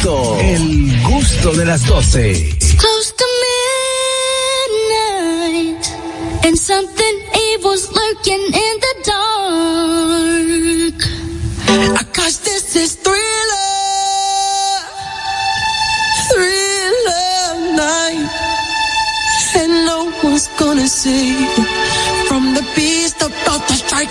gusto, el gusto de las 12. It's close to midnight and something evil's lurking in the dark. I cause this is thriller, thriller night, and no one's gonna see from the beast about to strike.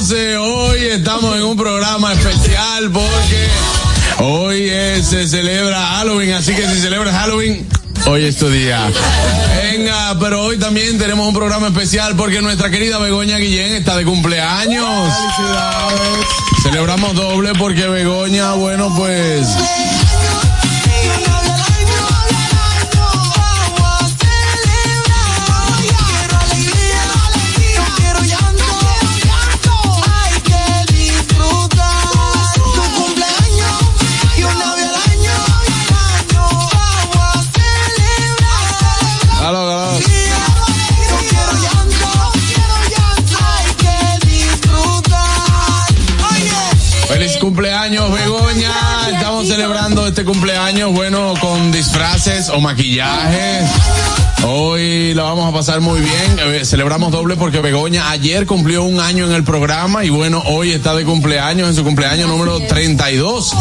12. Hoy estamos en un programa especial porque hoy es- se celebra Halloween, así que si celebras Halloween, hoy es tu día. Venga, pero hoy también tenemos un programa especial porque nuestra querida Begoña Guillén está de cumpleaños. Celebramos doble porque Begoña, bueno, pues bueno, con disfraces o maquillaje. Hoy la vamos a pasar muy bien. Eh, Celebramos doble porque Begoña ayer cumplió un año en el programa y bueno, hoy está de cumpleaños, en su cumpleaños número 32.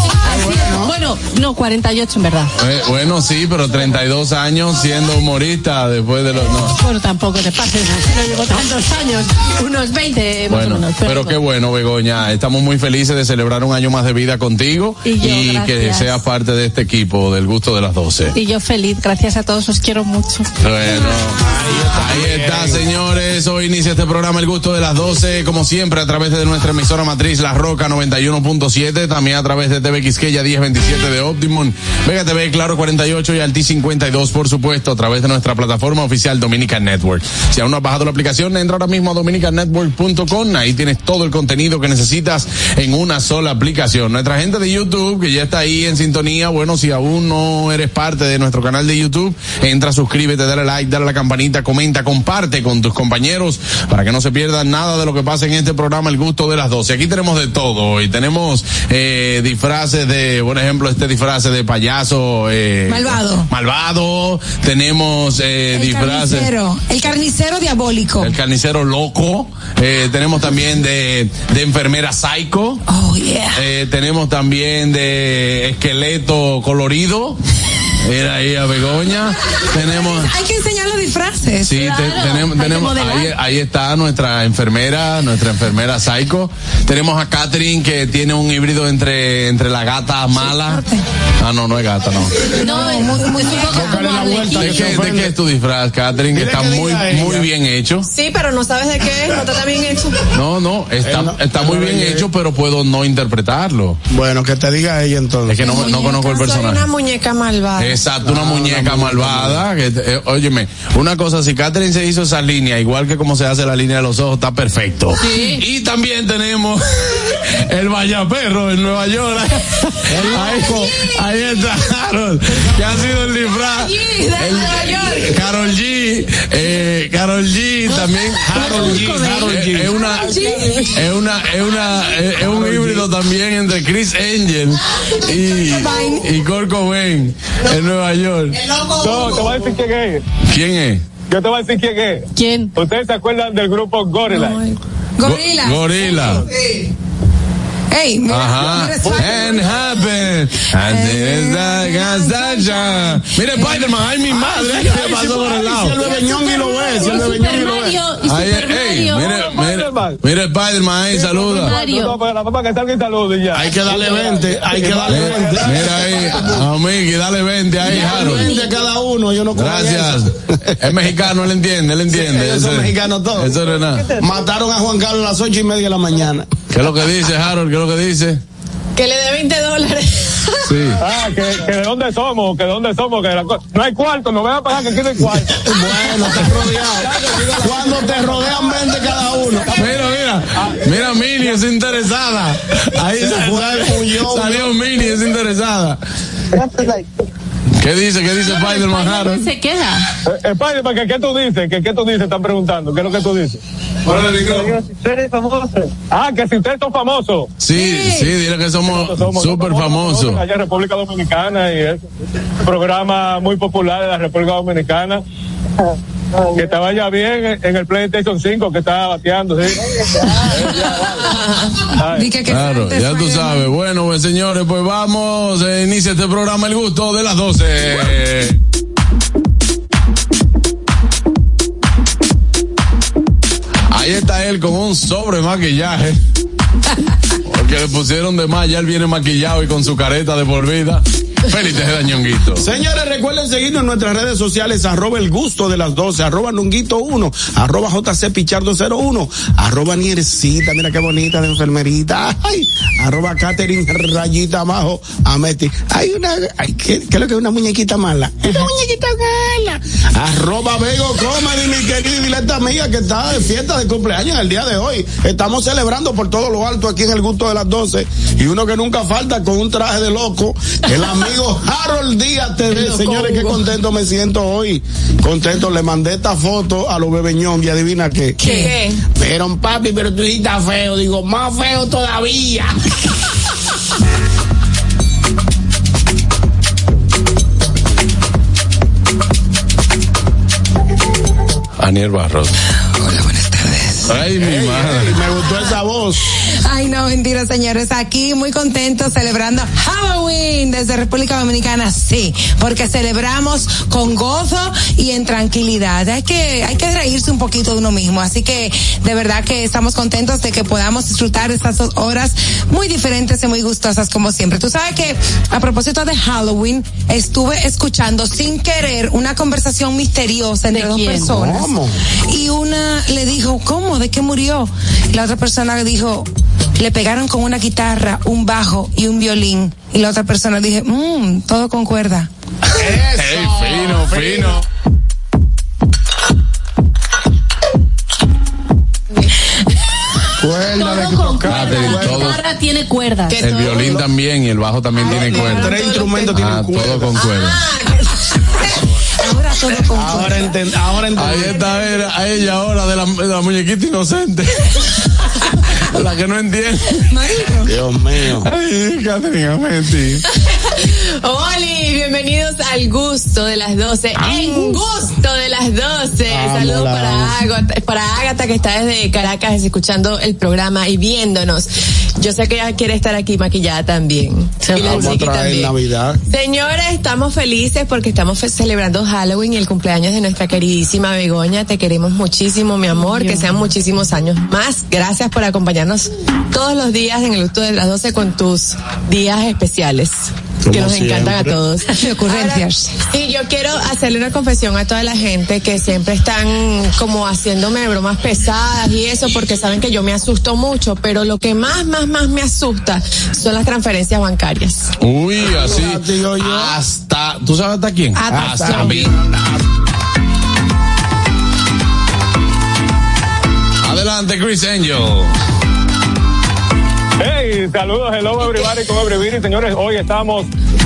Bueno, no, 48 en verdad. Eh, bueno, sí, pero 32 años siendo humorista después de los... no. Bueno, tampoco te pases, no llevo tantos años, unos 20 más Bueno, o menos. pero qué bueno, Begoña. Estamos muy felices de celebrar un año más de vida contigo Y yo, que seas parte de este equipo del gusto de las 12. Y yo feliz, gracias a todos, os quiero mucho. Bueno, ahí está, señores. Hoy inicia este programa El Gusto de las 12, como siempre, a través de nuestra emisora matriz La Roca 91.7, también a través de TV Quisqueya 1027 de Optimum, Vega TV Claro 48 y Alti 52, por supuesto, a través de nuestra plataforma oficial Dominican Network. Si aún no has bajado la aplicación, entra ahora mismo a dominicannetwork.com, ahí tienes todo el contenido que necesitas en una sola aplicación. Nuestra gente de YouTube, que ya está ahí en sintonía, bueno, si aún no eres parte de nuestro canal de YouTube, entra, suscríbete, dale like, dale a la campanita, comenta, comparte con tus compañeros para que no se pierdan nada de lo que pasa en este programa El Gusto de las 12. Aquí tenemos de todo y tenemos eh, disfraces de, por ejemplo, este disfraz de payaso. Eh, Malvado. Malvado. Tenemos eh, El disfraces. carnicero, el carnicero diabólico. El carnicero loco. Eh, tenemos también de, de enfermera psycho. Oh, yeah. Eh, tenemos también de esqueleto colorido. Era ahí a Begoña. Tenemos. Hay que enseñar los disfrases. Sí, te- tenemos, tenemos ahí, ahí está nuestra enfermera, nuestra enfermera Psycho. Tenemos a Catherine que tiene un híbrido entre, entre la gata mala. Ah, no, no es gata, no. No, es muy, muy ¿De qué, de qué es tu disfraz, Catherine? Que está muy, muy bien hecho. Sí, pero no sabes de qué es, no está bien hecho. No, no, está, está muy bien hecho, pero puedo no interpretarlo. Bueno, que te diga ella entonces. Es que no, no conozco el Soy personaje. una muñeca malvada. Exacto, una muñeca malvada. Que, eh, óyeme, una cosa, si Catherine se hizo esa línea, igual que como se hace la línea de los ojos, está perfecto. Y también tenemos el Vallaperro en Nueva York. ahí, ahí está Harold, que ha sido el disfraz. El- Carol G, eh, Carol G también. Harold G, Harold G. Es una, es una, es una, es un híbrido también entre Chris Angel y, y Kurt Cobain en Nueva York. No, te voy a decir quién es. ¿Quién es? Yo te voy a decir quién es. ¿Quién? ¿Ustedes se acuerdan del grupo Gorilla? Gorila. Go- Gorila. Ey, mira, Ajá. And happen. Mira Spider-Man, ay mi madre, ¿qué pasó por el lado? Si el Ñongui lo ve, si el Ñongui lo ve. Y Ay, mira Spider-Man ahí, saluda. Y. Hay que darle 20, hay que darle 20. Mira ahí, a Miki, dale 20 ahí, Harold. 20 cada uno, yo no Gracias. Es mexicano, él entiende, él entiende. Eso- mexicanos todos. Eso no es nada. Mataron a Juan Carlos a las ocho y media de la mañana. ¿Qué es lo que dice, Harold? ¿Qué es lo que dice? Que le dé 20 dólares. Sí. Ah, que, que de dónde somos, que de dónde somos, que la no hay cuarto, no van a pagar que aquí no hay cuarto. Bueno, estás rodeado. Cuando te rodean 20 cada uno. Mira, mira, mira, Mini es interesada. Ahí Se fue salió Mini es interesada. ¿Qué dice? ¿Qué dice Spider-Man, Harold? se queda. Eh, Spider-Man, ¿qué, ¿qué tú dices? ¿Qué, ¿Qué tú dices? Están preguntando. ¿Qué es lo que tú dices? Ah, que si ustedes son famosos. Sí, sí, dile que somos súper famosos. Allá en República Dominicana y es un programa muy popular de la República Dominicana. Que estaba ya bien en el PlayStation 5 que estaba bateando, sí. Claro, ya tú sabes. Bueno, pues señores, pues vamos, eh, inicia este programa El Gusto de las 12. Ahí está él con un sobre maquillaje. Porque le pusieron de más, ya él viene maquillado y con su careta de por vida. Félix de Dañonguito. Señores, recuerden seguirnos en nuestras redes sociales, arroba el gusto de las 12, arroba nunguito 1, arroba jc pichardo 01, arroba niercita, mira qué bonita de enfermerita, ay, arroba Catherine rayita abajo, Ameti. Hay una, ay, ¿qué, qué es lo que es una muñequita mala? Una muñequita mala. Arroba Vego Comedy, mi querida y dileta amiga que está de fiesta de cumpleaños el día de hoy. Estamos celebrando por todo lo alto aquí en el gusto de las 12 y uno que nunca falta con un traje de loco, el amigo Harold Díaz TV. Señores, qué contento me siento hoy. Contento, le mandé esta foto a los bebeñón y adivina qué. ¿Qué? Pero papi, pero tú estás feo. Digo, más feo todavía. Aniel Barros. Hola, buenas tardes. Ay, mi Ey, madre. ey, me gustó esa voz. Ay, no, mentira, señores. Aquí muy contentos celebrando Halloween desde República Dominicana, sí, porque celebramos con gozo y en tranquilidad. Hay que, hay que reírse un poquito de uno mismo. Así que, de verdad que estamos contentos de que podamos disfrutar de estas dos horas muy diferentes y muy gustosas como siempre. Tú sabes que, a propósito de Halloween, estuve escuchando sin querer una conversación misteriosa entre ¿De dos quién? personas. ¿Cómo? Y una le dijo, ¿cómo? ¿De qué murió? Y la otra persona dijo, le pegaron con una guitarra, un bajo y un violín. Y la otra persona le dije, mmm, todo concuerda. Ey, fino, fino. Cuérdale que Todo con tocar. Cuerdas. La todo. guitarra tiene cuerdas. El violín también y el bajo también tiene cuerda. Tres instrumentos Ah, tienen todo cuerda. con cuerda. Ahora todo concuerda. Ahora enten- ahora Ahí entendí. está era, a ella ahora de la, de la muñequita inocente. la que no entiende. Dios mío. Ay, Catherine, Ameti. Oli, bienvenidos al gusto de las 12. En gusto de las 12. Vamos, Saludos para. Ágata, para Ágata que está desde Caracas escuchando el programa y viéndonos. Yo sé que ella quiere estar aquí maquillada también. Y la Vamos a chiqui traer también. Navidad. Señores, estamos felices porque estamos fe- celebrando Halloween y el cumpleaños de nuestra queridísima Begoña. Te queremos muchísimo, mi amor. Que sean muchísimos años más. Gracias por acompañarnos todos los días en el gusto de las 12 con tus días especiales. Que nos encantan a todos. Ocurrencias. Y yo quiero hacerle una confesión a toda la gente que siempre están como haciéndome bromas pesadas y eso porque saben que yo me asusto mucho, pero lo que más, más, más me asusta son las transferencias bancarias. Uy, así. Yo. Hasta, ¿tú sabes hasta quién? Hasta hasta mí. Adelante, Chris Angel. Saludos, hello everybody, con everybody. Señores, hoy estamos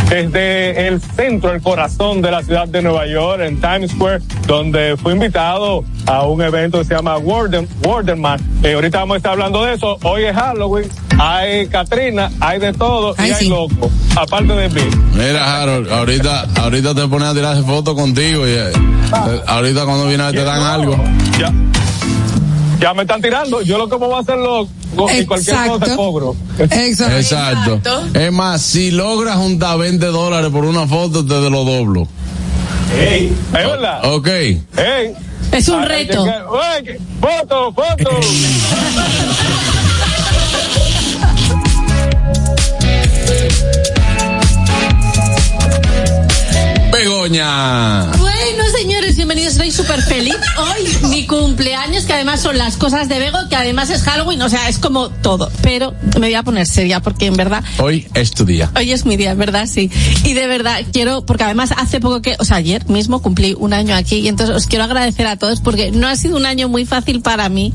desde el centro, el corazón de la ciudad de Nueva York, en Times Square, donde fui invitado a un evento que se llama Warden, Wardenman. Eh, ahorita vamos a estar hablando de eso. Hoy es Halloween, hay Katrina, hay de todo Ay, y hay sí. loco, aparte de mí. Mira, Harold, ahorita, ahorita te pones a tirarse fotos contigo y eh, eh, ahorita cuando viene te dan algo. Ya. Ya me están tirando. Yo lo que me voy a hacer loco, co- y cualquier cosa cobro. Exacto. Exacto. Es más, si logras juntar 20 dólares por una foto, te lo doblo. Ey, es verdad. Ok. Ey. Es un reto. foto, foto. Begoña. Bueno, señores, bienvenidos. Estoy súper feliz. Hoy mi cumpleaños, que además son las cosas de Bego, que además es Halloween, o sea, es como todo. Pero me voy a poner seria porque en verdad Hoy es tu día. Hoy es mi día, ¿verdad? Sí. Y de verdad quiero, porque además hace poco que, o sea, ayer mismo cumplí un año aquí y entonces os quiero agradecer a todos porque no ha sido un año muy fácil para mí,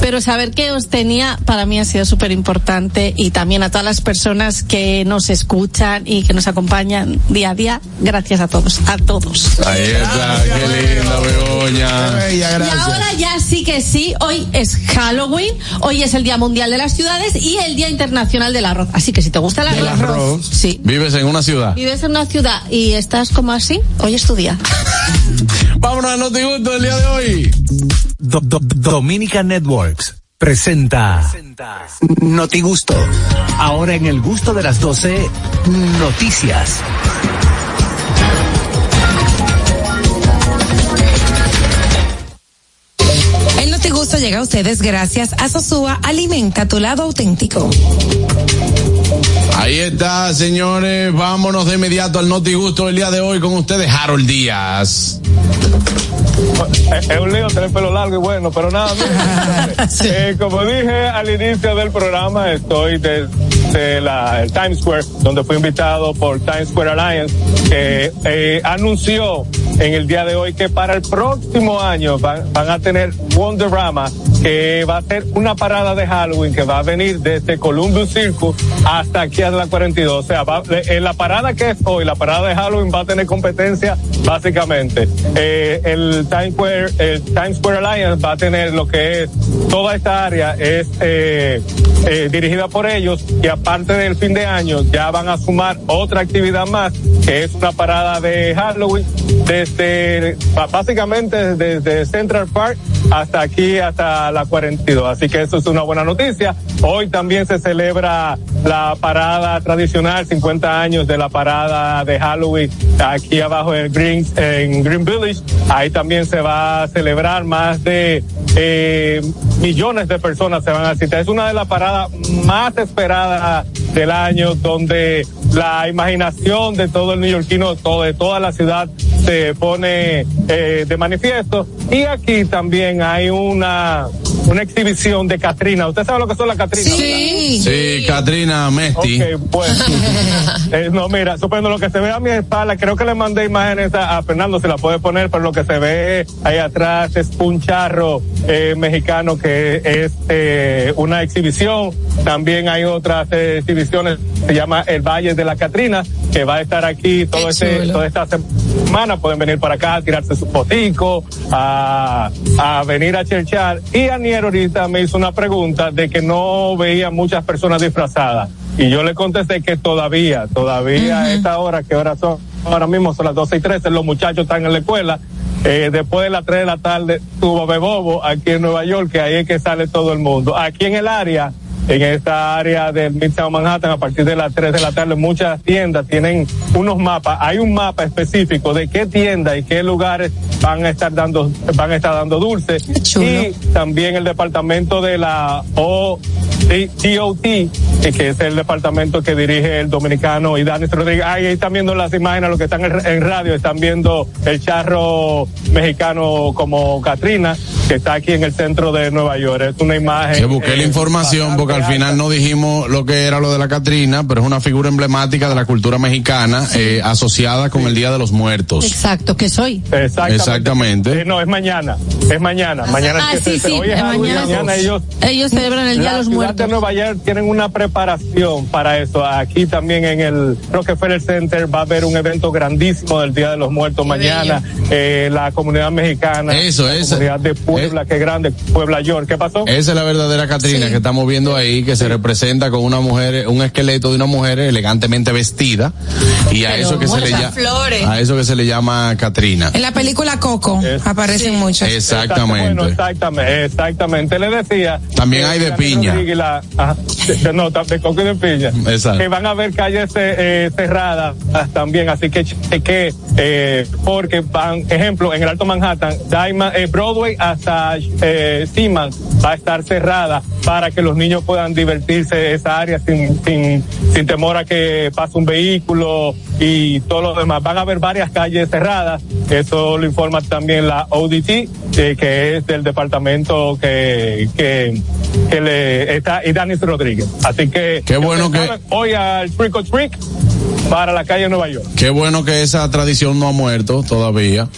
pero saber que os tenía para mí ha sido súper importante y también a todas las personas que nos escuchan y que nos acompañan día a día. Gracias a todos, a todos. Ahí qué linda Begoña. Bella, Y ahora ya sí que sí, hoy es Halloween, hoy es el Día Mundial de las Ciudades y el Día Internacional del Arroz. Así que si te gusta el arroz, arroz. sí, Vives en una ciudad. vives en una ciudad y estás como así, hoy es tu día. Vámonos al Notigusto del día de hoy. Do- Do- Dominica Networks presenta Notigusto. Ahora en el gusto de las 12, noticias. El Notigusto llega a ustedes gracias a Sosúa Alimenta tu lado auténtico. Ahí está, señores. Vámonos de inmediato al Notigusto del día de hoy con ustedes, Harold Díaz. Es un lío tener pelo largo y bueno, pero nada. mira, eh, como dije al inicio del programa, estoy desde la, el Times Square, donde fui invitado por Times Square Alliance, que eh, anunció en el día de hoy que para el próximo año van, van a tener Wonderama, que va a ser una parada de Halloween que va a venir desde Columbus Circus hasta aquí a la 42. O sea, va- en la parada que es hoy, la parada de Halloween va a tener competencia básicamente. Eh, el Times Square, el Times Square Alliance va a tener lo que es toda esta área es eh, eh, dirigida por ellos y aparte del fin de año ya van a sumar otra actividad más que es una parada de Halloween desde básicamente desde Central Park hasta aquí hasta la 42 así que eso es una buena noticia. Hoy también se celebra la parada tradicional 50 años de la parada de Halloween aquí abajo en Green en Green Village ahí también se va a celebrar más de eh, millones de personas se van a asistir es una de las paradas más esperadas del año donde la imaginación de todo el neoyorquino, todo, de toda la ciudad se pone eh, de manifiesto. Y aquí también hay una, una exhibición de Catrina. ¿Usted sabe lo que son las Catrinas? Sí. Sí, Katrina Mesti. Ok, pues. eh, no, mira, supongo lo que se ve a mi espalda, creo que le mandé imágenes a, a Fernando, se la puede poner, pero lo que se ve ahí atrás es un charro eh, mexicano que es eh, una exhibición. También hay otras eh, exhibiciones, se llama El Valle de la Catrina, que va a estar aquí todo este, toda esta semana. Pueden venir para acá, a tirarse su fotico, a, a venir a cherchar. Y Anier ahorita me hizo una pregunta de que no veía muchas personas disfrazadas. Y yo le contesté que todavía, todavía a esta hora, que ahora son, ahora mismo son las 12 y 13, los muchachos están en la escuela. Eh, después de las 3 de la tarde, tuvo Bebobo aquí en Nueva York, que ahí es que sale todo el mundo. Aquí en el área, en esta área del Midtown Manhattan, a partir de las 3 de la tarde, muchas tiendas tienen unos mapas. Hay un mapa específico de qué tiendas y qué lugares van a estar dando, van a estar dando dulces. Y también el departamento de la O DOT, que es el departamento que dirige el dominicano y Danis Rodríguez. Ahí están viendo las imágenes, los que están en, radio, están viendo el charro mexicano como Katrina, que está aquí en el centro de Nueva York. Es una imagen. Que busqué la eh, información porque al final no dijimos lo que era lo de la Catrina, pero es una figura emblemática de la cultura mexicana eh, asociada con el Día de los Muertos. Exacto, que soy. Exactamente. Exactamente. Eh, no, es mañana. Es mañana. Mañana Ah, es que sí, se- sí, hoy es mañana. mañana ellos Ellos celebran el Día de los Muertos. De Nueva York tienen una preparación para eso. Aquí también en el Rockefeller Center va a haber un evento grandísimo del Día de los Muertos mañana. Eh, la comunidad mexicana. Eso, la esa- comunidad de Puebla, que grande, Puebla York. ¿Qué pasó? Esa es la verdadera Catrina que estamos viendo ahí, que se representa con una mujer, un esqueleto de una mujer elegantemente vestida, y a Pero eso que se le muchas llama, flores. a eso que se le llama Catrina. En la película Coco Es- aparecen muchos. Exacto. Exactamente. Bueno, exactamente, exactamente. Le decía. También hay de piña. La- de- no, de coco y de piña. Exacto. Que van a haber calles eh, eh, cerradas ah, también, así que cheque, eh, porque van, ejemplo, en el Alto Manhattan, Diamond, eh, Broadway hasta eh, Seaman va a estar cerrada para que los niños puedan divertirse en esa área sin, sin, sin temor a que pase un vehículo y todo lo demás. Van a haber varias calles cerradas, eso lo informa también la ODT, eh, que es del departamento que, que, que le está, y Danis Rodríguez. Así que, Qué bueno que- hoy al Trick or Trick para la calle de Nueva York. Qué bueno que esa tradición no ha muerto todavía.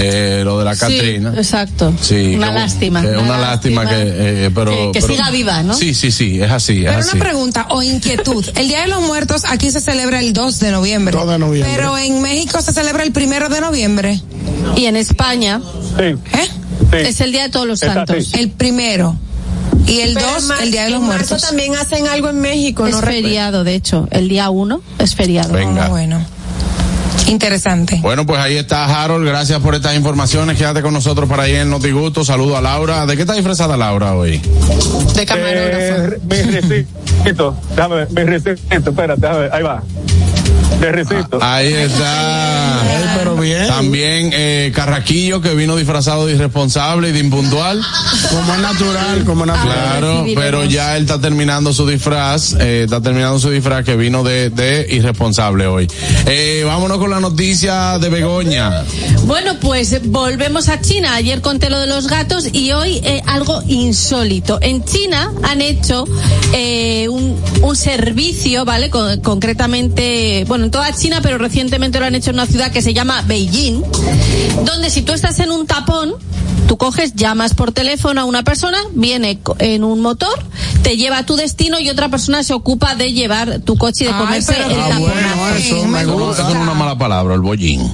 Eh, lo de la Catrina. Sí, exacto. Sí, una lástima. que una, lástima, que, eh, pero. que, que pero- siga viva, ¿no? Sí, sí, sí, es así, es Pero así. una pregunta o inquietud. El Día de los Muertos aquí se celebra el 2 de noviembre. 2 de noviembre. Pero en México se celebra el primero de noviembre. Y en España Sí, ¿Eh? sí. es el Día de Todos los Santos. El primero. Y el Pero 2, en mar- el Día de los en marzo Muertos. también hacen algo en México, Es no feriado, de hecho. El día uno es feriado. Venga. Ah, bueno. Interesante. Bueno, pues ahí está Harold, gracias por estas informaciones, quédate con nosotros para ir en Notigusto, saludo a Laura. ¿De qué está disfrazada Laura hoy? De camarógrafo. Eh, mi recito, déjame ver, mi recito, espérate, déjame ver, ahí va. Ahí está. Ey, pero bien. También eh, Carraquillo, que vino disfrazado de irresponsable y de impuntual. Como es natural, como es natural. Claro, pero ya él está terminando su disfraz, eh, está terminando su disfraz que vino de, de irresponsable hoy. Eh, vámonos con la noticia de Begoña. Bueno, pues volvemos a China. Ayer conté lo de los gatos y hoy eh, algo insólito. En China han hecho eh, un, un servicio, ¿vale? Con- concretamente, bueno, en toda China, pero recientemente lo han hecho en una ciudad que se llama Beijing, donde si tú estás en un tapón, tú coges, llamas por teléfono a una persona, viene en un motor, te lleva a tu destino y otra persona se ocupa de llevar tu coche y de Ay, comerse pero el tapón. bueno, eso me es una mala palabra, el bollín.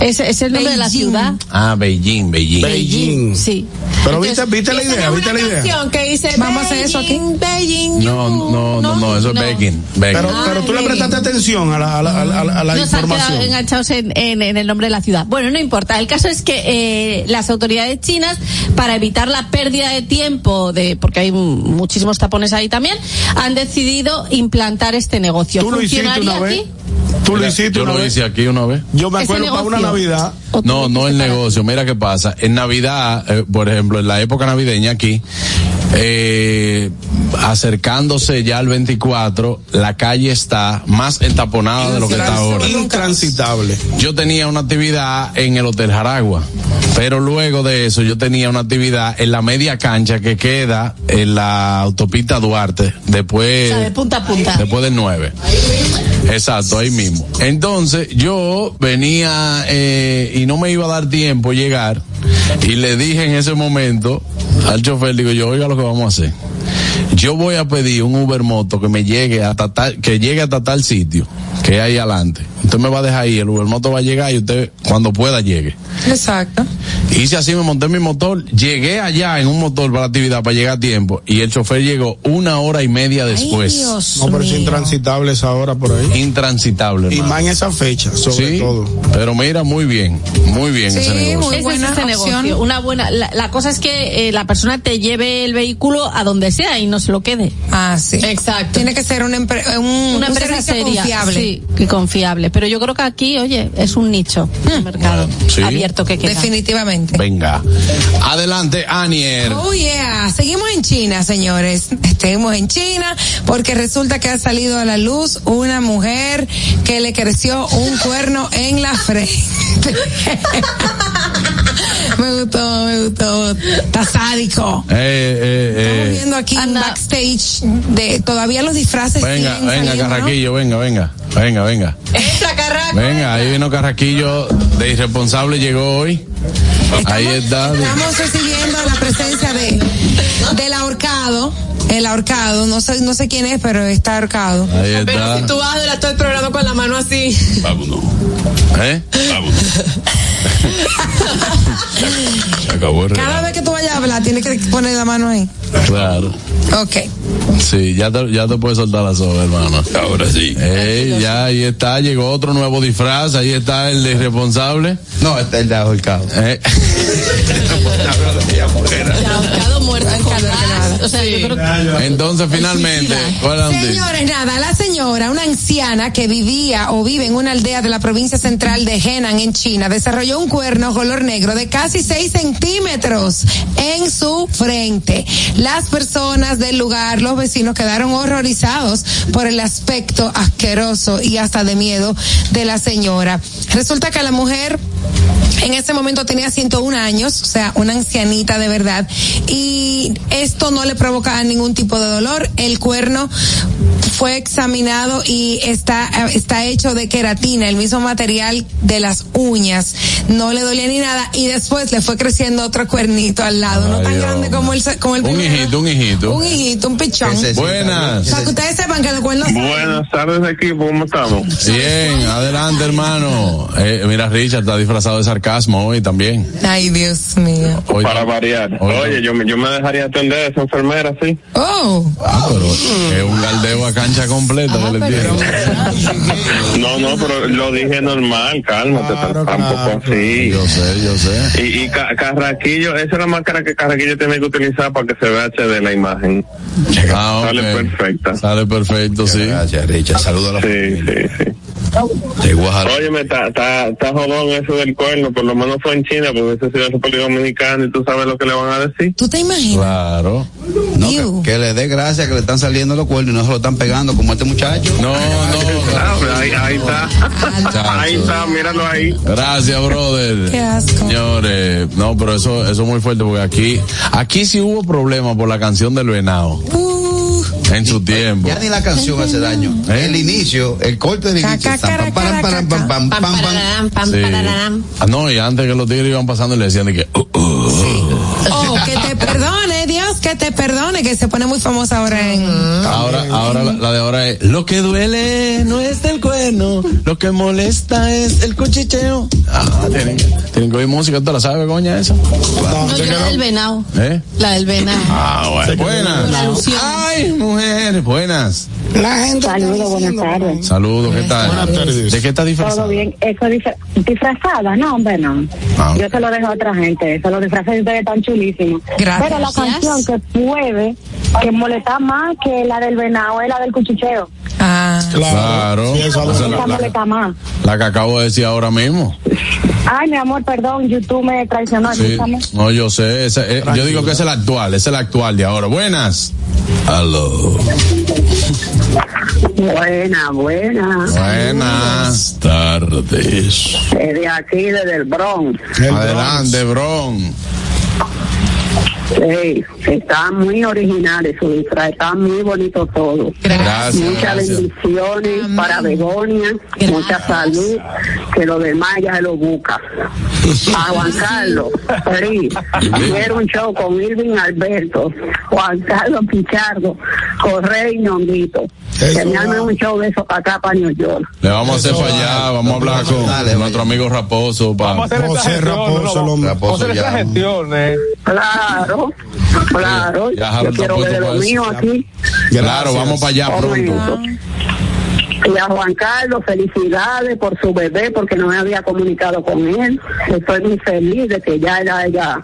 Es, es el nombre de la Beijing. ciudad. Ah, Beijing, Beijing. Beijing. Sí. Pero Entonces, viste, viste la idea, es viste la idea. que dice Vamos a hacer eso aquí. Beijing, Beijing, No, you. no, no, no, eso es No. Beijing. Beijing. Pero, pero tú le prestaste atención a la, a la, a la, a la Nos han quedado información. enganchados en, en- en el nombre de la ciudad. Bueno, no importa. El caso es que eh, las autoridades chinas, para evitar la pérdida de tiempo, de porque hay muchísimos tapones ahí también, han decidido implantar este negocio. Tú lo hiciste ¿Funcionaría una vez. aquí? Tú lo hiciste Yo una lo vez. hice aquí una vez. Yo me ¿Ese acuerdo para una? Navidad. ¿O tú No, no el negocio. Mira qué pasa. En Navidad, eh, por ejemplo, en la época navideña aquí, eh, acercándose ya al 24, la calle está más entaponada de lo que está ahora. Intransitable. Yo tenía una actividad en el Hotel Jaragua, pero luego de eso yo tenía una actividad en la media cancha que queda en la autopista Duarte, después, O sea, de punta a punta. después del 9. Exacto, ahí mismo. Entonces yo venía eh, y no me iba a dar tiempo llegar y le dije en ese momento al chofer, digo yo, oiga lo que vamos a hacer. Yo voy a pedir un Uber Moto que me llegue hasta tal, que llegue hasta tal sitio, que hay adelante. Usted me va a dejar ahí, el Uber Moto va a llegar y usted cuando pueda llegue. Exacto. Hice así, me monté mi motor, llegué allá en un motor para la actividad para llegar a tiempo y el chofer llegó una hora y media después. Ay, Dios No, pero es mío. intransitable esa hora por ahí. Intransitable. Y hermano. más en esa fecha, sobre Sí, todo. pero mira, muy bien, muy bien Sí, ese negocio. muy buena es ese negocio. Una buena. La, la cosa es que eh, la persona te lleve el vehículo a donde sea y no se lo quede. Ah, sí. Exacto. Tiene que ser una, empre- un, Una un empresa seria. confiable. Sí, y confiable. Pero yo creo que aquí, oye, es un nicho de mercado Bueno, sí. abierto que queda. Definitivamente. Venga. Adelante, Anier. Oh yeah, seguimos en China, señores. Seguimos en China porque resulta que ha salido a la luz una mujer que le creció un cuerno en la frente. me gustó, me gustó. Está sádico. Eh, eh, Estamos eh. viendo aquí un Anda. backstage de todavía los disfraces. Venga, siguen venga, saliendo, ¿no? Carraquillo, venga, venga, venga, venga. Entra, Carraco. Venga, ahí vino Carraquillo de irresponsable, llegó hoy. Ahí está. Estamos recibiendo la presencia de del ahorcado. El ahorcado, no sé, no sé quién es, pero está ahorcado. Ahí Pero si tú vas a durar todo el programa con la mano así. Vámonos. ¿Eh? Vámonos. Se acabó el Cada vez que tú vayas a hablar, tienes que poner la mano ahí. Claro. Ok. Sí, ya te, ya te puedes soltar la soga, hermano. Ahora sí. Ey, ya ahí está, llegó otro nuevo disfraz, ahí está el de irresponsable. No, está el de ahorcado. Eh, Ahorcado muerto con gas. O sea, yo creo que entonces, finalmente. Señores, nada, la señora, una anciana que vivía o vive en una aldea de la provincia central de Henan, en China, desarrolló un cuerno color negro de casi 6 centímetros en su frente. Las personas del lugar, los vecinos, quedaron horrorizados por el aspecto asqueroso y hasta de miedo de la señora. Resulta que la mujer en ese momento tenía 101 años, o sea, una ancianita de verdad, y esto no le provocaba ningún tipo de dolor. El cuerno fue examinado y está, está hecho de queratina, el mismo material de las uñas. No le dolía ni nada y después le fue creciendo otro cuernito al lado, no tan Dios. grande como el, como el Un primero. hijito, un hijito. Un hijito, un pichón. Buenas. Para que ustedes sepan que los cuernos Buenas tardes, equipo, ¿cómo estamos? Bien, adelante, hermano. Eh, mira, Richard está disfrazado de sarcasmo hoy también. Ay, Dios mío. Hoy Para variar. Oye. Oye, yo, me- yo me dejaría atender a esa enfermera, ¿sí? Oh, Ah, pero es un galdeo a cancha completa que. No, no, pero lo dije normal, cálmate, Claro, tampoco claro. así. Yo sé, yo sé. Y, y Ca- Carraquillo, esa es la máscara que Carraquillo tiene que utilizar para que se vea HD la imagen. Ah, Sale ok. perfecta. Sale perfecto, sí. Gracias, Richard. Saludos a la Sí, familia. sí, sí. De Guajardo. Óyeme, está, está, está jodón eso del cuerno, por lo menos fue en China, porque ese es República Dominicana y tú sabes lo que le van a decir. ¿tú te imaginas? Claro. No, que, que le dé gracias que le están saliendo los cuernos y no se lo están pegando como este muchacho. No, no. Ahí, ahí está. ahí está, míralo ahí. Gracias, brother. Qué asco. Señores, no, pero eso, eso es muy fuerte porque aquí, aquí sí hubo problemas por la canción del venado Uh, en su tiempo. Ya ni la canción hace daño. ¿Eh? El inicio, el corte del inicio. ca, Pam, cara, pam, pam, cara, pam, pam, Pam, pam, pam. pararán, pam, Sí. pararán. No, y antes que los tigres iban pasando y le decían de que, uh, uh. Oh, que te Dios, que te perdone, que se pone muy famosa ahora en... ahora, ahora la, la de ahora es, lo que duele no es el cuerno, lo que molesta es el cuchicheo. Ah, tienen, tienen que oír música, ¿tú la sabes, coña, esa? no, yo la del venado. ¿Eh? La del venado. Ah, bueno. Buenas. Ay, mujeres, buenas. La gente. Saludos, buenas tardes. Saludos, ¿qué tal? Buenas tardes. ¿De qué está disfrazado? Todo bien. Eso disfra- disfrazada, no, hombre, no. Ah. Yo se lo dejo a otra gente. Eso lo disfrazan y ustedes tan chulísimos. Gracias. Pero la canción que puede, que molesta más que la del venado es la del cuchicheo. Ah, Claro. Sí, esa Esa es Esa la, la- molesta más. la que acabo de decir ahora mismo. Ay, mi amor, perdón, YouTube me traicionó. Sí. No, yo sé. esa- eh, yo digo que es el actual, es el actual de ahora. Buenas. Aló. Buena, buena. Buenas tardes. De aquí, desde el Bronx. Adelante, Bron. Sí, está muy original su disfraz, está muy bonito todo. Gracias. Muchas gracias. bendiciones para Begonia, mucha salud, que lo demás ya se lo busca. A Juan Carlos, sí, quiero un show con Irving Alberto, Juan Carlos Pichardo, Correa y Ñonguito. Que Eso me un show de eso para acá, para New York. Le vamos a hacer para allá, vamos a hablar con Dale, nuestro amigo Raposo. Vamos a para hacer esta José gestión. Raposo, no, el vamos, hombre. vamos a hacer esta Raposo gestión. eh. Claro, claro. Ya, Yo quiero ver lo mío aquí. Claro, vamos para allá pronto. Y a Juan Carlos, felicidades por su bebé, porque no me había comunicado con él. Estoy muy feliz de que ya él haya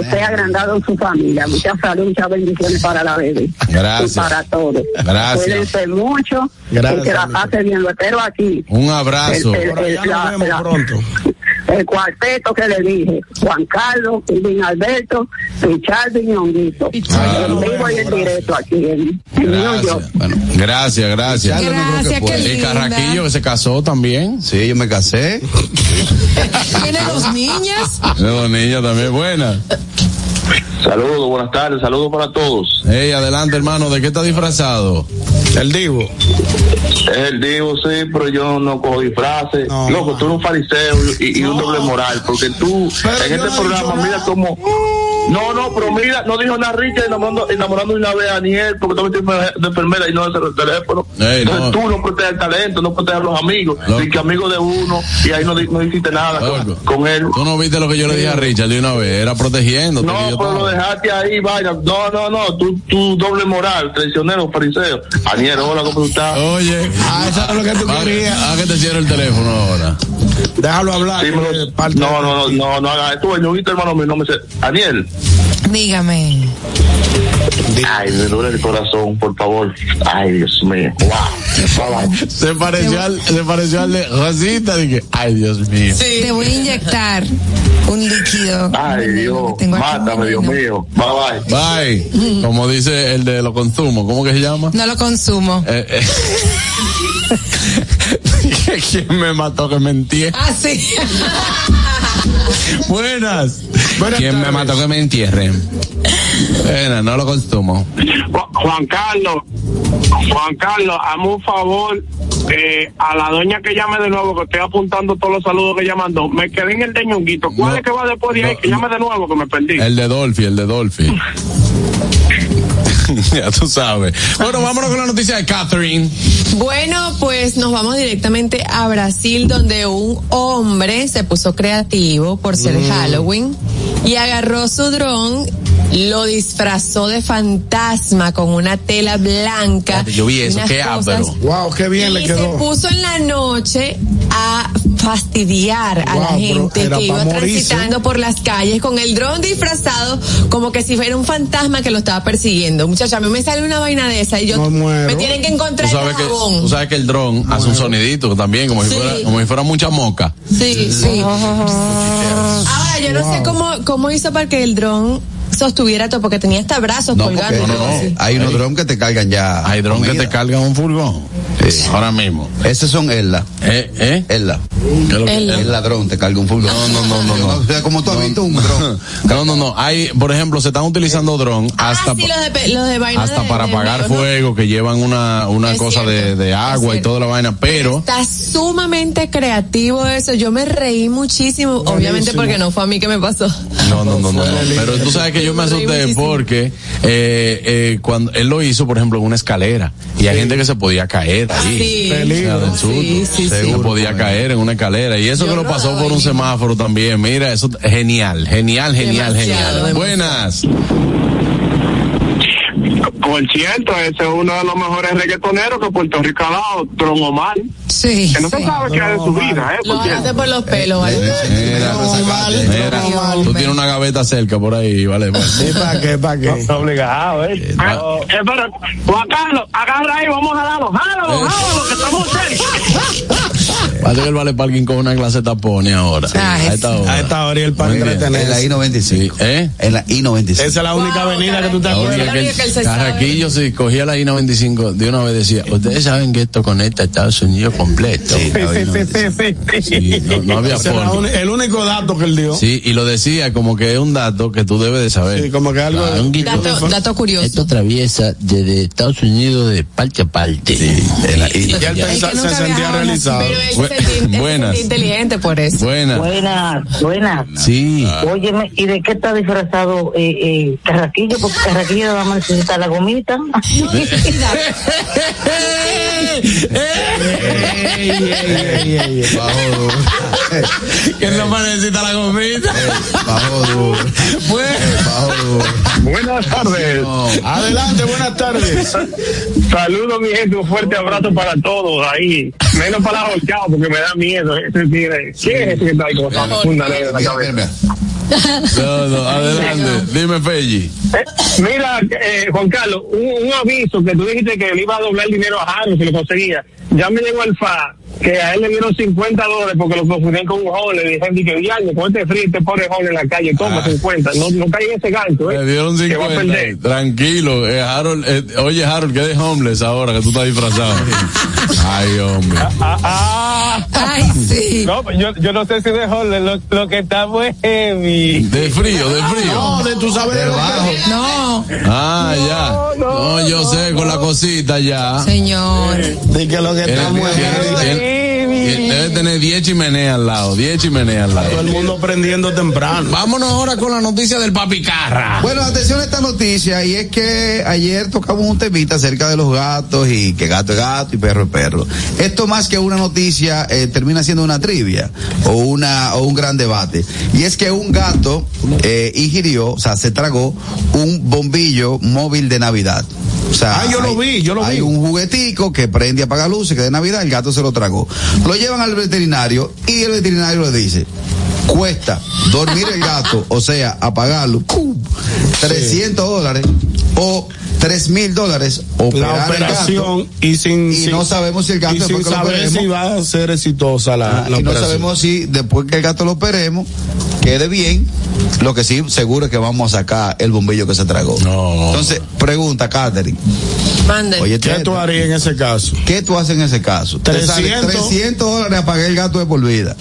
esté agrandado en su familia. Mucha salud, muchas bendiciones para la bebé. Gracias. Y para todos. Gracias. Cuídense mucho. Gracias, Y que la pase bien. Lo espero aquí. Un abrazo. El- la- nos vemos la- pronto. El cuarteto que le dije, Juan Carlos, Irving Alberto, Richard y Ñonguito. En vivo y en directo aquí en, en New York. Gracias. Bueno. Gracias, gracias. Gracias, que linda. Carraquillo que se casó también. Sí, yo me casé. Tiene dos niñas. De dos niñas también, buena. Saludos, buenas tardes, saludos para todos. Hey, adelante, hermano, ¿de qué está disfrazado? El Divo. Es el divo, sí, pero yo no cojo disfraces. No. Loco, tú eres un fariseo y, y un doble moral, porque tú Pero en este no programa, mira cómo No, no, pero mira, no dijo nada Richard enamorando, enamorando una vez a Aniel porque tú metiste de enfermera y no hace el teléfono. Ey, Entonces no. tú no proteges el talento, no proteges a los amigos. Y que amigo de uno y ahí no, no hiciste nada con, él. Tú no viste lo que yo le dije a Richard de una vez, era protegiéndote. No, pero lo dejaste ahí, vaya. No, no, no, tú, tú doble moral, traicionero, fariseo. Aniel, hola, ¿cómo tú estás? Oye, Ah, eso es lo que tú querías. a que te cierre el teléfono ahora. Déjalo hablar. Sí, que pero- es parte no, no, no, no, no yo viste hermano mío, no me sé. Aniel. Dígame. Ay, me duele el corazón, por favor. Ay, Dios mío. Wow. Se pareció al, se pareció al de Rosita, dije, ay Dios mío. Te voy a inyectar un líquido. Ay, Dios. Mátame, Dios mío. Bye, bye. Bye. Como dice el de los consumos, ¿cómo que se llama? No lo consumo. Eh, eh. ¿Quién me mató que me entierre? Ah, sí. Buenas. Buenas ¿Quién me mató que me entierre? Buenas, no lo consumo. Ju- Juan Carlos, Juan Carlos, hazme un favor eh, a la doña que llame de nuevo, que estoy apuntando todos los saludos que ella mandó. Me quedé en el de Ñonguito. ¿Cuál No, es que va después de ahí? no, que llame de nuevo, que me perdí. El de Dolphy, el de Dolphy. ya tú sabes. Bueno, vámonos con la noticia de Catherine. Bueno, pues nos vamos directamente a Brasil, donde un hombre se puso creativo por ser Mm. Halloween y agarró su dron, lo disfrazó de fantasma con una tela blanca. Yo vi eso, qué cosas, ápero. Wow, qué bien le y se quedó. puso en la noche a fastidiar a la gente que iba transitando por las calles con el dron disfrazado como que si fuera un fantasma que lo estaba persiguiendo. Muchacha, a mí me sale una vaina de esa y yo No muero. me tienen que Tú encontrar el sabes, que, jabón. tú sabes que el dron hace un sonidito también, como si Sí. fuera, como si fuera mucha moca. Sí, sí. Ahora, yo no sé cómo, cómo hizo para que el dron sostuviera todo, porque tenía hasta brazos No, colgando. todo así. hay unos drones que te cargan ya. Hay dron que te cargan un furgón. Sí. Ahora mismo. Esos son Ella. ¿Eh? ¿Eh? Ella. ¿Qué es lo que- El- El ladrón te carga un furgón. No, no, no, no, no. O sea, como tú has visto un dron. No, no, no. Hay, por ejemplo, se están utilizando dron hasta, ah, sí, los de, los de hasta de- para de apagar ¿no? fuego, que llevan una, una Es cosa de, cierto, de agua y toda la vaina, pero Está sumamente creativo eso. Yo me reí muchísimo, obviamente porque no fue a mí que me pasó. No, no, no, no, no. Pero tú sabes que yo me asusté porque eh, eh, cuando él lo hizo, por ejemplo, en una escalera y hay gente que se podía caer ahí. Sí. O sea, del susto. Sí, sí, se podía caer en una escalera y eso Yo que lo pasó por un semáforo también. Mira, eso es genial, genial, genial, Demasiado, genial. demasiado. Buenas. Por cierto, ese es uno de los mejores reggaetoneros que Puerto Rico ha dado, Tron Omar. Sí. Que no se sabe qué es de su vida, ¿eh? Lo agarraste por los pelos, ¿vale? Mira, mira, Dios, tú tienes una gaveta cerca por ahí, vale. vale. ¿Y para qué? ¿Para qué? Está obligado, ¿eh? Ah. Eh, espera, Juan Carlos, agarra ahí, vamos a darlo. Jálalo, Eh. jálalo, que estamos cerca. Parece que el vale parking con una clase de tapones ahora. Ay, a esta hora. A esta hora y el Muy bien. En la entretenerse. I-95. ¿Eh? En la I-95. Esa es la única Wow, avenida que tú te acuerdas. que que él se sabe. Carraquillo si cogía la I-95 de una vez decía, ustedes saben que esto conecta a Estados Unidos completo. Sí, sí, sí, sí, sí. Sí, no, no había forma. el único dato que él dio. Sí, y lo decía como que es un dato que tú debes de saber. Sí, como que algo. Ah, un. Dato, dato curioso. Esto atraviesa desde Estados Unidos de parte a parte. Sí, en la I. Ya él se sentía realizado. Pero buenas. inteligente por eso. Buenas. Buenas, buenas. Sí. Óyeme, ¿y de qué está disfrazado eh, eh, Carraquillo? Porque Carraquillo nada más necesita la gomita. Bajo duro. que no necesita la gomita. Bajo duro. Bajo duro. Buenas tardes. Adelante, buenas tardes. Saludos, mi gente. Un fuerte abrazo para todos ahí. Menos para la porque me da miedo. Ese tigre. ¿Quién es ese que está ahí con esa funda negra en la cabeza? No, no, adelante. Dime, Feji. Eh, mira, eh, Juan Carlos, un, un aviso que tú dijiste que le iba a doblar el dinero a Harold si lo conseguía. Ya me llegó el FA que a él le dieron 50 dólares porque lo confundían con un joven. Le dijeron que diario, con este frío, este pobre joven en la calle, toma Ah. 50. No, no cae en ese gancho, ¿eh? Le dieron Que va a 50. perder. Tranquilo, eh, Harold. eh, oye, Harold, que de homeless ahora que tú estás disfrazado. Ay, hombre. Ah, ah. Ay, sí. No, yo, yo no sé si de Jorge, lo, lo que está muy heavy. De frío, de frío. No, de tú sabes de bajo. No, Ah, ya. No, yo sé, con la cosita ya. señor. De que lo que está muy tiene- Debe tener 10 chimeneas al lado, 10 chimeneas al lado. Todo el mundo prendiendo temprano. Vámonos ahora con la noticia del papi Carra. Bueno, atención a esta noticia, y es que ayer tocamos un temita acerca de los gatos y que gato es gato y perro es perro. Esto más que una noticia eh, termina siendo una trivia o una o un gran debate. Y es que un gato eh, ingirió, o sea, se tragó un bombillo móvil de Navidad. O sea, Ah, yo lo hay- vi, yo lo hay vi. un juguetico que prende y apaga luces, que de Navidad el gato se lo tragó. Lo llevan al veterinario y el veterinario le dice, cuesta dormir el gato, o sea, apagarlo, ¡pum! 300 dólares o 3 mil dólares La operar el gato. operación y sin. Y sin- no sabemos si el gato y sin que lo saber si va a ser exitosa la, Ah, la y no sabemos si después que el gato lo operemos quede bien. Lo que sí, seguro es que vamos a sacar el bombillo que se tragó. No. Entonces, pregunta, Catherine. Mande. Oye, ¿Qué tú harías en ese caso? ¿qué tú haces en ese caso? Te sale 300. 300 dólares apagar el gato de por vida.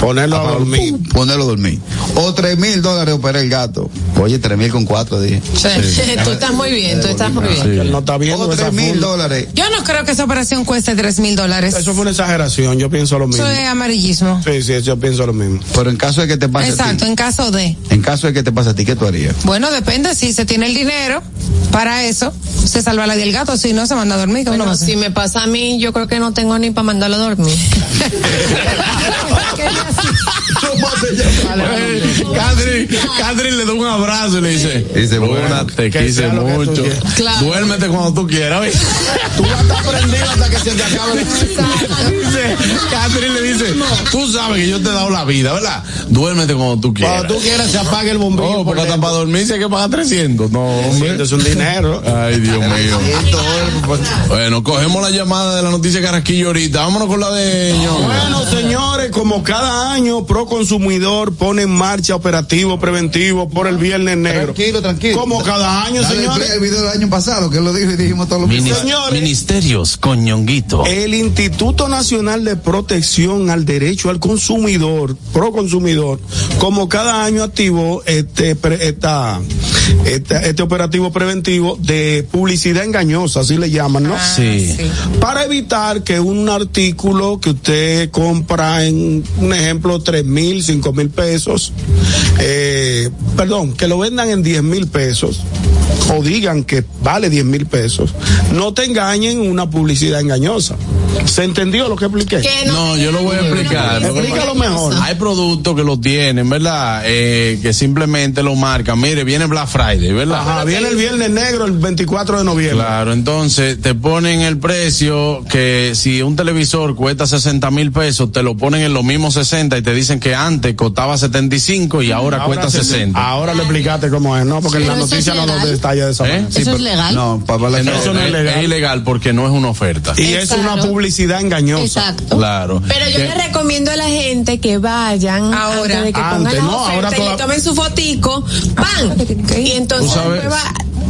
Ponerlo a Apagarlo, dormir. pum, Ponerlo a dormir. O 3 mil dólares operar el gato. Oye, 3 mil con 4 dije. tú estás muy bien, tú estás muy bien. Él no está viendo O 3 mil dólares. Yo no creo que esa operación cueste tres mil dólares. Eso fue una exageración, yo pienso lo mismo. Eso es amarillismo. Sí, sí, yo pienso lo mismo. Pero en caso de que te pase a Exacto, ti. en caso de. En caso de que te pase a ti, ¿qué tú harías? Bueno, depende si se tiene el dinero para eso, se salva la del gato, si no se manda a dormir, ¿qué uno va a Bueno, si me pasa a mí, yo creo que no tengo ni para mandarlo a dormir. Catherine, Catherine le da un abrazo y le dice, Dice, bueno, te quise mucho. Claro. Duérmete cuando tú quieras. ¿ves? Tú vas a estar prendido hasta que se te acabe. Dice, Catherine le dice, tú sabes que yo te he dado la vida, ¿verdad? Duérmete cuando tú quieras. Cuando tú quieras se apague el bombillo. Oh, por porque hasta para dormir se hay que pagar 300. No, hombre. Es un dinero. Ay, Dios mío. Bueno, cogemos la llamada de la noticia Carrasquillo ahorita. Vámonos con la de Ñongo. Bueno, señores, como cada año Pro Consumidor pone en marcha operativo preventivo por el Viernes Negro. Tranquilo, tranquilo. Como cada año, Dale el señores. al video del año pasado, que lo dijo y dijimos todos los Minis- Señores. Ministerios con Ñonguito. El Instituto Nacional de Protección al Derecho al Consumidor, Pro Consumidor, como cada año activó este, esta, esta- este operativo preventivo de publicidad engañosa, así le llaman, ¿no? Sí. Para evitar que un artículo que usted compra en, un ejemplo, tres mil, cinco mil pesos, eh, perdón, que lo vendan en diez mil pesos, o digan que vale 10 mil pesos, no te engañen una publicidad engañosa. ¿Se entendió lo que expliqué? Que No, yo lo voy a explicar. Explícalo mejor. Hay productos que lo tienen, ¿verdad? Eh, que simplemente lo marcan. Mire, viene Black Friday, ¿verdad? Ajá, viene el viernes negro el 24 de noviembre. Claro, entonces te ponen el precio que si un televisor cuesta 60 mil pesos, te lo ponen en los mismos 60 y te dicen que antes costaba 75 y ahora, cuesta se- 60. Ahora le explicaste cómo es, ¿no? Porque en la Pero noticia no lo legal. detalla de esa ¿Eh? manera. ¿Eso es legal? No, para la No, Eso no es es, legal. es ilegal porque no es una oferta. Y es una publicidad engañosa. Exacto. Claro. Pero yo le recomiendo a la gente que vayan Ahora. antes de que Antes, pongan la no, ahora oferta y toda- le tomen su fotico, ¡pam! Y entonces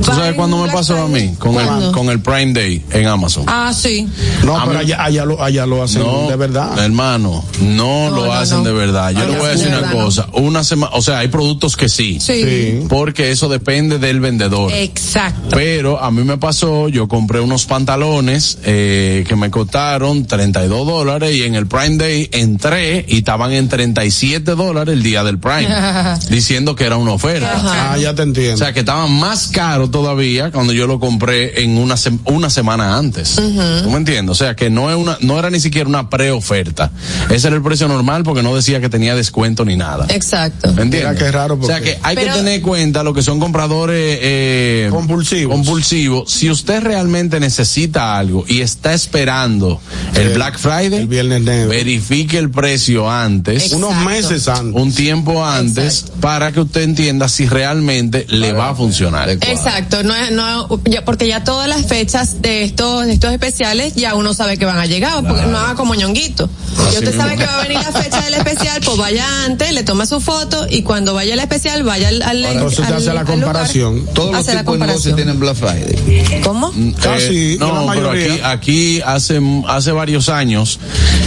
¿Tú sabes, después va- ¿tú va sabes en cuándo me pasó a mí? Con el, con el Prime Day en Amazon. Ah, sí. No, A pero mí- allá, allá lo, allá lo hacen No, de verdad. Hermano, no, lo no, hacen no. de verdad. Yo le voy a de decir una verdad, cosa. Una semana, o sea, hay productos que sí. Sí. Sí. Porque eso depende del vendedor. Exacto. Pero a mí me pasó, yo compré unos pantalones eh, que me costaron 32 dólares y en el Prime Day entré y estaban en 37 dólares el día del Prime, diciendo que era una oferta. Ah, ya te entiendo. O sea, que estaban más todavía cuando yo lo compré en una, sem- una semana antes. ¿Tú me entiendes? O sea, que no, es una, no era ni siquiera una preoferta. Ese era el precio normal porque no decía que tenía descuento ni nada. Exacto. ¿Me entiendes? Mira qué raro, O sea que hay Pero- que tener en cuenta lo que son compradores eh, Compulsivos. compulsivos. Si usted realmente necesita algo y está esperando el, El- Black Friday, el Viernes Negro. verifique el precio antes. Unos meses antes. Un tiempo antes para que usted entienda si realmente le va a funcionar. Exacto, no es, no, ya- porque ya todas las fechas de estos, de estos especiales ya uno sabe que van a llegar, porque no haga como ñonguito. Así Y usted sabe que va a venir la fecha del especial, pues vaya antes, le toma su foto y cuando vaya al especial vaya al, al Entonces usted al- hace la comparación. lugar, Todos los tipos de negocios tienen Black Friday. ¿Cómo? Casi, Eh, la no, pero aquí, aquí hace, hace varios años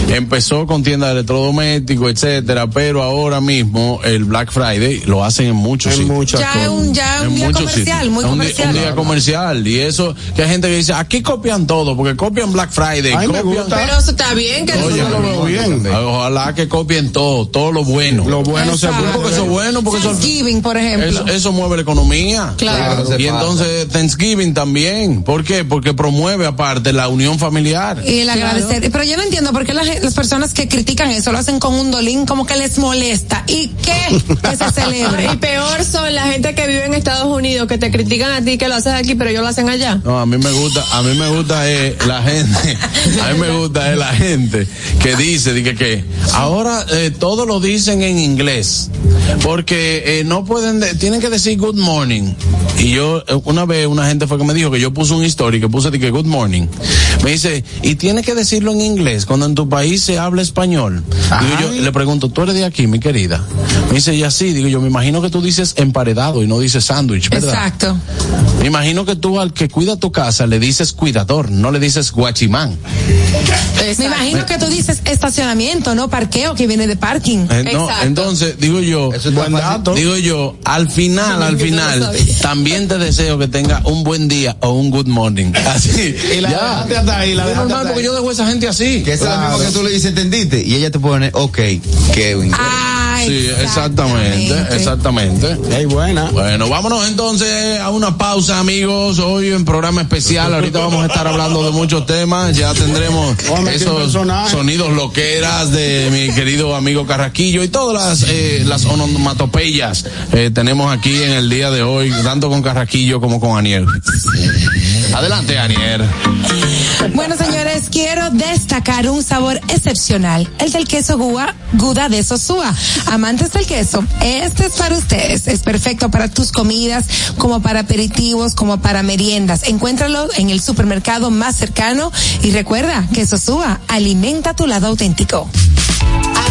empezó con tiendas de electrodomésticos, etcétera, pero ahora mismo el Black Friday lo hacen en muchos En sitios. muchas Ya es cosas. un, ya En un día comercial, sitios. muy día comercial. un día comercial. Y eso, que hay gente que dice, aquí copian todo, porque copian Black Friday, Ay, copian... Pero eso está bien que Oye, yo lo veo bien. Ojalá que copien todo, todo lo bueno. Lo bueno se Exacto. porque eso es bueno, porque eso, Thanksgiving, por ejemplo. eso, eso mueve la economía. Claro. Y pasa. entonces Thanksgiving también. ¿Por qué? Porque promueve aparte la unión familiar. Y el agradecer. Pero yo no entiendo por qué las, las personas que critican eso lo hacen con un dolín como que les molesta. ¿Y qué? Que se celebre. Y peor son la gente que vive en Estados Unidos que te critican a ti que lo haces aquí, pero ellos lo hacen allá. No, a mí me gusta, a mí me gusta eh, la gente, a mí me gusta eh, la gente que dice, dice que ahora eh, todo lo dicen en inglés, porque eh, no pueden, de- tienen que decir good morning. Y yo, eh, una vez una gente fue que me dijo que yo puse un story que puse que good morning. Me dice, y tiene que decirlo en inglés cuando en tu país se habla español. Digo yo, le pregunto, ¿tú eres de aquí, mi querida? Me dice, y así, digo yo, me imagino que tú dices emparedado y no dices sándwich, ¿verdad? Exacto. Me imagino que tú al que cuida tu casa le dices cuidador, no le dices guachimán. Me imagino que tú dices estacionamiento, no parqueo, que viene de parking. Eh, no, entonces, digo yo, Eso está Buen fácil. dato. digo yo, al final, al final, también te deseo que tenga un buen día o un good morning. Así. Y la dejaste hasta ahí, la Es dejaste normal hasta porque ahí. yo dejo a esa gente así. Que esa es la misma que tú le dices, ¿entendiste? Y ella te pone, ok, Kevin. Ah, Sí, exactamente, exactamente. Ey, buena. Bueno, vámonos entonces a una pausa, amigos. Hoy en programa especial. Ahorita vamos a estar hablando de muchos temas. Ya tendremos Hombre, esos sonidos loqueras de mi querido amigo Carraquillo y todas las, eh, las onomatopeyas eh, tenemos aquí en el día de hoy, tanto con Carraquillo como con Aniel. Adelante, Aniel. Bueno, señores, quiero destacar un sabor excepcional, el del queso Gua, Guda de Sosúa. Amantes del queso, este es para ustedes. Es perfecto para tus comidas, como para aperitivos, como para meriendas. Encuéntralo en el supermercado más cercano y recuerda que Sosúa alimenta tu lado auténtico.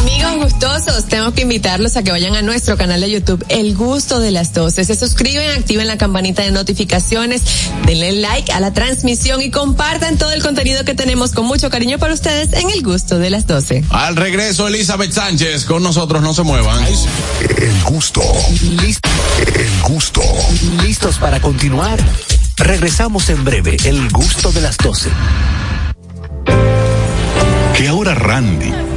Amigos gustosos, tengo que invitarlos a que vayan a nuestro canal de YouTube, El Gusto de las 12. Se suscriben, activen la campanita de notificaciones, denle like a la transmisión y compartan todo el contenido que tenemos con mucho cariño para ustedes en El Gusto de las 12. Al regreso, Elizabeth Sánchez con nosotros, no se muevan. El gusto. Listo. El gusto. ¿Listos para continuar? Regresamos en breve. El gusto de las 12. Que ahora Randy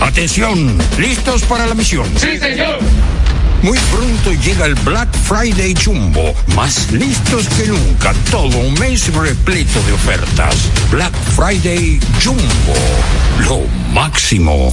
Atención, ¿listos para la misión? Sí, señor. Muy pronto llega el Black Friday Jumbo, más listos que nunca, todo un mes repleto de ofertas. Black Friday Jumbo, lo máximo.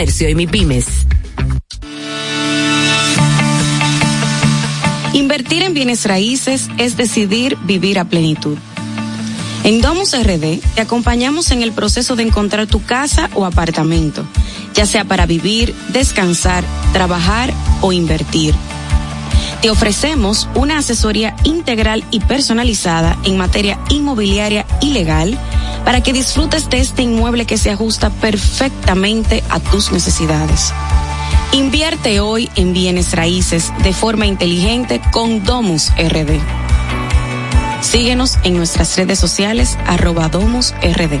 Comercio y MIPIMES. Invertir en bienes raíces es decidir vivir a plenitud. En Domus RD te acompañamos en el proceso de encontrar tu casa o apartamento, ya sea para vivir, descansar, trabajar o invertir. Te ofrecemos una asesoría integral y personalizada en materia inmobiliaria y legal para que disfrutes de este inmueble que se ajusta perfectamente a tus necesidades. Invierte hoy en bienes raíces de forma inteligente con Domus RD. Síguenos en nuestras redes sociales arroba Domus RD.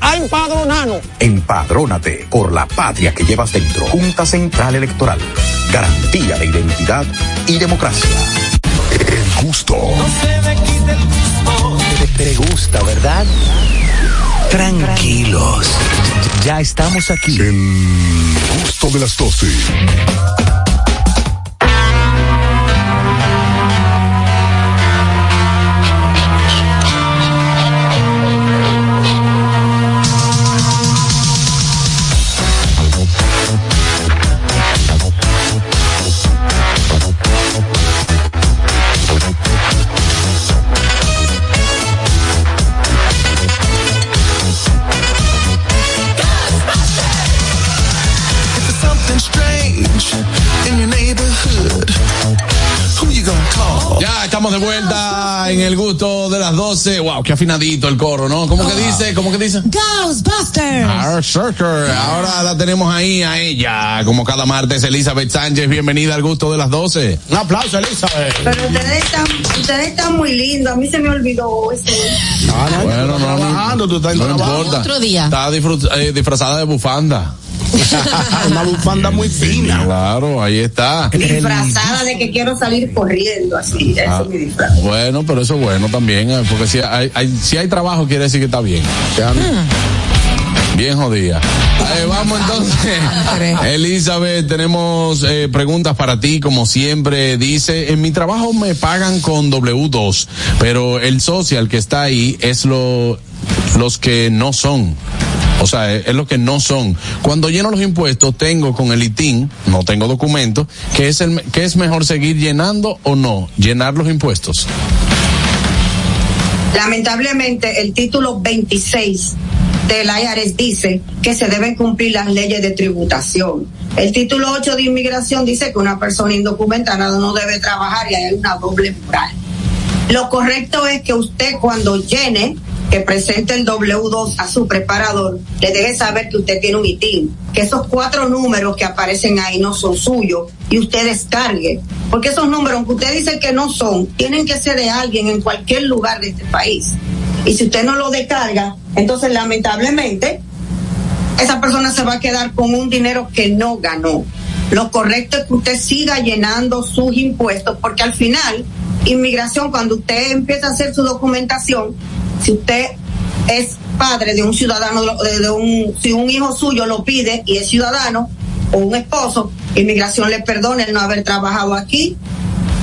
a empadronarnos. Empadrónate por la patria que llevas dentro. Junta Central Electoral. Garantía de identidad y democracia. El gusto. Te, te gusta, ¿verdad? Tranquilos. Ya estamos aquí. El gusto de las 12. En el gusto de las 12. Wow, qué afinadito el coro, ¿no? ¿Cómo que dice? ¿Cómo que dice? Ghostbusters. Our Circle. Ahora la tenemos ahí a ella, como cada martes, Elizabeth Sánchez. Bienvenida al gusto de las 12. Un aplauso, Elizabeth. Pero ustedes están, ustedes están muy lindos. A mí se me olvidó eso. Bueno, no, no, trabajando, tú estás en no trabajo. importa. Otro día. Está eh, disfrazada de bufanda. Una bufanda muy fina. Claro, ahí está. Disfrazada de que quiero salir corriendo, así. Ese Ah, es mi disfraz. bueno, pero eso es bueno también, eh, porque si hay, hay- si hay trabajo quiere decir que está bien. Bien jodida. Eh, vamos entonces. Elizabeth, tenemos eh, preguntas para ti, como siempre dice. En mi trabajo me pagan con W2, pero el social que está ahí es lo, los que no son. O sea, es lo que no son. Cuando lleno los impuestos, tengo con el ITIN, no tengo documento, que es el, que es mejor seguir llenando o no, llenar los impuestos. Lamentablemente, el título 26 del IRS dice que se deben cumplir las leyes de tributación. El título 8 de inmigración dice que una persona indocumentada no debe trabajar y hay una doble moral. Lo correcto es que usted cuando llene, que presente el W2 a su preparador, le deje saber que usted tiene un ITIN, que esos cuatro números que aparecen ahí no son suyos y usted descargue. Porque esos números, aunque usted dice que no son, tienen que ser de alguien en cualquier lugar de este país. Y si usted no lo descarga, entonces lamentablemente esa persona se va a quedar con un dinero que no ganó. Lo correcto es que usted siga llenando sus impuestos, porque al final, inmigración, cuando usted empieza a hacer su documentación, si usted es padre de un ciudadano, de, un, si un hijo suyo lo pide y es ciudadano, o un esposo, inmigración le perdona el no haber trabajado aquí,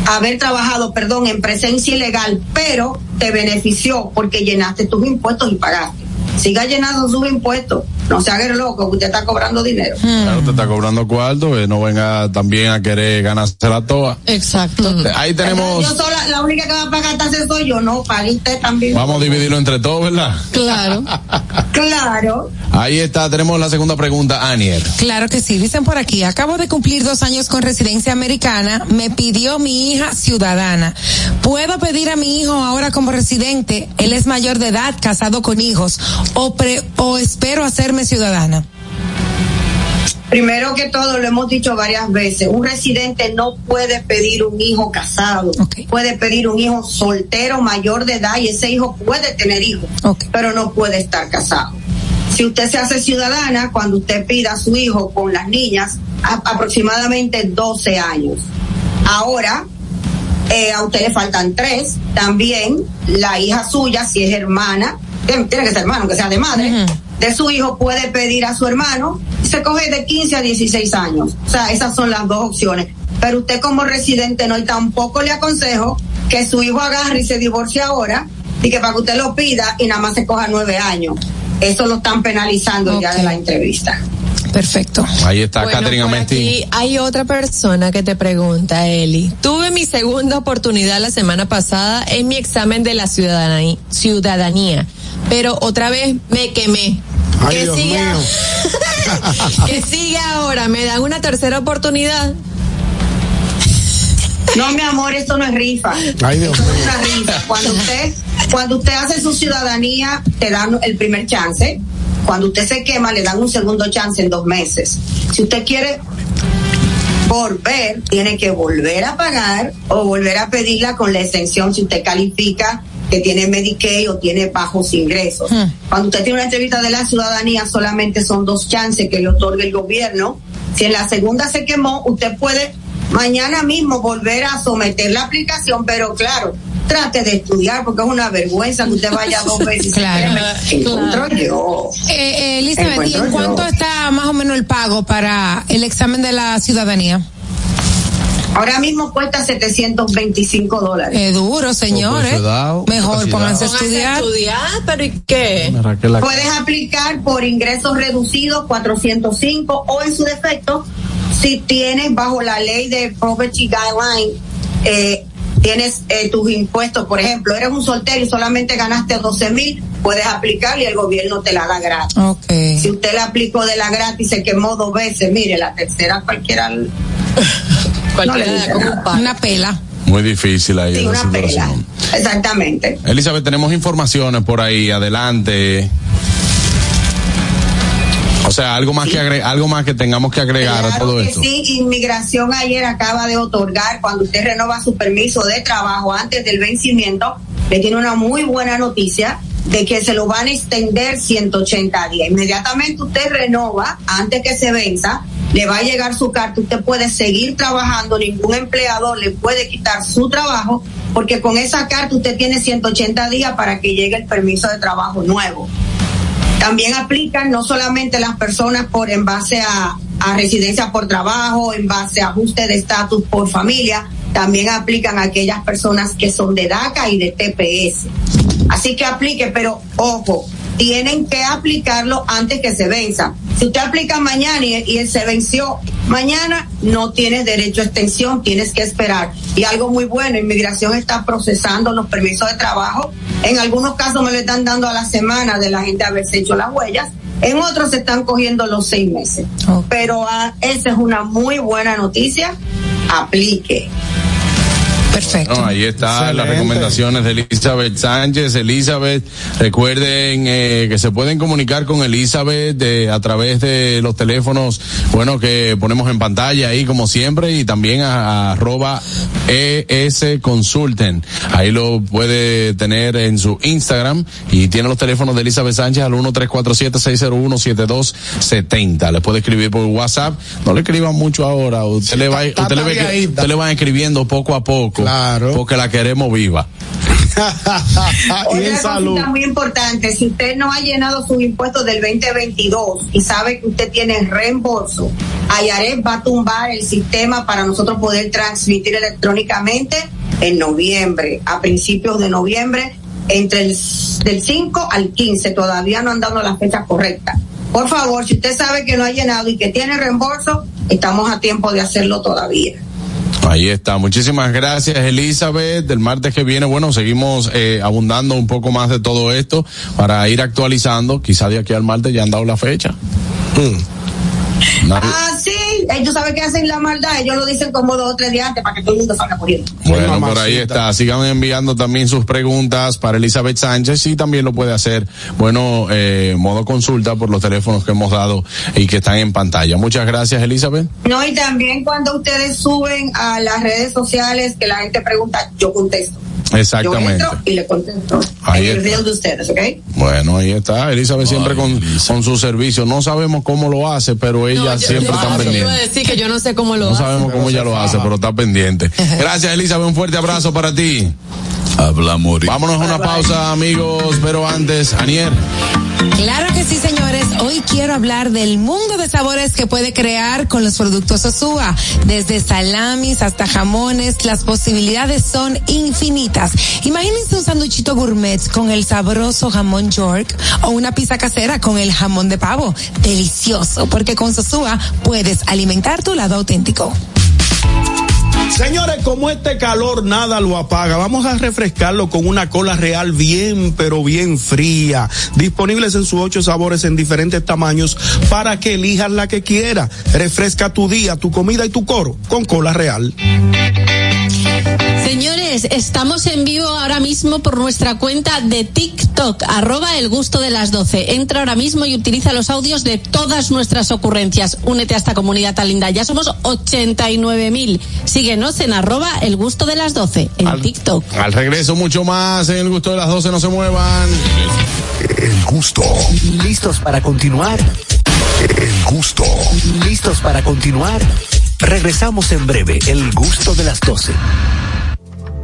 haber trabajado, perdón, en presencia ilegal, pero te benefició porque llenaste tus impuestos y pagaste. Siga llenando sus impuestos. No se haga el loco que usted está cobrando dinero. Claro, te está cobrando cuarto, que no venga también a querer ganarse la toa. Exacto. Ahí tenemos, Yo sola, la única que va a pagar tasas soy yo, no, pague usted también. vamos a dividirlo entre todos, ¿verdad? Claro. Claro. Ahí está, tenemos la segunda pregunta, Anier. Claro que sí, dicen por aquí, acabo de cumplir dos años con residencia americana, me pidió mi hija ciudadana. ¿Puedo pedir a mi hijo ahora como residente? Él es mayor de edad, casado con hijos, o, pre- o espero hacerme ciudadana. Primero que todo, lo hemos dicho varias veces, un residente no puede pedir un hijo casado, puede pedir un hijo soltero mayor de edad y ese hijo puede tener hijos, pero no puede estar casado. Si usted se hace ciudadana, cuando usted pida a su hijo con las niñas, a- aproximadamente 12 años. Ahora, eh, a usted le faltan tres, también la hija suya, si es hermana, tiene tiene que ser hermano, que sea de madre, de su hijo puede pedir a su hermano, y se coge de 15 a 16 años. O sea, esas son las dos opciones. Pero usted como residente no, y tampoco le aconsejo que su hijo agarre y se divorcie ahora, y que para que usted lo pida y nada más se coja nueve años. Eso lo están penalizando ya de la entrevista. Perfecto. Ahí está Bueno, Amesti. aquí hay otra persona que te pregunta, Eli. Tuve mi segunda oportunidad la semana pasada en mi examen de la ciudadanía, ciudadanía pero otra vez me quemé. Ay, que Dios siga, mío. que sigue ahora, me dan una tercera oportunidad. No, mi amor, esto no es rifa. Ay, Dios Esto no es una rifa. Cuando usted, cuando usted hace su ciudadanía, te dan el primer chance. Cuando usted se quema, le dan un segundo chance en dos meses. Si usted quiere volver, tiene que volver a pagar o volver a pedirla con la exención si usted califica que tiene Medicaid o tiene bajos ingresos. Cuando usted tiene una entrevista de la ciudadanía, solamente son dos chances que le otorga el gobierno. Si en la segunda se quemó, usted puede mañana mismo volver a someter la aplicación, pero claro, trate de estudiar porque es una vergüenza que usted vaya dos veces. y se Claro. queme. Encuentro yo. Eh, eh, Elizabeth, ¿y en yo. cuánto está más o menos el pago para el examen de la ciudadanía? Ahora mismo cuesta 725 dólares. Es duro, señores. Mejor capacidad. pónganse a Pónganse a estudiar. estudiar, pero ¿y qué? Puedes aplicar por ingresos reducidos 405 o en su defecto, si tienes bajo la ley de Poverty Guideline, eh, tienes eh, tus impuestos, por ejemplo, eres un soltero y solamente ganaste 12 mil, puedes aplicar y el gobierno te la da gratis. Okay. Si usted la aplicó de la gratis, se quemó dos veces, mire, la tercera cualquiera... Cualquiera no da. Una pela. Muy difícil ahí Sí, la una pela. situación. Exactamente. Elizabeth, tenemos informaciones por ahí, adelante. O sea, algo más que algo más que tengamos que agregar a todo que esto. sí, Inmigración ayer acaba de otorgar, cuando usted renova su permiso de trabajo antes del vencimiento, le tiene una muy buena noticia de que se lo van a extender 180 días. Inmediatamente usted renova, antes que se venza, le va a llegar su carta, usted puede seguir trabajando, ningún empleador le puede quitar su trabajo, porque con esa carta usted tiene 180 días para que llegue el permiso de trabajo nuevo. También aplican no solamente las personas por en base a, a residencia por trabajo, en base a ajuste de estatus por familia, también aplican a aquellas personas que son de DACA y de TPS. Así que aplique, pero ojo, tienen que aplicarlo antes que se venza. Si usted aplica mañana y, y él se venció mañana, no tienes derecho a extensión, tienes que esperar. Y algo muy bueno, inmigración está procesando los permisos de trabajo. En algunos casos me lo están dando a la semana de la gente haberse hecho las huellas. En otros se están cogiendo los seis meses. Pero ah, esa es una muy buena noticia. Aplique. Perfecto. Ahí está las recomendaciones de Elizabeth Sánchez. Elizabeth, recuerden eh, que se pueden comunicar con Elizabeth de, a través de los teléfonos, bueno, que ponemos en pantalla ahí como siempre y también a, a arroba ES Consulten. Ahí lo puede tener en su Instagram y tiene los teléfonos de Elizabeth Sánchez al 1347-601-7270. Le puede escribir por WhatsApp. No le escriban mucho ahora. Usted le va, usted le, ve que- usted le va escribiendo poco a poco. Claro. Porque la queremos viva. y en Otra salud. cosita muy importante, si usted no ha llenado sus impuestos del 2022 y sabe que usted tiene reembolso, Ayaret va a tumbar el sistema para nosotros poder transmitir electrónicamente en noviembre, a principios de noviembre, entre el del 5 al 15, todavía no han dado la fecha correcta. Por favor, si usted sabe que no ha llenado y que tiene reembolso, estamos a tiempo de hacerlo todavía. Ahí está. Muchísimas gracias, Elizabeth. Del martes que viene, bueno, seguimos eh, abundando un poco más de todo esto para ir actualizando. Quizá de aquí al martes ya han dado la fecha. Nadie- Ah, sí, ellos saben que hacen la maldad, ellos lo dicen como dos o tres días antes para que todo el mundo salga corriendo. Bueno, por ahí está. Sigan enviando también sus preguntas para Elizabeth Sánchez y también lo puede hacer, bueno, eh, modo consulta por los teléfonos que hemos dado y que están en pantalla. Muchas gracias, Elizabeth. No, y también cuando ustedes suben a las redes sociales que la gente pregunta, yo contesto. Yo Exactamente. entro y le contesto. Ahí en el reel de ustedes, ¿ok? Bueno, ahí está. Elizabeth siempre con, con su servicio. No sabemos cómo lo hace, pero ella No, yo- siempre yo- está yo iba a pendiente. decir que yo no sé cómo lo No hace. sabemos cómo ella lo hace, pero está pendiente. Gracias, Elizabeth. Un fuerte abrazo para ti. Hablamos. Vámonos a una pausa, amigos. Pero antes, Anier. Claro que sí, señores. Hoy quiero hablar del mundo de sabores que puede crear con los productos Osúa. Desde salamis hasta jamones, las posibilidades son infinitas. Imagínense un sanduchito gourmet con el sabroso jamón York o una pizza casera con el jamón de pavo. Delicioso, porque con Sosúa puedes alimentar tu lado auténtico. Señores, como este calor nada lo apaga, vamos a refrescarlo con una cola real bien, pero bien fría. Disponibles en sus ocho sabores en diferentes tamaños para que elijas la que quiera. Refresca tu día, tu comida y tu coro con cola real. Señores, estamos en vivo ahora mismo por nuestra cuenta de TikTok, arroba el gusto de las 12. Entra ahora mismo y utiliza los audios de todas nuestras ocurrencias. Únete a esta comunidad tan linda. Ya somos 89 mil. Síguenos en arroba el gusto de las 12 en TikTok. Al regreso, mucho más en el gusto de las 12. No se muevan. El gusto. ¿Listos para continuar? El gusto. ¿Listos para continuar? Regresamos en breve. El gusto de las 12.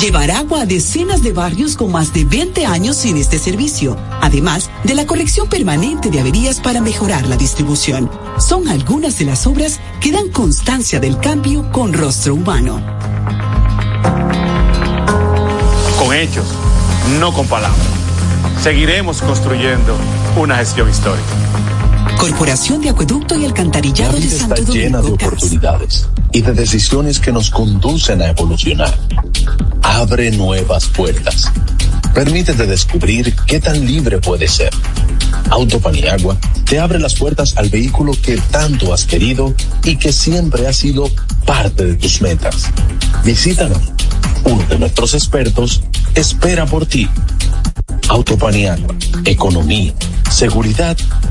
Llevar agua a decenas de barrios con más de 20 años sin este servicio, además de la corrección permanente de averías para mejorar la distribución. Son algunas de las obras que dan constancia del cambio con rostro humano. Con hechos, no con palabras. Seguiremos construyendo una gestión histórica. Corporación de Acueducto y Alcantarillado de vida está Santo llena de oportunidades y de decisiones que nos conducen a evolucionar. Abre nuevas puertas. Permítete descubrir qué tan libre puede ser. Autopaniagua te abre las puertas al vehículo que tanto has querido y que siempre ha sido parte de tus metas. Visítanos. Uno de nuestros expertos espera por ti. Autopaniagua, economía, seguridad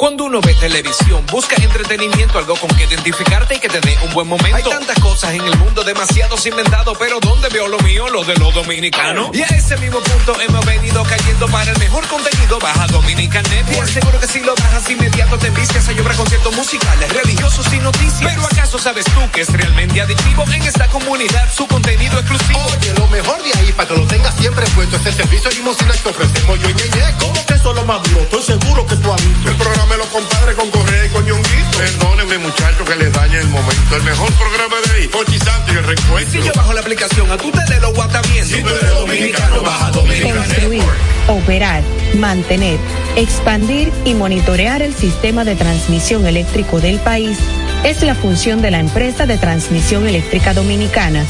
Cuando uno ve televisión, busca entretenimiento, algo con que identificarte y que te dé un buen momento. Hay tantas cosas en el mundo, demasiados inventados, pero ¿dónde veo lo mío? Lo de los dominicanos. Y a ese mismo punto hemos venido cayendo para el mejor contenido. Baja Dominican Network. Y seguro que si lo bajas inmediato te envicias a llorar conciertos musicales, religiosos y noticias. Pero ¿acaso sabes tú que es realmente adictivo en esta comunidad su contenido exclusivo? Oye, lo mejor de ahí, para que lo tengas siempre puesto, es el servicio limosina que ofrecemos yo y Ñeñe. ¿Cómo que eso es lo más duro? Estoy seguro que tú has visto. El programa de los compadres con Correa y con. Perdónenme, muchachos, que les dañe el momento. El mejor programa de ahí, Pochi Santo y el reencuentro. Si yo bajo la aplicación, a tu tele lo guata viendo. Si tú eres dominicano, baja Dominicana Construir, operar, mantener, expandir y monitorear el sistema de transmisión eléctrico del país es la función de la empresa de transmisión eléctrica dominicana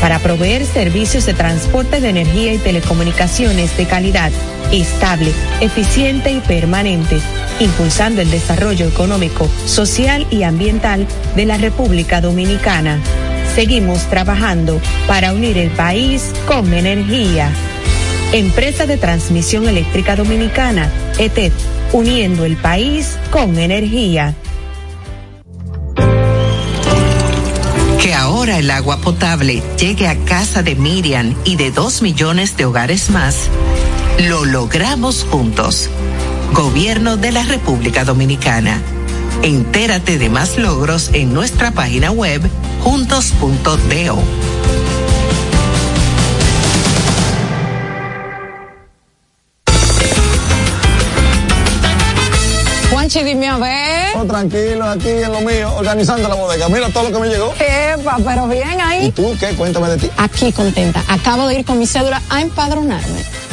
para proveer servicios de transporte de energía y telecomunicaciones de calidad, estable, eficiente y permanente, impulsando el desarrollo económico, social y ambiental de la República Dominicana. Seguimos trabajando para unir el país con energía. Empresa de Transmisión Eléctrica Dominicana, ETED, uniendo el país con energía. Que ahora el agua potable llegue a casa de Miriam y de dos millones de hogares más, lo logramos juntos. Gobierno de la República Dominicana. Entérate de más logros en nuestra página web juntos.do. Juanchi, dime a ver. Oh, tranquilo, aquí en lo mío, organizando la bodega. Mira todo lo que me llegó. Epa, pero bien ahí. ¿Y tú qué? Cuéntame de ti. Aquí contenta. Acabo de ir con mi cédula a empadronarme.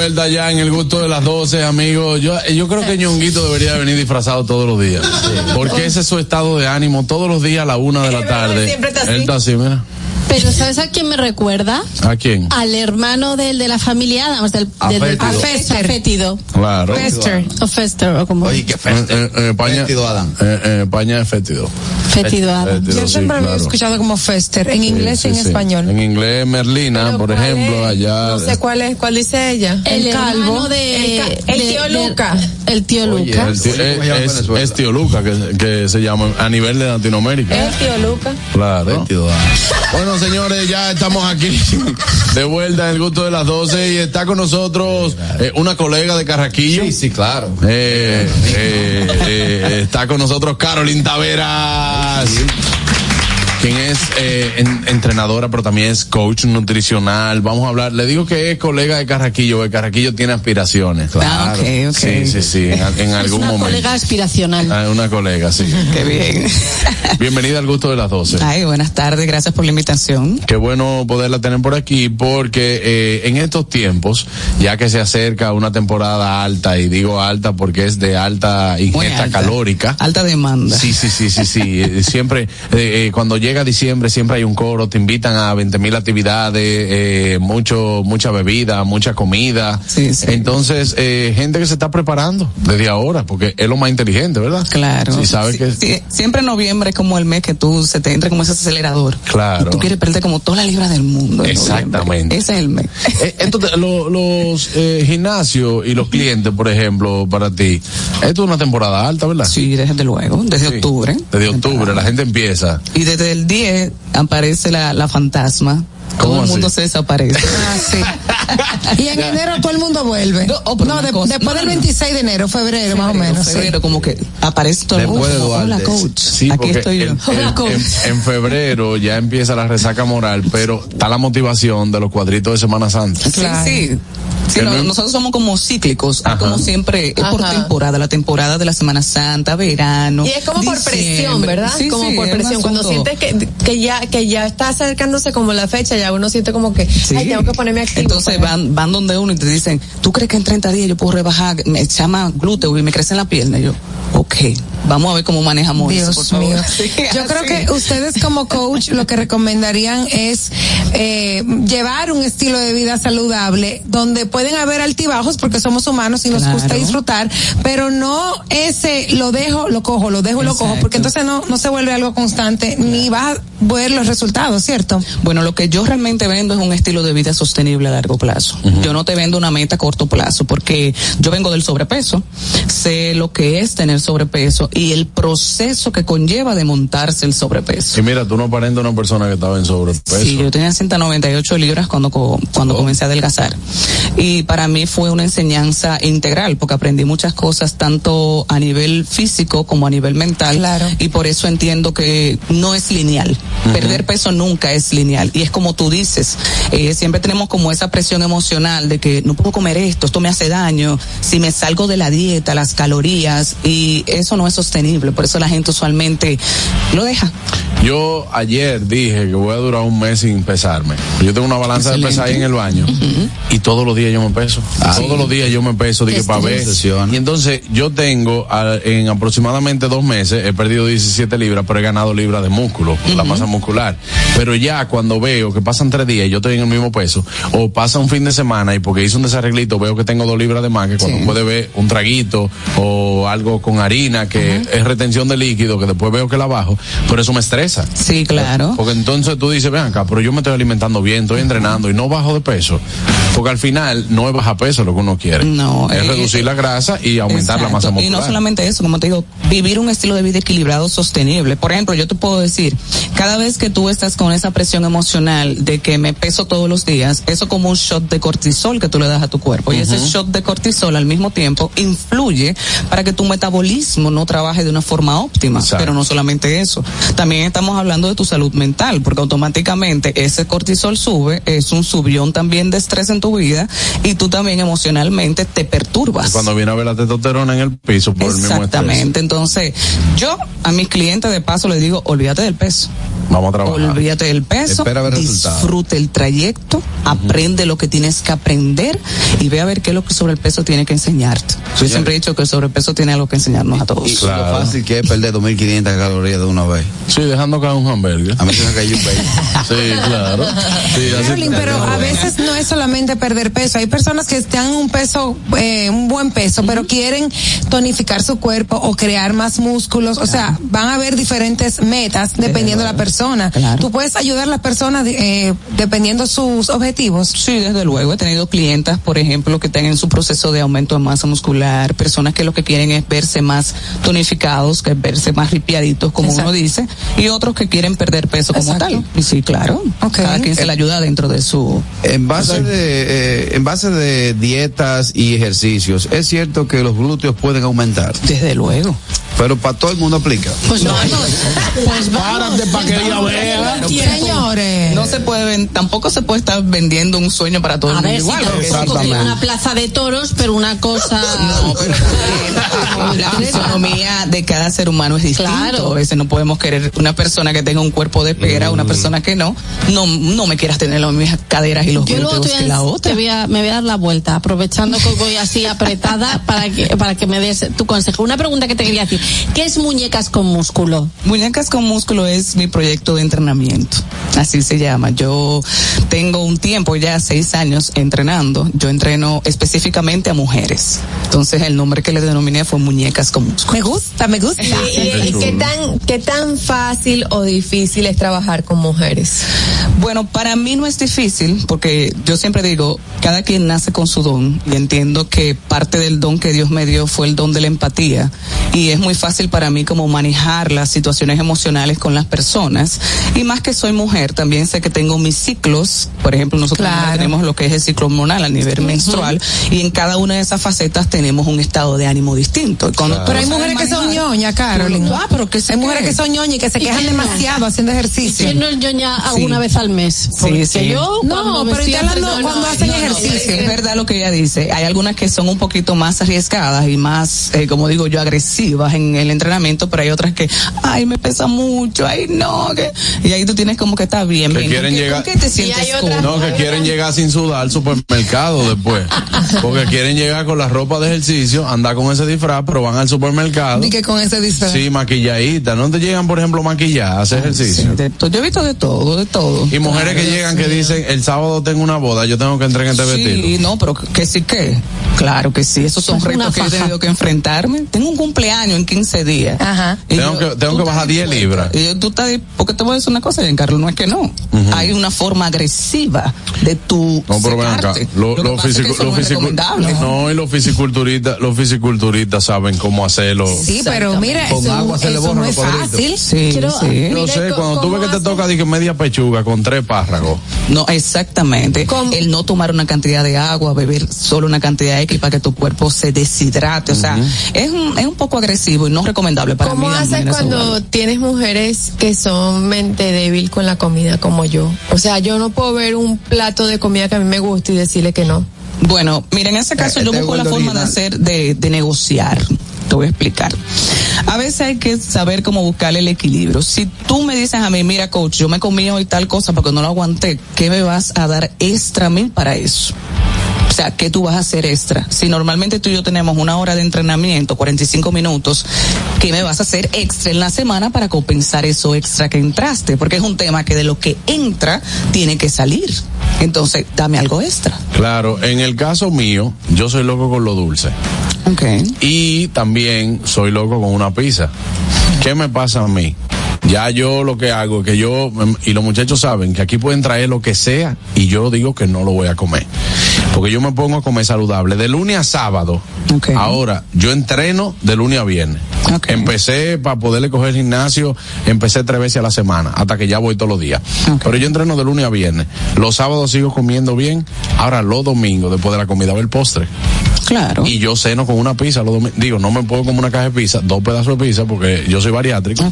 Vuelta ya en el gusto de las 12, amigos. Yo, yo creo que Ñonguito debería venir disfrazado todos los días. Porque ese es su estado de ánimo. Todos los días a la una de la tarde. siempre está así. Él está así, mira. Pero ¿sabes a quién me recuerda? ¿A quién? Al hermano del de la familia Adams, del, del, del Afétido. Fester. Fétido. Claro. Fester. O Fester, o como. Oye, qué En, en España, eh, en España es fétido. Fétido Adams. Yo siempre lo he escuchado como Fester, en inglés y en Sí, sí. español. En inglés, Merlina, por ejemplo, allá. No sé cuál es, cuál dice ella. El, hermano de. El, ca- el de- tío de- Luca. El tío Oye, Luca. el tío- es, es- es tío Luca que, que se llama a nivel de Latinoamérica. El tío Luca. Claro. Bueno, señores, ya estamos aquí de vuelta en el gusto de las 12 y está con nosotros eh, una colega de Carraquillo. Sí, sí, claro. Eh, eh, está con nosotros Carolyn Taveras. Quien es eh, en- entrenadora, pero también es coach nutricional. Vamos a hablar. Le digo que es colega de Carraquillo, que Carraquillo tiene aspiraciones. Ah, ok, ok. Sí, sí, sí. En, algún una momento. colega aspiracional. Ah, una colega, sí. Qué bien. Bienvenida al gusto de las 12. Ay, buenas tardes, gracias por la invitación. Qué bueno poderla tener por aquí porque eh, en estos tiempos, ya que se acerca una temporada alta, y digo alta porque es de alta ingesta alta. calórica. Alta demanda. Sí, sí, sí, sí, sí. Siempre, eh, eh, cuando llega diciembre, siempre hay un coro, te invitan a 20 mil actividades, eh, mucho, mucha bebida, mucha comida. Entonces, eh, gente que se está preparando desde ahora, porque es lo más inteligente, ¿verdad? Claro. Sí, sabes Sí, que. sí, siempre noviembre es como el mes que tú se te entra como ese acelerador. Claro. Tú quieres perder como todas las libras del mundo. en Exactamente. Ese es el mes. Eh, Entonces, lo- los eh, gimnasios y los clientes, por ejemplo, para ti, esto es una temporada alta, ¿verdad? Sí, desde luego, desde Sí. octubre. Desde octubre, la gente empieza. Y desde el 10 aparece la, la fantasma. Todo el así? mundo se desaparece. Ah, sí. Y en enero todo el mundo vuelve. No, de- cosa- después no, del no, no. 26 de enero, febrero, más o menos. sí. febrero, como que aparece todo el mundo. Hola, coach. Sí, Aquí estoy yo. en- en, en- en febrero ya empieza la resaca moral, pero está la motivación de los cuadritos de Semana Santa. Sí, sí. Sí, no, nosotros somos como cíclicos, Ajá. como siempre, es por Ajá. temporada, la temporada de la Semana Santa, verano. Y es como por presión. ¿verdad? Sí, como sí, por presión. Cuando sientes que, que ya que ya está acercándose como la fecha, ya uno siente como que, Sí. ay, tengo que ponerme activo. Entonces para- van, van donde uno y te dicen, ¿tú crees que en 30 días yo puedo rebajar, me llama glúteo y me crece en la pierna? Y yo, ok, vamos a ver cómo manejamos eso, por Dios favor. mío. Sí, Yo así. creo que ustedes como coach lo que recomendarían es eh, llevar un estilo de vida saludable donde pueden haber altibajos porque somos humanos y nos Claro. gusta disfrutar, pero no ese lo dejo, lo cojo, lo dejo, lo cojo, porque entonces no, no se vuelve algo constante ni vas a ver los resultados, ¿cierto? Bueno, lo que yo realmente vendo es un estilo de vida sostenible a largo plazo. Yo no te vendo una meta a corto plazo porque yo vengo del sobrepeso, sé lo que es tener sobrepeso y el proceso que conlleva de montarse el sobrepeso. Y mira, tú no aparentas una persona que estaba en sobrepeso. Sí, yo tenía 198 libras cuando cuando comencé a adelgazar. Y para mí fue una enseñanza integral porque aprendí muchas cosas tanto a nivel físico como a nivel mental. Claro. Y por eso entiendo que no es lineal. Perder peso nunca es lineal. Y es como tú dices, eh, siempre tenemos como esa presión emocional de que no puedo comer esto, esto me hace daño, si me salgo de la dieta, las calorías, y eso no es sostenible. Por eso la gente usualmente lo deja. Yo ayer dije que voy a durar un mes sin pesarme. Yo tengo una balanza de pesar ahí en el baño y todos los días yo me peso. todos los días yo me peso dije, para ver. Y entonces yo tengo a- en aproximadamente dos meses he perdido 17 libras, pero he ganado libras de músculo, la masa muscular. Pero ya cuando veo que pasan tres días y yo estoy en el mismo peso, o pasa un fin de semana y porque hice un desarreglito veo que tengo dos libras de más, que cuando puede ver un traguito o algo con harina que es retención de líquido, que después veo que la bajo, pero eso me estresa. Sí, claro. Porque entonces tú dices, ven acá, pero yo me estoy alimentando bien, estoy entrenando y no bajo de peso. Porque al final no es bajar peso lo que uno quiere. No, Es eh, reducir la grasa y aumentar la masa muscular. Y no solamente eso, como te digo, vivir un estilo de vida equilibrado, sostenible. Por ejemplo, yo te puedo decir, cada vez que tú estás con esa presión emocional de que me peso todos los días, eso como un shot de cortisol que tú le das a tu cuerpo. Y ese shot de cortisol al mismo tiempo influye para que tu metabolismo no trabaje de una forma óptima. Pero no solamente eso. También estamos hablando de tu salud mental, porque automáticamente ese cortisol sube, es un subión también de estrés en tu vida y tú también emocionalmente te perturbas. Cuando viene a ver la testosterona en el piso por el mismo estrés. Exactamente. Entonces, yo a mis clientes de paso les digo, olvídate del peso. Vamos a trabajar. Olvídate del peso, Espera ver disfruta el trayecto, aprende lo que tienes que aprender y ve a ver qué es lo que sobre el peso tiene que enseñarte. Yo siempre he dicho que el sobrepeso tiene algo que enseñarnos a todos. Y lo fácil que es perder 2.500 calorías de una vez. Sí, dejando caer un hamburger. A mí se me cayó un baby. Sí, claro. Sí, pero a veces no es solamente perder peso. Hay personas que están en un peso, eh, un buen peso, pero quieren tonificar su cuerpo o crear más músculos. O sea, van a haber diferentes metas dependiendo de la persona. Tú puedes ayudar a las personas eh, dependiendo sus objetivos. Sí, desde luego. He tenido clientas, por ejemplo, que están en su proceso de aumento de masa muscular, personas que lo que quieren es verse más tonificados, que es verse más ripiaditos, como uno dice, y otros que quieren perder peso como tal. Y sí, claro. Cada quien se le ayuda dentro de su... En base de, eh, en base de dietas y ejercicios, es cierto que los glúteos pueden aumentar. Desde luego. Pero para todo el mundo aplica. Pues no, pues párate para que ella vea. Señores. No se puede, ven- tampoco se puede estar vendiendo un sueño para todo A el mundo ver, si igual. Exactamente. una plaza de toros, pero una cosa. la fisonomía de cada ser humano es distinto. Claro. A veces no podemos querer una persona que tenga un cuerpo de pera, una persona que no. No, no me quieras tener las mismas caderas y los Yo luego te la otra. te voy a- me voy a dar la vuelta, aprovechando que voy así apretada para que, para que me des tu consejo. Una pregunta que te quería decir. ¿Qué es muñecas con músculo? Muñecas con músculo es mi proyecto de entrenamiento. Así se llama. Yo tengo un tiempo ya, seis años entrenando. Yo entreno específicamente a mujeres. Entonces el nombre que le denominé fue Muñecas con músculo. Me gusta, me gusta. ¿Y, y qué tan qué tan fácil o difícil es trabajar con mujeres? Bueno, para mí no es difícil porque yo siempre digo, cada quien nace con su don y entiendo que parte del don que Dios me dio fue el don de la empatía y es muy fácil para mí como manejar las situaciones emocionales con las personas y más que soy mujer también sé que tengo mis ciclos, por ejemplo nosotros Claro. tenemos lo que es el ciclo hormonal a nivel menstrual y en cada una de esas facetas tenemos un estado de ánimo distinto. Cuando Pero hay mujeres que son ñoñas, Carolyn. Ah, pero que se Hay mujeres que son ñoñas y que se quejan demasiado haciendo ejercicio. ¿Quién no es ñoña alguna Sí. vez al mes? Porque sí. yo No, pero estoy hablando cuando no, hacen no, no, ejercicio. Es verdad lo que ella dice. Hay algunas que son un poquito más arriesgadas y más, eh, como digo yo, agresivas en el entrenamiento, pero hay otras que, ay, me pesa mucho, ay, no, que... y ahí tú tienes como que está bien, Que bien. Quieren ¿Con qué- llegar- con qué te sientes? No, que quieren llegar sin sudar al supermercado después. Porque quieren llegar con la ropa de ejercicio, andar con ese disfraz, pero van al supermercado. Y que con ese disfraz. Sí, maquilladita. ¿No te llegan, por ejemplo, maquilladas a hacer ejercicio? Yo he visto de todo, de todo. Y mujeres que llegan sí. que dicen, el sábado tengo una boda, yo tengo que entrar en este vestido. Sí, no, pero que sí que. Claro que sí, esos son Es retos que yo he tenido que enfrentarme. Tengo un cumpleaños en 15 días. Ajá. Tengo que, tengo que bajar 10 libras. Y yo, tú estás, porque te voy a decir una cosa, Giancarlo, no es que no. Hay una forma agresiva de tu No, pero ven acá. Lo- Lo los fisicu- los no y los fisiculturistas, los fisiculturistas saben cómo hacerlo. Sí, pero mira, Con eso, agua se le eso borran no los fácil. Sí, Quiero- sí. Yo sé, cuando tú ¿cómo ves que te toca dije, media pechuga con tres párragos. No, exactamente. El no tomar una cantidad de agua, beber solo una cantidad X para que tu cuerpo se deshidrate. O sea, es un, es un poco agresivo y no recomendable para ¿Cómo mí. haces cuando tienes mujeres que son mente débil con la comida como yo? O sea, yo no puedo ver un plato de comida que a mí me gusta y decirle que no. Bueno, mira, en ese caso Eh, yo este busco la forma de hacer, de, de negociar. Te voy a explicar. A veces hay que saber cómo buscar el equilibrio. Si tú me dices a mí, mira coach, yo me comí hoy tal cosa porque no lo aguanté, ¿qué me vas a dar extra a mí para eso? Sea, ¿qué tú vas a hacer extra? Si normalmente tú y yo tenemos una hora de entrenamiento, 45 minutos, ¿qué me vas a hacer extra en la semana para compensar eso extra que entraste? Porque es un tema que de lo que entra tiene que salir. Entonces, dame algo extra. Claro, en el caso mío, yo soy loco con lo dulce. Ok. Y también soy loco con una pizza. ¿Qué me pasa a mí? Ya yo lo que hago es que yo, y los muchachos saben que aquí pueden traer lo que sea y yo digo que no lo voy a comer. Porque yo me pongo a comer saludable de lunes a sábado. Ahora, yo entreno de lunes a viernes. Empecé para poderle coger el gimnasio, empecé tres veces a la semana, hasta que ya voy todos los días. Pero yo entreno de lunes a viernes. Los sábados sigo comiendo bien. Ahora los domingos, después de la comida, va el postre. Claro. Y yo ceno con una pizza los domingos. Digo, no me puedo comer una caja de pizza, dos pedazos de pizza, porque yo soy bariátrico.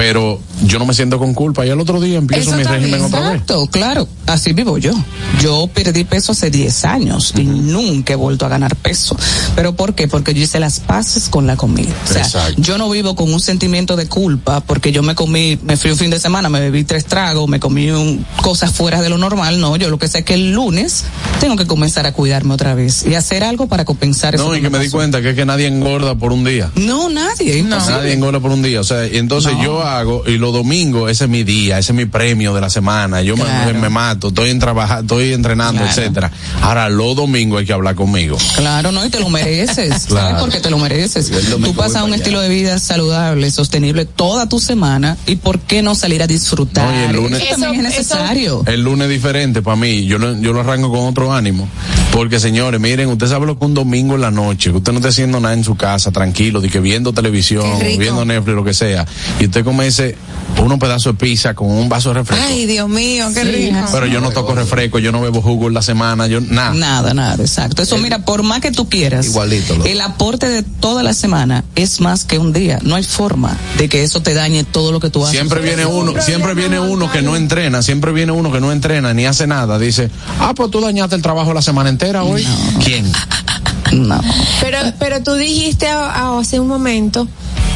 Pero yo no me siento con culpa. Y al otro día empiezo mi régimen otra vez. Exacto, claro. Así vivo yo. Yo perdí peso hace 10 años y nunca he vuelto a ganar peso. ¿Pero por qué? Porque yo hice las paces con la comida. O sea, yo no vivo con un sentimiento de culpa porque yo me comí, me fui un fin de semana, me bebí tres tragos, me comí un, cosas fuera de lo normal. No, yo lo que sé es que el lunes tengo que comenzar a cuidarme otra vez y hacer algo para compensar eso. No, y que me di cuenta que es que nadie engorda por un día. No, nadie. No. Nadie engorda por un día. O sea, entonces yo hago, y los domingos, ese es mi día, ese es mi premio de la semana. Yo me- me, me mato, estoy en trabajar, estoy entrenando, Claro. etcétera. Ahora, los domingos hay que hablar conmigo. Claro, no, y te lo mereces, Claro. ¿sabes? Porque te lo mereces. Tú pasas un estilo de vida saludable, sostenible toda tu semana y ¿por qué no salir a disfrutar? No, y el lunes- Eso también es necesario. El lunes es diferente para mí, yo lo, yo lo arranco con otro ánimo. Porque señores, miren, usted sabe lo que un domingo en la noche, que usted no esté haciendo nada en su casa, tranquilo, de que viendo televisión, Qué viendo Netflix, lo que sea, y usted come ese, unos pedazos de pizza con un vaso de refresco. Ay, Dios mío, qué Sí, rico. Pero yo no toco refresco, yo no bebo jugo en la semana, yo nada. Nada, nada, exacto. Eso, mira, por más que tú quieras, Igualito, el aporte de toda la semana es más que un día. No hay forma de que eso te dañe todo lo que tú haces. Siempre viene uno, siempre viene uno que no entrena, siempre viene uno que no entrena ni hace nada. Dice, ah, pues tú dañaste el trabajo la semana entera hoy. ¿Quién? No. Pero, pero tú dijiste hace un momento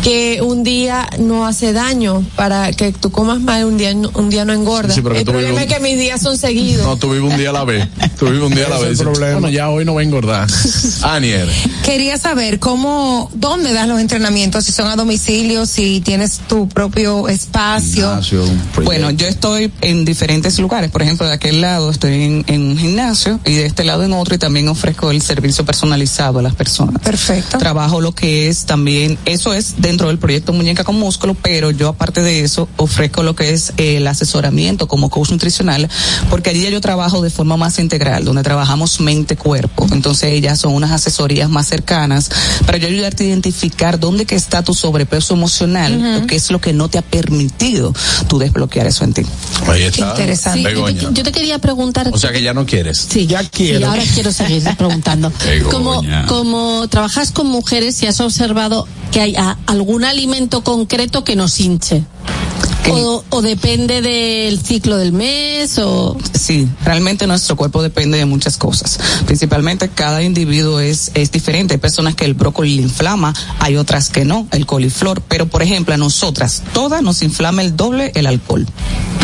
que un día no hace daño para que tú comas mal un día no- un día no engorda. Sí, pero que el tú problema es que mis días son seguidos. No, tú vives un día a la vez. Tú vives un día a la vez. Bueno, ya hoy no va a engordar. Anier. Quería saber cómo, dónde das los entrenamientos, si son a domicilio, si tienes tu propio espacio. Gimnasio. Bueno, yo estoy en diferentes lugares. Por ejemplo, de aquel lado estoy en, en un gimnasio y de este lado en otro y también ofrezco el servicio personalizado a las personas. Perfecto. Trabajo lo que es también, eso es dentro del proyecto Muñeca con Músculo, pero yo aparte de eso ofrezco lo que es el asesoramiento como coach nutricional, porque allí ya yo trabajo de forma más integral, donde trabajamos mente-cuerpo. Entonces ellas son unas asesorías más cercanas para yo ayudarte a identificar dónde que está tu sobrepeso emocional, Ujú. lo que es lo que no te ha permitido tú desbloquear eso en ti. Ahí está. Sí, yo, te, yo te quería preguntar. O sea que ya no quieres. Sí, ya quiero. Y ahora quiero seguir preguntando. como, como trabajas con mujeres, si has observado que hay ah, algún alimento concreto que nos hinche. O, o depende del ciclo del mes o Sí, realmente nuestro cuerpo depende de muchas cosas. Principalmente cada individuo es, es diferente. Hay personas que el brócoli le inflama, hay otras que no, el coliflor. Pero por ejemplo, a nosotras, todas nos inflama el doble el alcohol.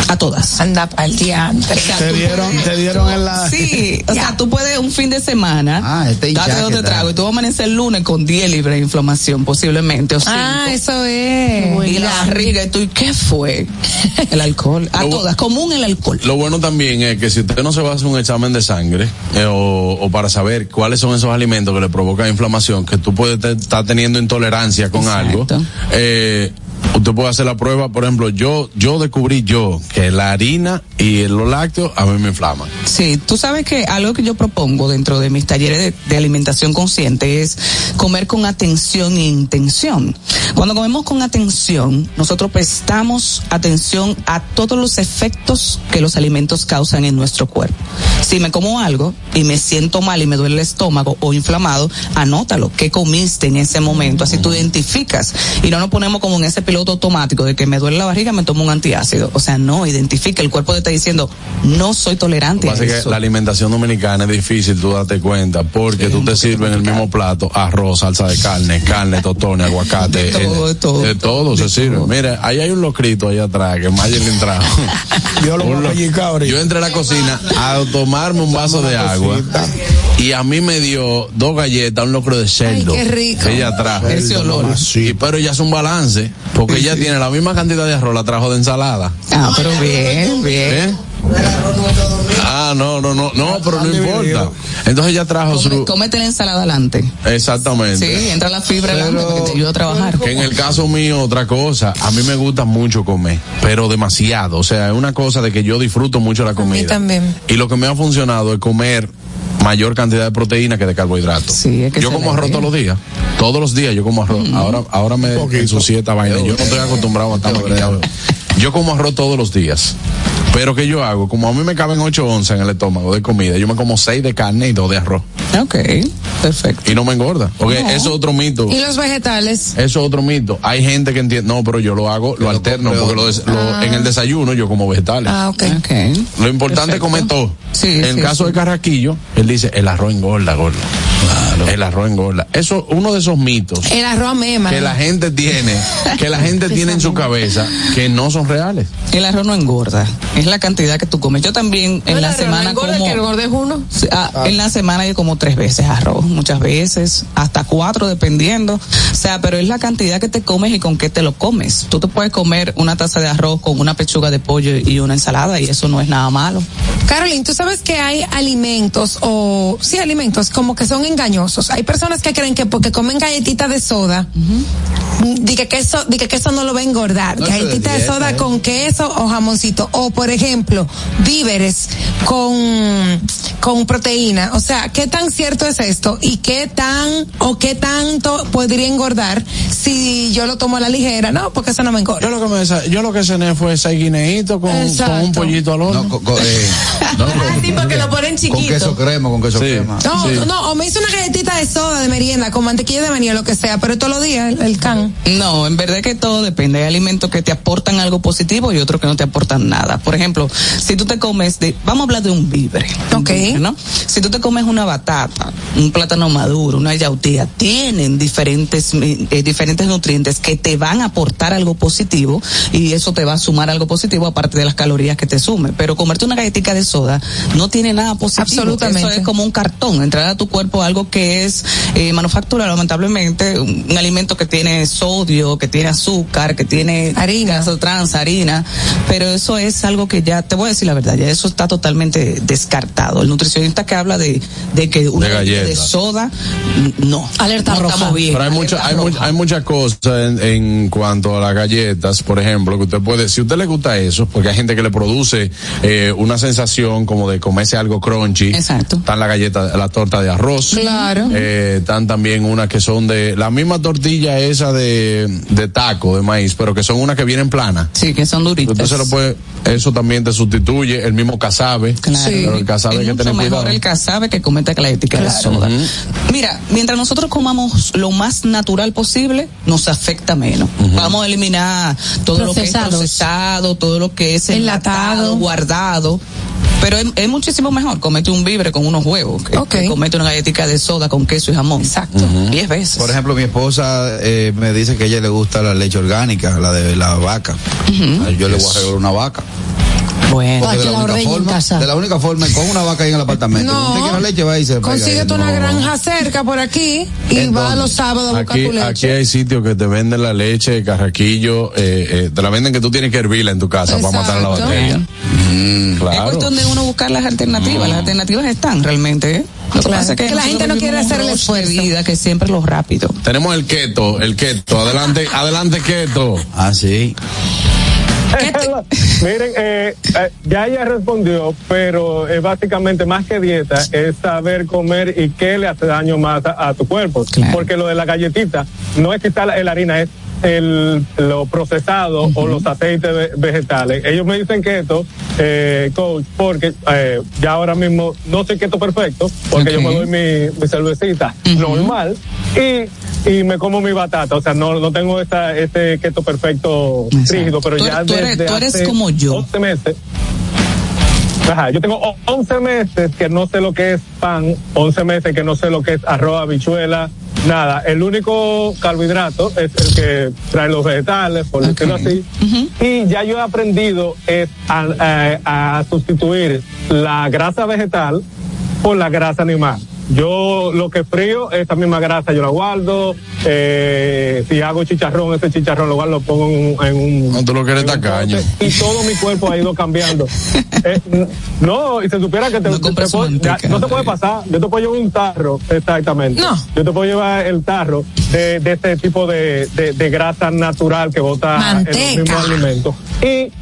A todas. Anda pa'l diantre. Te dieron, te dieron en la. Sí, o sea, tú puedes un fin de semana, Ah, este date dos te trago y tú vas a amanecer el lunes con 10 libras de inflamación, posiblemente, o Ah, cinco. eso es. Y la barriga, y tú, ¿y qué fue? El alcohol. A Lo- todas, común el alcohol. Lo bueno también es que si usted no se va a hacer un examen de sangre eh, o, o para saber cuáles son esos alimentos que le provocan inflamación, que tú puedes te- estar teniendo intolerancia con algo, eh, usted puede hacer la prueba. Por ejemplo, yo yo descubrí yo que la harina y los lácteos a mí me inflaman. Sí, tú sabes que algo que yo propongo dentro de mis talleres de, de alimentación consciente es comer con atención e intención. Cuando comemos con atención, nosotros prestamos atención a todos los efectos que los alimentos causan en nuestro cuerpo. Si me como algo y me siento mal y me duele el estómago o inflamado, anótalo, qué comiste en ese momento, así tú identificas y no nos ponemos como en ese piloto automático de que me duele la barriga, me tomo un antiácido. O sea, no, identifica, el cuerpo te está diciendo, no soy tolerante Lo a que pasa es eso. que la alimentación dominicana es difícil, tú date cuenta, porque tú te sirves en el mismo plato arroz, salsa de carne, carne, totones, aguacate. De todo, de todo. de todo se sirve. Mira, ahí hay un locrito ahí atrás que Mayer le entraba. Yo lo. Yo entré a la cocina a tomarme un vaso de agua y a mí me dio dos galletas, un locro de cerdo. qué rico. Ella atrás. Ese olor. Sí, pero ella es un balance, porque ella tiene la misma cantidad de arroz, la trajo de ensalada. Ah, pero bien, bien. ¿Eh? Ah, no, no, no, no, pero no importa. Entonces ella trajo Come- su... cómete la ensalada adelante. Exactamente. Sí, entra la fibra adelante para que te ayude a trabajar. Que en el caso mío, otra cosa, a mí me gusta mucho comer, pero demasiado. O sea, es una cosa de que yo disfruto mucho la A mí comida. también. Y lo que me ha funcionado es comer mayor cantidad de proteína que de carbohidratos. Sí, es que yo como arroz todos los días. Todos los días yo como arroz. Ahora, ahora me ensucié esta vaina. Yo no estoy acostumbrado a estar maquillado. Yo como arroz todos los días. Pero que yo hago, como a mí me caben 8 onzas en el estómago de comida, yo me como 6 de carne y 2 de arroz. Ok, perfecto. Y no me engorda. Porque No. eso es otro mito. ¿Y los vegetales? Eso es otro mito. Hay gente que entiende, no, pero yo lo hago, lo alterno, porque lo des- lo- en el desayuno yo como vegetales. Ah, ok. Lo importante es comer todo. Sí, en el sí, caso sí. de Carraquillo, él dice, el arroz engorda, gorda. El arroz engorda. Eso, uno de esos mitos El arroz mema. que la gente tiene, que la gente tiene en su cabeza, que no son reales. El arroz no engorda, es la cantidad que tú comes. Yo también en la semana engorda, como... que uno. Sí, ah, En la semana yo como tres veces arroz, muchas veces, hasta cuatro dependiendo. O sea, pero es la cantidad que te comes y con qué te lo comes. Tú te puedes comer una taza de arroz con una pechuga de pollo y una ensalada y eso no es nada malo. Caroline, tú sabes que hay alimentos o sí alimentos como que son engañosos. Hay personas que creen que porque comen galletitas de soda, di que queso, di que queso no lo va a engordar. No, eso galletitas de soda ¿eh? con queso o jamoncito o por ejemplo víveres con con proteína. O sea, ¿qué tan cierto es esto y qué tan o qué tanto podría engordar si yo lo tomo a la ligera? No, porque eso no me engorda. Yo lo que, me yo lo que cené fue seis guineitos con, con un pollito al horno. No, eh, no, Ah, sí, porque lo ponen con chiquito. queso crema, con queso Sí. crema. No, Sí. no, o me hice una galletita de soda de merienda con mantequilla de maní o lo que sea, pero todos los días el, el can. No, en verdad que todo depende. Hay alimentos que te aportan algo positivo y otros que no te aportan nada. Por ejemplo, si tú te comes de, vamos a hablar de un víver. Ok. ¿no? Si tú te comes una batata, un plátano maduro, una yautía, tienen diferentes, eh, diferentes nutrientes que te van a aportar algo positivo y eso te va a sumar algo positivo aparte de las calorías que te sume. Pero comerte una galletita de soda no tiene nada positivo. Absolutamente. Eso es como un cartón, entrar a tu cuerpo algo que es eh, manufacturado lamentablemente, un, un alimento que tiene sodio, que tiene azúcar, que tiene Harina. trans, harina, pero eso es algo que ya, te voy a decir la verdad, ya eso está totalmente descartado. El nutricionista que habla de, de que una De galleta de soda, no. Alerta no roja. bien. Pero hay, mucha, hay, mu- hay muchas cosas en, en cuanto a las galletas, por ejemplo, que usted puede, si a usted le gusta eso, porque hay gente que le produce eh, una sensación como de comerse algo crunchy. Exacto. Están la galleta, la torta de arroz. Claro. Eh, están también unas que son de la misma tortilla esa de, de taco de maíz, pero que son unas que vienen planas. Sí, que son duritas. Se lo puede, eso también te sustituye, el mismo casabe. Claro. Pero el casabe es que mucho mejor el casabe que comete la ética de soda. Mira, mientras nosotros comamos lo más natural posible, nos afecta menos. Vamos a eliminar todo lo que es procesado, todo lo que es Enlatado. enlatado, guardado. Pero es, es muchísimo mejor comete un vibre con unos huevos que, comete una galletita de soda con queso y jamón. Exacto. Diez veces. Por ejemplo, mi esposa eh, me dice que a ella le gusta la leche orgánica, la de la vaca. Yo le voy a regalar una vaca. Bueno. Porque de la la, única forma, casa. de la única forma, con una vaca ahí en el apartamento. No. Usted quiere leche, va y se pega Consíguete una No. granja cerca por aquí y ¿En va los sábados a buscar Aquí, tu leche. aquí hay sitios que te venden la leche de carraquillo, eh, eh, te la venden que tú tienes que hervirla en tu casa para matar la Exacto. bacteria. Mm, Es claro. cuestión de uno buscar las alternativas. Las alternativas están realmente. ¿eh? Lo que Claro. pasa es que, Que la gente no quiere hacer el esfuerzo. vida que siempre es lo rápido. Tenemos el keto, el keto. Adelante, adelante keto. Ah, sí. Miren, eh, eh, ya ella respondió, pero eh, básicamente más que dieta es saber comer y qué le hace daño más a, a tu cuerpo. Claro. Porque lo de la galletita no es quitar la, la harina, es el, lo procesado o los aceites ve- vegetales. Ellos me dicen keto, eh, coach, porque eh, ya ahora mismo no soy keto perfecto, porque yo me doy mi, mi cervecita normal y y me como mi batata. O sea, no, no tengo esta, este keto perfecto rígido, pero Tú ya tú eres- desde tú eres hace como yo. 11 meses. Ajá, yo tengo o- 11 meses que no sé lo que es pan, 11 meses que no sé lo que es arroz, habichuela, nada. El único carbohidrato es el que trae los vegetales, por decirlo así. Y ya yo he aprendido es a, a- a sustituir la grasa vegetal por la grasa animal. Yo lo que frío, esa misma grasa yo la guardo. Eh, si hago chicharrón, ese chicharrón lo guardo, lo pongo en un. En un No, tú lo quieres tacaño. y todo mi cuerpo ha ido cambiando. Eh, no, y se supiera que te, te puedo- ya, no te puede pasar. Yo te puedo llevar un tarro, exactamente. No. Yo te puedo llevar el tarro de, de este tipo de, de, de grasa natural que bota en los mismos alimentos. Y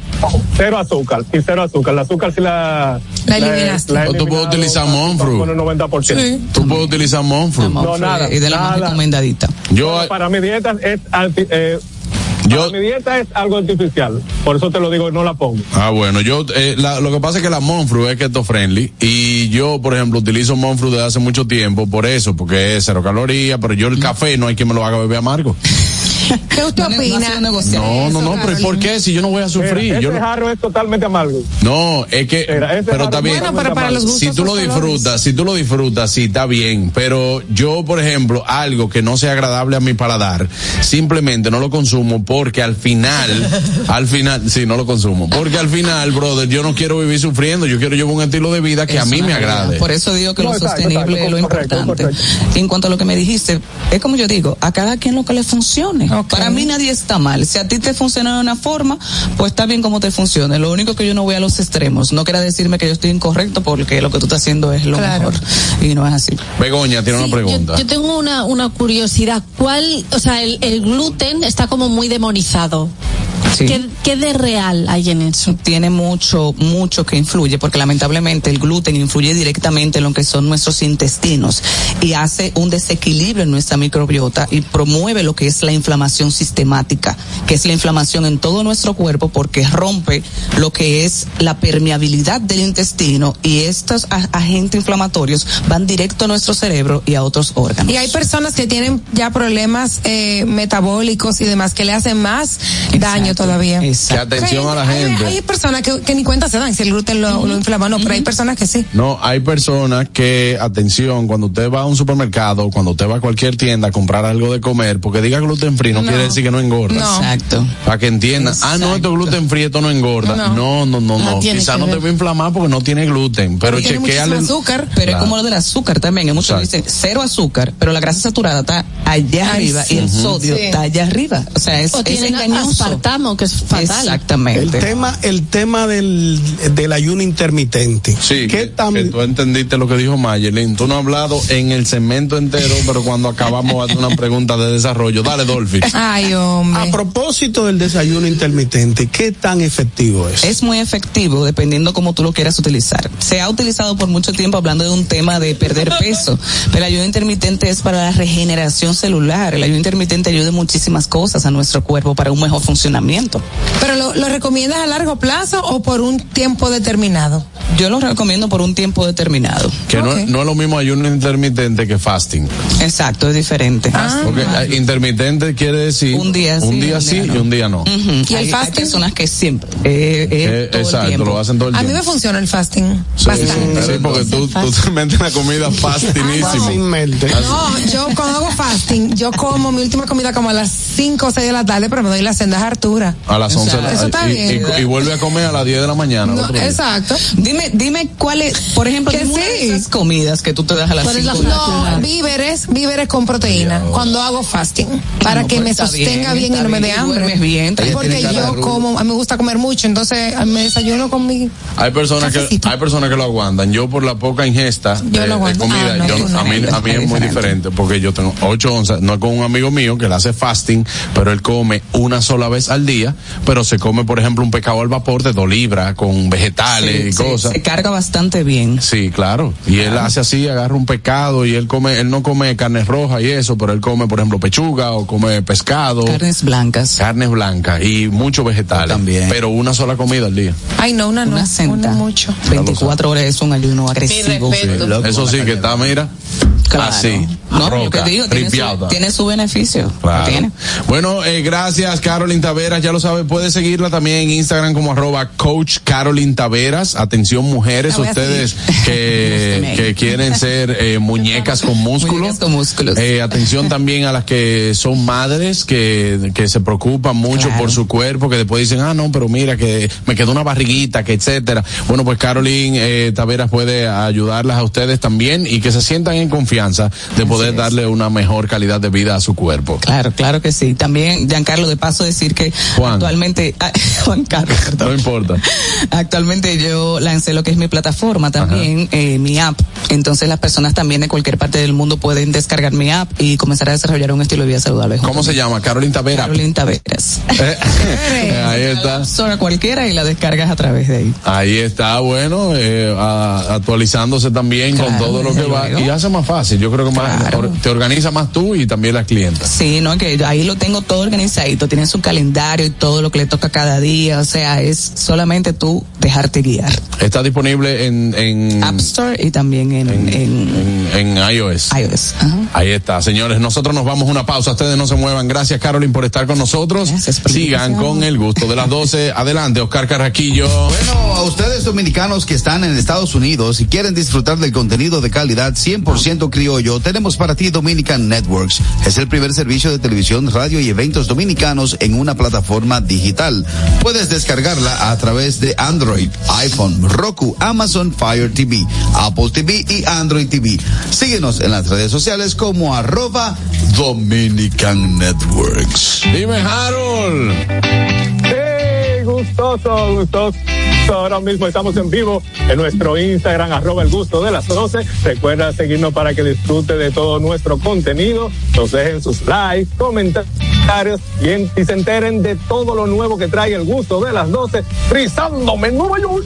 cero azúcar, y cero azúcar. El azúcar sí la. La eliminaste. he O tú puedes utilizar Monfru. Con el 90%. Tú puedes utilizar Monfru. No, nada. Y de la más nada. recomendadita. Yo, Bueno, para mi dieta es arti- eh, para mi dieta es algo artificial. Por eso te lo digo, no la pongo. Ah, bueno, yo, eh, la- lo que pasa es que la Monfru es keto friendly y yo, por ejemplo, utilizo Monfru desde hace mucho tiempo por eso, porque es cero calorías, pero yo el café no hay quien me lo haga beber amargo. ¿Qué usted opina? No, no, no, pero ¿por qué? Si yo no voy a sufrir. Yo ese no- jarro es totalmente amargo. No, es que, pero está bien. Bueno, pero para los si gustos tú lo disfrutas, si tú lo disfrutas, sí, está bien. Pero yo, por ejemplo, algo que no sea agradable a mi paladar, simplemente no lo consumo porque al final, al final, sí, no lo consumo. Porque al final, brother, yo no quiero vivir sufriendo, yo quiero llevar un estilo de vida que a mí me realidad. agrade. Por eso digo que No, lo sostenible es lo correcto, importante. En cuanto a lo que me dijiste, es como yo digo, a cada quien lo que le funcione. Para mí nadie está mal. Si a ti te funciona de una forma, pues está bien como te funcione. Lo único que yo no voy a los extremos. No quiera decirme que yo estoy incorrecto porque lo que tú estás haciendo es lo mejor. Y no es así. Begoña tiene una pregunta. Yo tengo una, una curiosidad. ¿Cuál, o sea, el, el gluten está como muy demonizado? Sí. ¿Qué, qué de real hay en eso? Tiene mucho, mucho que influye, porque lamentablemente el gluten influye directamente en lo que son nuestros intestinos y hace un desequilibrio en nuestra microbiota y promueve lo que es la inflamación sistemática, que es la inflamación en todo nuestro cuerpo porque rompe lo que es la permeabilidad del intestino y estos agentes inflamatorios van directo a nuestro cerebro y a otros órganos. Y hay personas que tienen ya problemas eh, metabólicos y demás que le hacen más daño todavía. Que atención a la Hay- gente. Hay, personas que, que ni cuenta se dan si el gluten lo, lo inflama, no, pero hay personas que sí. No, hay personas que, atención, cuando usted va a un supermercado, cuando usted va a cualquier tienda a comprar algo de comer, porque diga gluten free no, No. quiere decir que no engorda. No. Exacto. Para que entiendan, ah, no, esto es gluten free, esto no engorda. No. No, no, no, no. No tiene Quizá que no ver. te va a inflamar porque no tiene gluten, pero chequeale. Pero es como lo del azúcar también. Hay muchos que dicen cero azúcar, pero la grasa saturada está allá Ay, arriba sí. y el sodio Sí. está allá arriba. O sea, es, o es engañoso. aspartamo, que es fatal. Exactamente. El tema, el tema del, del ayuno intermitente. Sí, que, que tú entendiste lo que dijo Mayelin. Tú no has hablado en el segmento entero, pero cuando acabamos hacer una pregunta de desarrollo. Dale, Dolphy. Ay, hombre. A propósito del desayuno intermitente, ¿qué tan efectivo es? Es muy efectivo dependiendo cómo tú lo quieras utilizar. Se ha utilizado por mucho tiempo hablando de un tema de perder peso, pero el ayuno intermitente es para la regeneración celular. El ayuno intermitente ayuda en muchísimas cosas a nuestro cuerpo para un mejor funcionamiento. Pero lo, lo recomiendas a largo plazo o por un tiempo determinado? Yo lo recomiendo por un tiempo determinado. Que no, no es lo mismo ayuno intermitente que fasting. Exacto, es diferente. Porque eh, intermitente quiere decir Un día sí, un día un sí día no. y un día no. Ujú. hay, hay personas que siempre. eh, eh, Eh, todo el exacto, tiempo. lo hacen todo el A mí tiempo. me funciona el fasting. Sí, bastante. sí, porque tú, tú te metes la comida fastinísimo. No, yo cuando hago fasting, yo como mi última comida como a las 5 o 6 de la tarde, pero me doy la senda A las 11 de la Eso está y, bien. y- y vuelve a comer a las 10 de la mañana. No, exacto. Dime, dime cuál es, por ejemplo, Que sí. esas comidas que tú te das a las ¿Cuál es la cinco de la No, tarde. víveres, víveres con proteína cuando hago fasting, para No, que pues me sostenga bien, bien, y no me dé hambre. bien, porque yo como, a mí me gusta comer mucho, entonces me desayuno con mi Hay personas que hay personas que lo aguantan. Yo por la poca ingesta de, Yo lo de aguanto. comida, Ah, no, yo- tú no. a mí a mí es muy diferente porque yo tengo 8 onzas, no es con un amigo mío que le hace fasting, pero él come una sola vez al día, pero se come por ejemplo un pescado al vapor de 2 libras con vegetales y Sí, cosas. Se carga bastante bien. Sí, claro. Y él hace así, agarra un pescado y él come, él no come carne roja y eso, pero él come, por ejemplo, pechuga o come pescado. Carnes blancas. Carnes blancas y muchos vegetales. También. Pero una sola comida al día. Ay, no, una no, Una senta. una mucho. 24 horas es un ayuno agresivo. Sí, Eso sí que está, mira. Claro. Así. No, yo roca, te digo, tiene su, tripiada. tiene su beneficio. Claro. Tiene. Bueno, eh, gracias Carolyn Taveras, ya lo sabe, puede seguirla también en Instagram como arroba coach Carolyn Taveras. Atención mujeres, ustedes que, que quieren ser eh, muñecas con músculo. con músculos. Eh, atención también a las que son madres, que, que se preocupan mucho por su cuerpo, que después dicen, ah, no, pero mira, que me quedó una barriguita, que etcétera. Bueno, pues Carolyn Taveras puede ayudarlas a ustedes también y que se sientan en confianza de poder darle una mejor calidad de vida a su cuerpo. Claro, claro que sí. También, Giancarlo, de paso decir que Juan. actualmente, ah, Juan Carlos, No importa. actualmente yo lancé lo que es mi plataforma también, eh, mi app. Entonces las personas también de cualquier parte del mundo pueden descargar mi app y comenzar a desarrollar un estilo de vida saludable. ¿Cómo se llama? Carolyn Taveras. Carolyn Taveras. Eh, ahí está. Sobre cualquiera y la descargas a través de ahí. Ahí está, bueno, eh, a- actualizándose también con todo lo que va. Y hace más fácil. Yo creo que más, or- te organiza más tú y también las clientas. Sí, no, que ahí lo tengo todo organizadito, tiene su calendario y todo lo que le toca cada día, o sea, es solamente tú dejarte guiar. Está disponible en, en, App Store y también en, en, en, en iOS. iOS. Ahí está, señores. Nosotros nos vamos a una pausa. Ustedes no se muevan. Gracias, Carolyn, por estar con nosotros. Sigan con el gusto de las 12. Adelante, Oscar Carraquillo. Bueno, a ustedes dominicanos que están en Estados Unidos y quieren disfrutar del contenido de calidad 100% criollo, tenemos para ti Dominican Networks. Es el primer servicio de televisión, radio y eventos dominicanos en una plataforma digital. Puedes descargarla a través de Android, iPhone, Roku, Amazon Fire TV, Apple TV y Android TV. Síguenos en las redes sociales como arroba Dominican Networks. Dime, Harold. Gustoso, gustoso. Ahora mismo estamos en vivo en nuestro Instagram, arroba el gusto de las 12. Recuerda seguirnos para que disfrute de todo nuestro contenido. Nos dejen sus likes, comentarios y, en- y se enteren de todo lo nuevo que trae el gusto de las 12. Frizándome en Nueva York.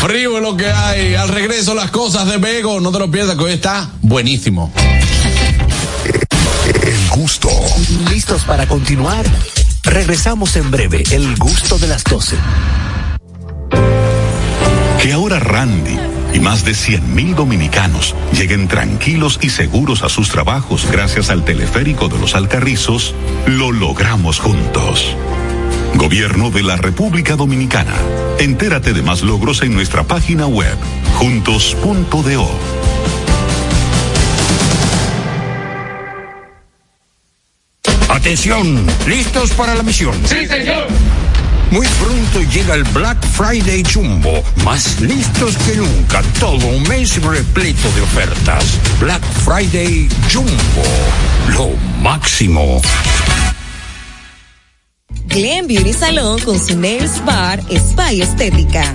Frío es lo que hay. Al regreso, las cosas de Bego. No te lo pierdas, que hoy está buenísimo. El gusto. ¿Listos para continuar? Regresamos en breve. El gusto de las 12. Que ahora Randy y más de 100.000 dominicanos lleguen tranquilos y seguros a sus trabajos gracias al teleférico de los Alcarrizos, lo logramos juntos. Gobierno de la República Dominicana. Entérate de más logros en nuestra página web, juntos.do. Atención, ¿listos para la misión? Sí, señor. Muy pronto llega el Black Friday Jumbo, más listos que nunca, todo un mes repleto de ofertas. Black Friday Jumbo, lo máximo. Glen Beauty Salon con su Nails Bar Spa y Estética.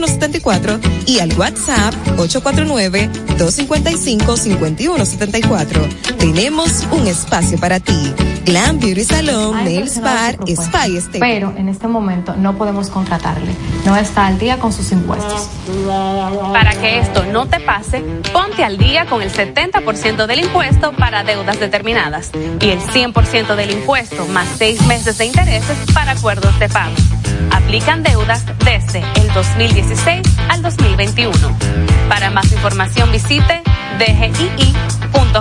809-333-5174 y al WhatsApp 849-255-5174. Tenemos un espacio para ti. Glam Beauty Salon, Hay Nails Bar, Spa y Estética. Pero en este momento no podemos contratarle. No está al día con sus impuestos. Para que esto no te pase, ponte al día con el 70% del impuesto para deudas determinadas y el 100% del impuesto más seis meses de intereses para acuerdos de pago. Aplican deudas desde el 2016 al 2021. Para más información visite dgii.gov.do.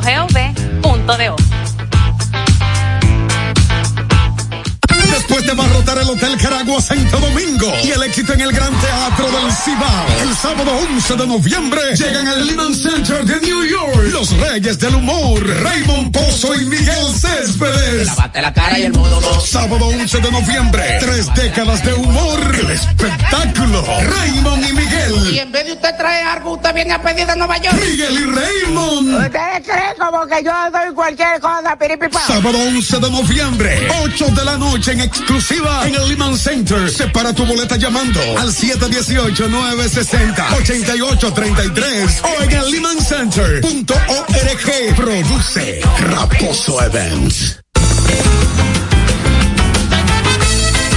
Después de abarrotar el Hotel Caragua Santo Domingo y el éxito en el Gran Teatro del Cibao, el sábado 11 de noviembre llegan al Lehman Center de New York los Los Reyes del Humor, Raymond Pozo y Miguel Céspedes. Lavate la cara y el modo dos. Sábado 11 de noviembre, tres décadas de humor, el espectáculo. Raymond y Miguel. Y en vez de usted traer algo, usted viene a pedir de Nueva York. Miguel y Raymond. ¿Ustedes creen como que yo doy cualquier cosa, piripipa? Sábado 11 de noviembre, 8 de la noche en exclusiva en el Lehman Center. Separa tu boleta llamando al 718-960-8833 o en el lehmancenter.org. Produce Raposo Events.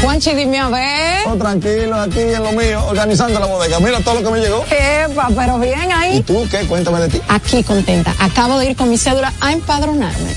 Juanchi, dime a ver. Oh, tranquilo, aquí en lo mío, organizando la bodega. Mira todo lo que me llegó. Epa, pero bien ¿Y ahí. tú qué? Cuéntame de ti. Aquí contenta. Acabo de ir con mi cédula a empadronarme.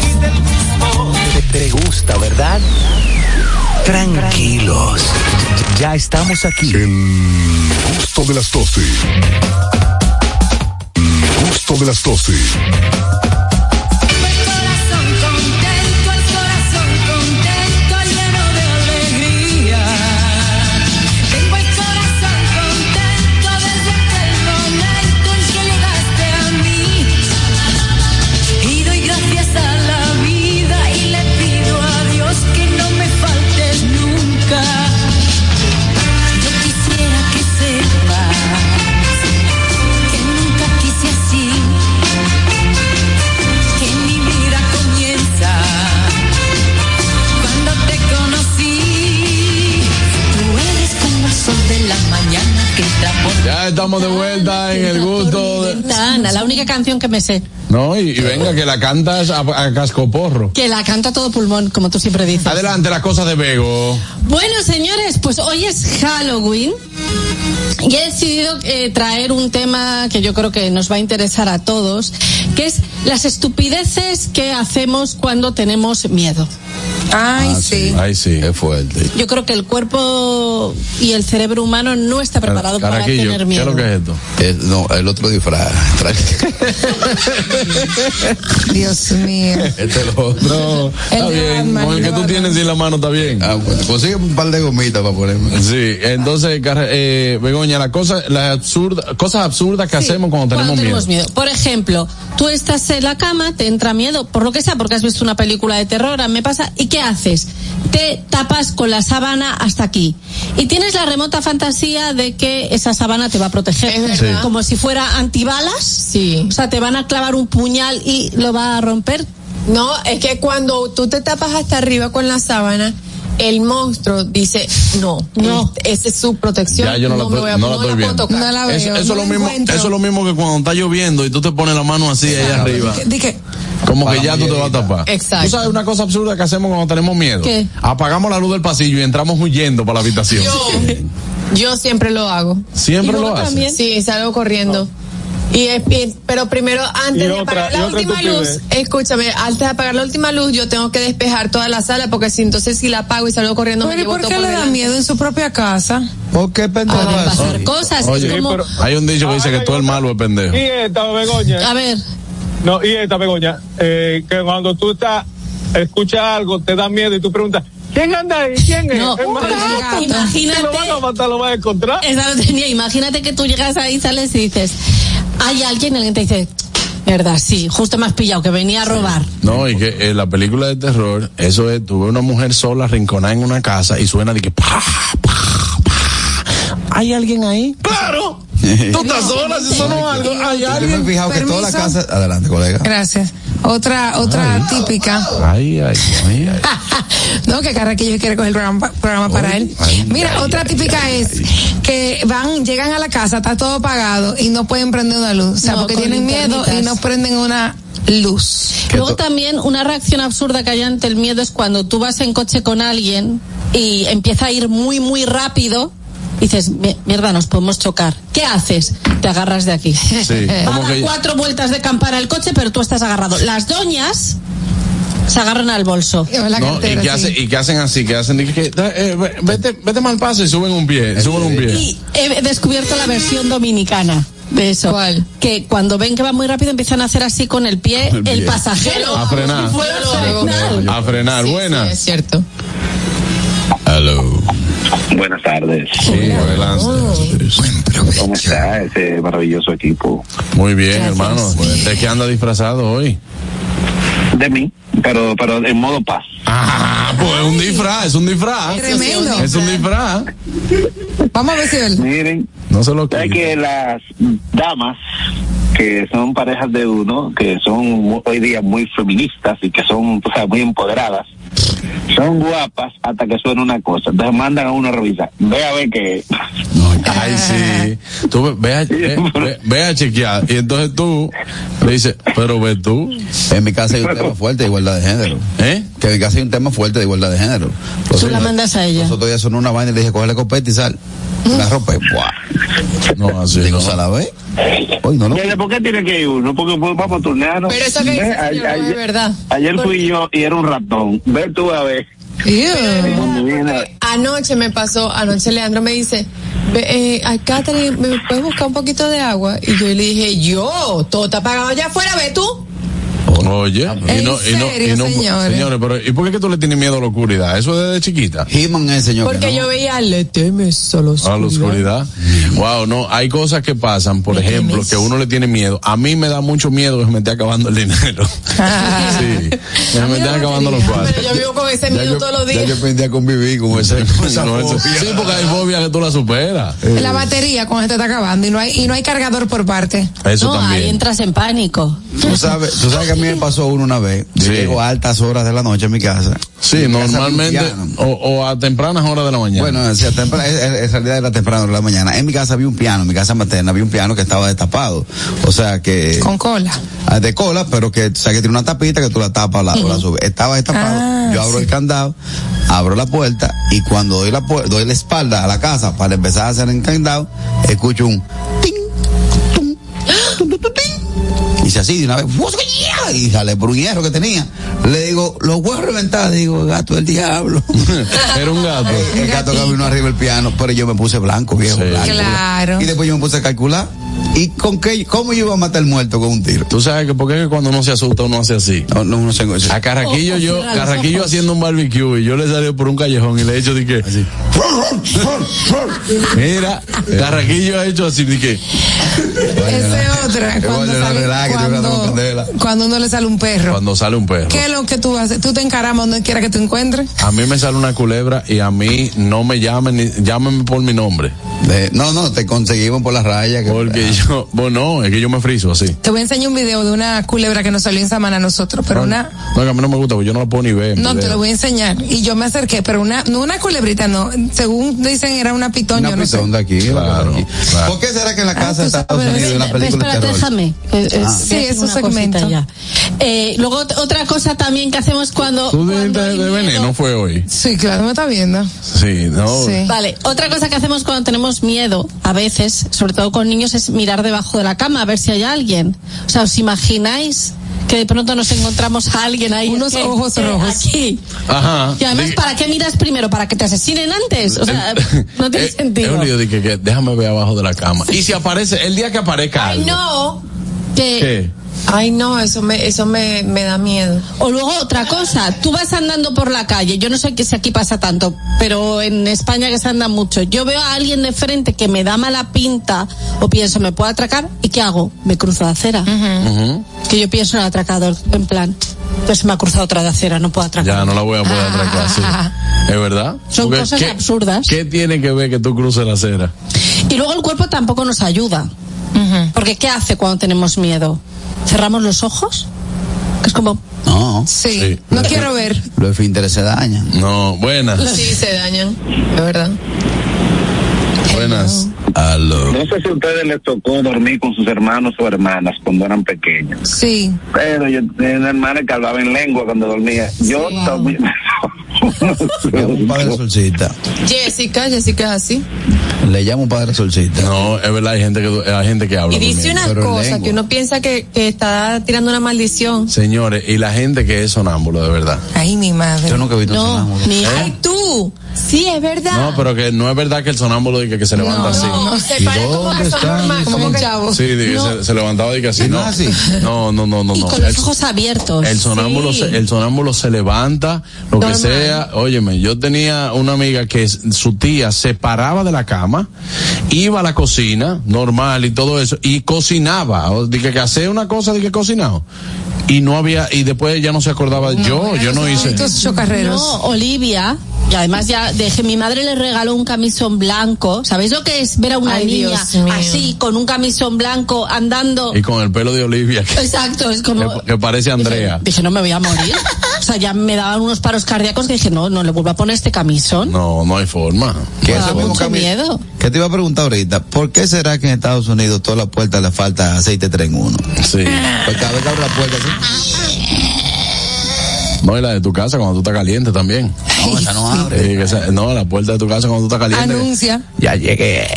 te gusta, ¿verdad? Tranquilos. Ya estamos aquí. El gusto de las 12. El gusto de las 12. Ya estamos de vuelta en el gusto. de- Ana, la única canción que me sé. No, y, y venga, que la cantas a, a cascoporro. Que la canta todo pulmón, como tú siempre dices. Adelante, las cosas de Bego. Bueno, señores, pues hoy es Halloween. Y he decidido eh, traer un tema que yo creo que nos va a interesar a todos, que es las estupideces que hacemos cuando tenemos miedo. Ay, sí. Ay, sí. Es fuerte. Yo creo que el cuerpo y el cerebro humano no está preparado para tener ¿qué es miedo. lo que es esto? Eh, no, el otro disfraz. Dios mío. este es lo otro. Está bien, con el que tú tienes en la mano está bien. Ah, bueno, consigue un par de gomitas para ponerme. Sí, entonces, Carre- eh, Begoña, la cosa, la absurda, cosas absurdas que hacemos cuando tenemos Cuando miedo. tenemos miedo. Por ejemplo, tú estás en la cama, te entra miedo, por lo que sea, porque has visto una película de terror, a mí me pasa, ¿y qué haces? Te tapas con la sábana hasta aquí. Y tienes la remota fantasía de que esa sábana te va a proteger. Como si fuera antibalas. Sí. O sea, te van a clavar un puñal y lo va a romper. No, es que cuando tú te tapas hasta arriba con la sábana, el monstruo dice, no, no, esa es su protección. Ya yo no, la, me estoy- voy a- no la no estoy viendo. tocar. No la veo, eso, eso lo mismo, eso es lo mismo que cuando está lloviendo y tú te pones la mano así allá arriba. Dije, Como que ya tú te vas a tapar. Exacto. ¿Tú sabes una cosa absurda que hacemos cuando tenemos miedo? ¿Qué? Apagamos la luz del pasillo y entramos huyendo para la habitación. Yo siempre lo hago. Siempre ¿Y lo haces. también? Sí, salgo corriendo. Y, es- y- pero primero, antes Y de otra- apagar la última luz, escúchame, antes de apagar la última luz, yo tengo que despejar toda la sala, porque si entonces si la apago y salgo corriendo, me Pero ¿y llevo por todo qué por le da miedo en su propia casa? ¿Por qué pendejo Pueden eso? pasar cosas. Oye, es como, hay un dicho que dice que todo el malo es pendejo. Y esta, Begoña. a ver, No, y esta, Begoña. Eh, que cuando tú estás, escuchas algo, te da miedo y tú preguntas, ¿quién anda ahí? ¿Quién es? No, pero Si imagínate- lo van a matar, lo van a encontrar. esa lo tenía. Imagínate que tú llegas ahí, sales y dices, hay alguien, alguien te dice, verdad, sí, justo me has pillado, que venía a robar. No, y que en la película de terror, eso es, tuve una mujer sola rinconada en una casa y suena de que pa, pa, pa. ¿Hay alguien ahí? ¡Claro! Tú estás sola, si sonó algo, hay Yo me he alguien. fijado que toda la casa. Adelante, colega. Gracias. Otra, otra típica. Ay, ay, ay, ay. No, que Carraquillo quiere coger el programa, programa para él. ay, Mira, ay, otra típica ay, es que van, llegan a la casa, está todo apagado y no pueden prender una luz. O sea, No, porque tienen miedo y no prenden una luz. Luego también una reacción absurda que hay ante el miedo es cuando tú vas en coche con alguien y empieza a ir muy, muy rápido dices, "Mi- mierda, nos podemos chocar. ¿Qué haces? Te agarras de aquí. Sí, Va a como dar que- cuatro vueltas de campana el coche, pero tú estás agarrado. Las doñas se agarran al bolso. No, y, que hace- y que hacen así, que hacen, que, eh, ve- vete, vete mal paso y suben un pie, suben un pie. Y he descubierto la versión dominicana de eso. Que cuando ven que va muy rápido empiezan a hacer así con el pie el, El pie. pasajero. A frenar. A frenar. A buenas. es cierto. Hello. Buenas tardes. Sí, adelante. ¿Cómo está ese maravilloso equipo? Muy bien, hermano. ¿De qué anda disfrazado hoy? De mí, pero, pero en modo paz. Ah, pues es un disfraz, es un disfraz. Tremendo. Es un disfraz. Vamos a ver si él. Miren, no se lo hay que las damas que son parejas de uno, que son mu- hoy día muy feministas y que son o sea, muy empoderadas, son guapas hasta que suena una cosa. Entonces mandan a uno a revisar. Ve a ver que Ay, sí. Tú ve, ve a, ve, ve- ve a chequear. Y entonces tú le dices, pero ve tú. En mi casa hay un tema fuerte de igualdad de género. ¿Eh? Que en mi casa hay un tema fuerte de igualdad de género. Tú la mandas a ella. Nosotros ya sonó una vaina y le dije, coge la copeta y sal. La ropa y ¡buah! No, así Digo, no. ¿se la ve? Hoy no, no. Oye, ¿Por qué tiene que ir uno? Porque vamos a turnearnos. Pero eso que dice señor, no ayer- es verdad. Ayer fui yo y era un ratón. Ve tú a ver. Anoche me pasó, anoche Leandro me dice, ve, eh, a Catherine, ¿me puedes buscar un poquito de agua? Y yo le dije, yo, todo está apagado allá afuera, ve tú. Oye, y no, y no, y no, señores? pero ¿y por qué que tú le tienes miedo a la oscuridad? Eso es desde chiquita. He-Man es señor. Porque yo veía, le temes a los A la oscuridad. Wow, no, hay cosas que pasan, por ejemplo, que uno le tiene miedo. A mí me da mucho miedo que se me esté acabando el dinero. sí, que se me estén acabando los cuartos. Pero yo vivo con ese Ya miedo yo, todos los ya días. yo aprendí a convivir con esa, con esa No, eso- fobia. sí, porque hay fobia que tú la superas. La batería con esto está acabando y no hay y no hay cargador por parte. Eso no, ahí también. entras en pánico. Tú sabes, tú sabes que a mí me pasó uno una vez. Yo Sí. llego a altas horas de la noche a mi casa. Sí, Mi normalmente, o, o a tempranas horas de la mañana. Bueno, sí, a tempra- es- es- en realidad era temprano de la mañana. En mi casa había un piano, en mi casa materna había un piano que estaba destapado. O sea que... Con cola. Ah, de cola, pero que, o sea, que tiene una tapita que tú la tapas la, o la subes. Estaba destapado. Ah, yo abro el candado, abro la puerta y cuando doy la doy la espalda a la casa para empezar a hacer el candado, escucho un ting, tum, tum, tum, tum, ting. Y se así de una vez, y sale por un hierro que tenía. Le digo, los voy a reventar, digo, gato del diablo. Era un gato. el gato que vino arriba del piano, pero yo me puse blanco, viejo. Sí. blanco. Claro. Y después yo me puse a calcular. ¿Y con qué, cómo yo iba a matar al muerto con un tiro? Tú sabes que porque es que cuando uno se asusta uno hace así. No, no. A Carraquillo yo, Carraquillo haciendo un barbecue y yo le salí por un callejón y le he hecho de que, mira, Carraquillo ha hecho así de que, Esa es otra. Cuando, sale- cuando, cuando uno le sale un perro. cuando sale un perro. ¿Qué es lo que tú haces? Tú te encaramas donde quiera que te encuentres. A mí me sale una culebra y a mí no me llamen, ni, llámenme por mi nombre. De- no, no, te conseguimos por la raya. Que, Porque yo, bueno, no, es que yo me friso así. Te voy a enseñar un video de una culebra que nos salió en Samana a nosotros, pero una, No, que a mí no me gusta, porque yo no la puedo ni ver. no te video. lo voy a enseñar. Y yo me acerqué, pero una, no una culebrita, no. Según dicen era una pitón, Una yo no sé. pitón de aquí. Claro, aquí. claro. ¿Por qué será que en la casa de tú Estados sabes, Unidos en la Eh, película de espérate, terror? déjame. es- Ah. Sí, es es un una segmento. ya. Eh, luego ot- otra cosa también que hacemos cuando... Tú de, cuando de- de veneno fue hoy. Sí, claro, me está viendo. Sí, no. Sí. Vale, otra cosa que hacemos cuando tenemos miedo, a veces, sobre todo con niños, es mirar debajo de la cama a ver si hay alguien. O sea, ¿os imagináis que de pronto nos encontramos a alguien ahí? Unos ¿Qué? ojos ¿Qué? rojos. Aquí. Ajá. Y además, ¿para qué miras primero? ¿Para que te asesinen antes? O sea, no tiene Eh, sentido. Es un lío de que, que déjame ver abajo de la cama. Y si aparece, el día que aparezca Ay, algo. no. Que- ¿Qué? Ay, no, eso me, eso me, me da miedo. O luego otra cosa, tú vas andando por la calle, yo no sé que si aquí pasa tanto, pero en España que se anda mucho, yo veo a alguien de frente que me da mala pinta o pienso me puedo atracar y ¿qué hago? Me cruzo la acera. Que yo pienso en el atracador, en plan, entonces me ha cruzado otra de acera, no puedo atracar. Ya no la voy a poder atracar, sí. ¿Es verdad? Son Porque cosas ¿qué, absurdas. ¿Qué tiene que ver que tú cruces la acera? Y luego el cuerpo tampoco nos ayuda. Porque ¿qué hace cuando tenemos miedo? ¿Cerramos los ojos? Que es como, No. Sí, Sí. no quiero ver. Los esfínteres se dañan. No, buenas. Sí, se dañan, de verdad. Buenas. Aló. No sé si a ustedes les tocó dormir con sus hermanos o hermanas cuando eran pequeños. Sí. Pero yo tenía una hermana que hablaba en lengua cuando dormía. Yo también. Un padre solcita. Jessica, Jessica es así. Le llamo padre solcita. No, es verdad, hay gente que, hay gente que habla. Y dice unas cosas que uno piensa que, que está tirando una maldición. Señores, y la gente que es sonámbulo, de verdad. Ay, mi madre. Yo nunca he visto un sonámbulo. Ni ¿Eh? ay tú. Sí, es verdad. No, pero que no es verdad que el sonámbulo diga que se levanta así. No, se ¿Y para como como un chavo. Sí, No. se, se levantaba y que así, no. No, no, no, no, Y no. con El- los ojos abiertos. El sonámbulo, Sí. se, el sonámbulo se levanta, lo que sea. Óyeme, yo tenía una amiga que su tía se paraba de la cama, iba a la cocina, normal y todo eso, y cocinaba. O, dije que hacía una cosa, de que cocinaba. Y no había, y después ya no se acordaba. yo, yo no hice. No, Olivia. Y además ya dejé, mi madre le regaló un camisón blanco. ¿Sabéis lo que es ver a una Ay, niña así, con un camisón blanco, andando? Y con el pelo de Olivia, que, Exacto, es como... que- que parece Andrea. Dije, no me voy a morir. O sea, ya me daban unos paros cardíacos que dije, no, no le vuelvo a poner este camisón. No, no hay forma. Que eso mucho cami- miedo. Que te iba a preguntar ahorita, ¿por qué será que en Estados Unidos todas las puertas le falta aceite tren uno? Sí. Pues cada vez que abre la puerta así. No, y la de tu casa cuando tú estás caliente también. No, esa no abre. Sí, que esa- no, la puerta de tu casa cuando tú estás caliente. Anuncia. Ya llegué.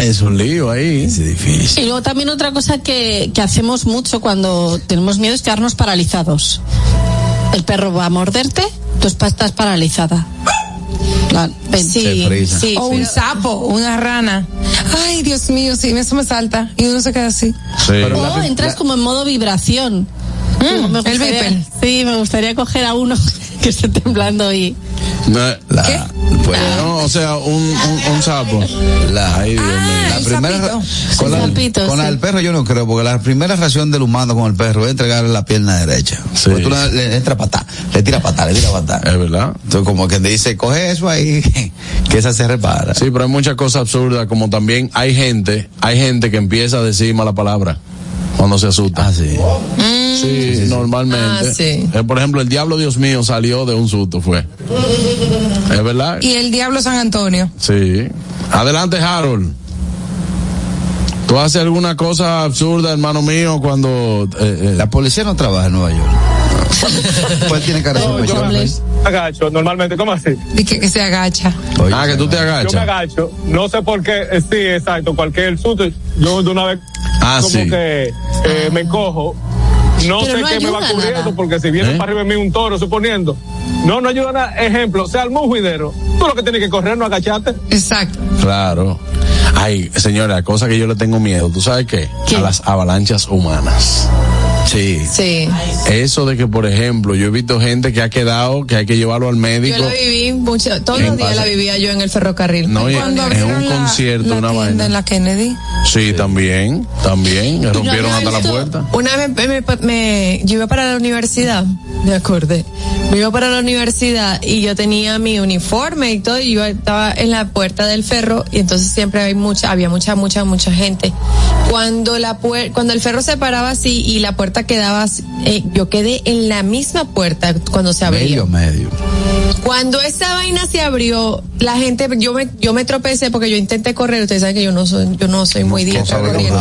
Es un lío ahí. Es difícil. Y luego también otra cosa que, que hacemos mucho cuando tenemos miedo es quedarnos paralizados. El perro va a morderte, tú estás paralizada. La-. Sí, sí, o un sapo, una rana. Ay, Dios mío, sí, eso me salta. Y uno se queda así. o entras como en modo vibración. Mm, el Viper. Sí, me gustaría coger a uno que esté temblando y... ¿Qué? Pues, no, o sea, un, un, un sapo. La, Ay, Dios mío. la primera ra- con, la, sapito, con la sí. del perro yo no creo, porque la primera reacción del humano con el perro es entregarle la pierna derecha. Porque tú le, le entra patá, le tira patá, le tira patá. Es verdad. Entonces como que te dice, coge eso ahí, que esa se repara. Sí, pero hay muchas cosas absurdas, como también hay gente, hay gente que empieza a decir mala palabra cuando se asusta. Ah, sí. Sí, normalmente. Ah, sí. Eh, por ejemplo, el diablo Dios mío salió de un susto, fue. ¿Es verdad? Y el diablo San Antonio. Sí. Adelante, Harold. ¿Tú haces alguna cosa absurda, hermano mío, cuando... eh, La policía no trabaja en Nueva York. pues tiene cara de No, yo sospechoso. me agacho, normalmente, ¿cómo así? De que, que se agacha. ah, que tú te Yo me agachas. agacho, no sé por qué, eh, sí, exacto, cualquier susto, yo de una vez Ah, como sí. que eh, me cojo, no Pero sé no qué me va ocurriendo, nada. porque si viene ¿Eh? para arriba de mí un toro, suponiendo, no, no ayuda nada, ejemplo, sea el juidero, tú lo que tienes que correr, no agacharte. Exacto. Claro. Ay, señora, cosa que yo le tengo miedo, ¿tú sabes qué? A las avalanchas humanas. Sí. Sí. Eso de que, por ejemplo, yo he visto gente que ha quedado, que hay que llevarlo al médico. Yo la viví mucho, todos ¿Qué los días la vivía yo en el ferrocarril. No, y Cuando en un la- concierto, la una vaina. en la Kennedy. Sí, también, también. Le rompieron no hasta la puerta. Una vez me, me- me- yo iba para la universidad, me acordé. Me iba para la universidad y yo tenía mi uniforme y todo, y yo estaba en la puerta del ferro y entonces siempre hay mucha, había mucha, mucha, mucha gente. Cuando la puer- cuando el ferro se paraba así y la puerta quedaba, así, eh, yo quedé en la misma puerta cuando se abrió. Medio, medio. Cuando esa vaina se abrió, la gente, yo me, yo me tropecé porque yo intenté correr. Ustedes saben que yo no soy, yo no soy muy sabe corriendo.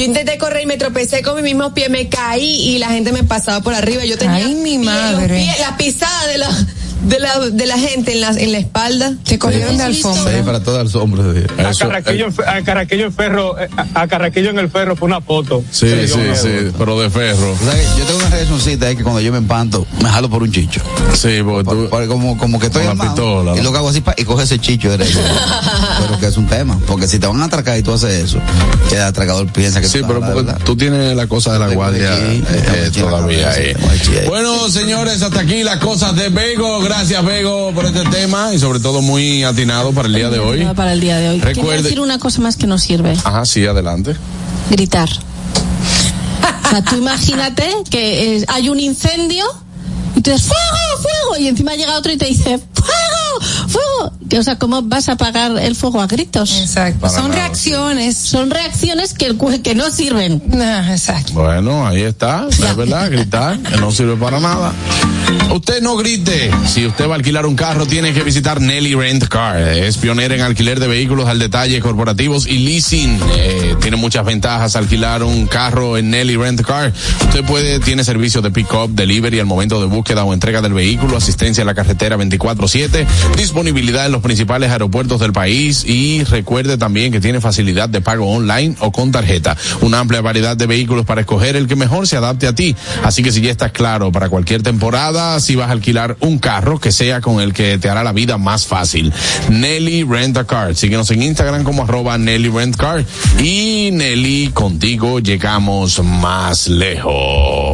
Yo intenté correr y me tropecé con mi mismo pie, me caí y la gente me pasaba por arriba. Yo tenía Ay, mi los madre. pies- la pisada de la, de la, de la gente en la, en la espalda. Te cogieron de alfombra. Sí, para todos los hombres. A Carraquillo, a Carraquillo en ferro, eh, a Carraquillo en el ferro fue una foto. Sí, sí, sí, pero de ferro. O sea, que yo tengo una reaccioncita es que cuando yo me empanto, me jalo por un chicho. Sí, porque tú. Por- como, como que estoy Con la armado, pistola, Y lo que hago así pa, y coge ese chicho derecho. pero que es un tema. Porque si te van a atracar y tú haces eso, que el atracador piensa que Sí, tú pero tú tienes la cosa de la guardia aquí, eh, todavía ahí. ahí. Bueno, señores, hasta aquí las cosas de Bego. Gracias, Bego, por este tema y sobre todo muy atinado para el día de hoy. Para el día de hoy. Quiero Recuerde- decir una cosa más que nos sirve. Ajá, sí, adelante. Gritar. O sea, tú imagínate que eh, hay un incendio y tú dices, ¡fuego, fuego! Y encima llega otro y te dice, ¡fuego, fuego! Que, o sea, ¿cómo vas a apagar el fuego a gritos? Exacto. Para Son nada. reacciones. Son reacciones que, que no sirven. Exacto. Bueno, ahí está, es verdad, gritar, que no sirve para nada. Usted no grite. Si usted va a alquilar un carro, tiene que visitar Nelly Rent Car. Es pionera en alquiler de vehículos al detalle, corporativos y leasing. Eh, tiene muchas ventajas alquilar un carro en Nelly Rent Car. Usted puede, tiene servicio de pick-up, delivery al momento de búsqueda o entrega del vehículo, asistencia en la carretera 24-7, disponibilidad en los principales aeropuertos del país y recuerde también que tiene facilidad de pago online o con tarjeta. Una amplia variedad de vehículos para escoger el que mejor se adapte a ti. Así que si ya estás claro para cualquier temporada, si vas a alquilar un carro que sea con el que te hará la vida más fácil. Nelly Rent a Car. Síguenos en Instagram como arroba Nelly Rent Car. Y Nelly, contigo llegamos más lejos.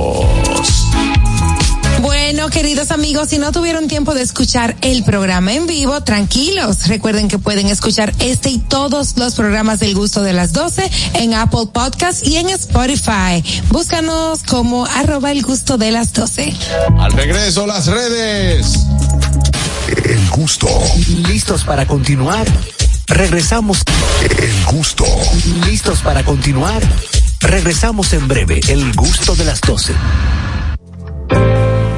Bueno, queridos amigos, si no tuvieron tiempo de escuchar el programa en vivo, tranquilos. Recuerden que pueden escuchar este y todos los programas del gusto de las 12 en Apple Podcast y en Spotify. Búscanos como arroba el gusto de las 12. Al regreso, las redes. El gusto. ¿Listos para continuar? Regresamos. El gusto. ¿Listos para continuar? Regresamos en breve. El gusto de las 12.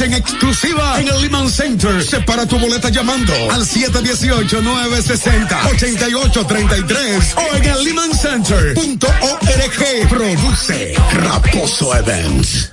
en exclusiva en el Lehman Center. Separa tu boleta llamando al 718-960-8833 o en el lehmancenter.org. Produce Raposo Events.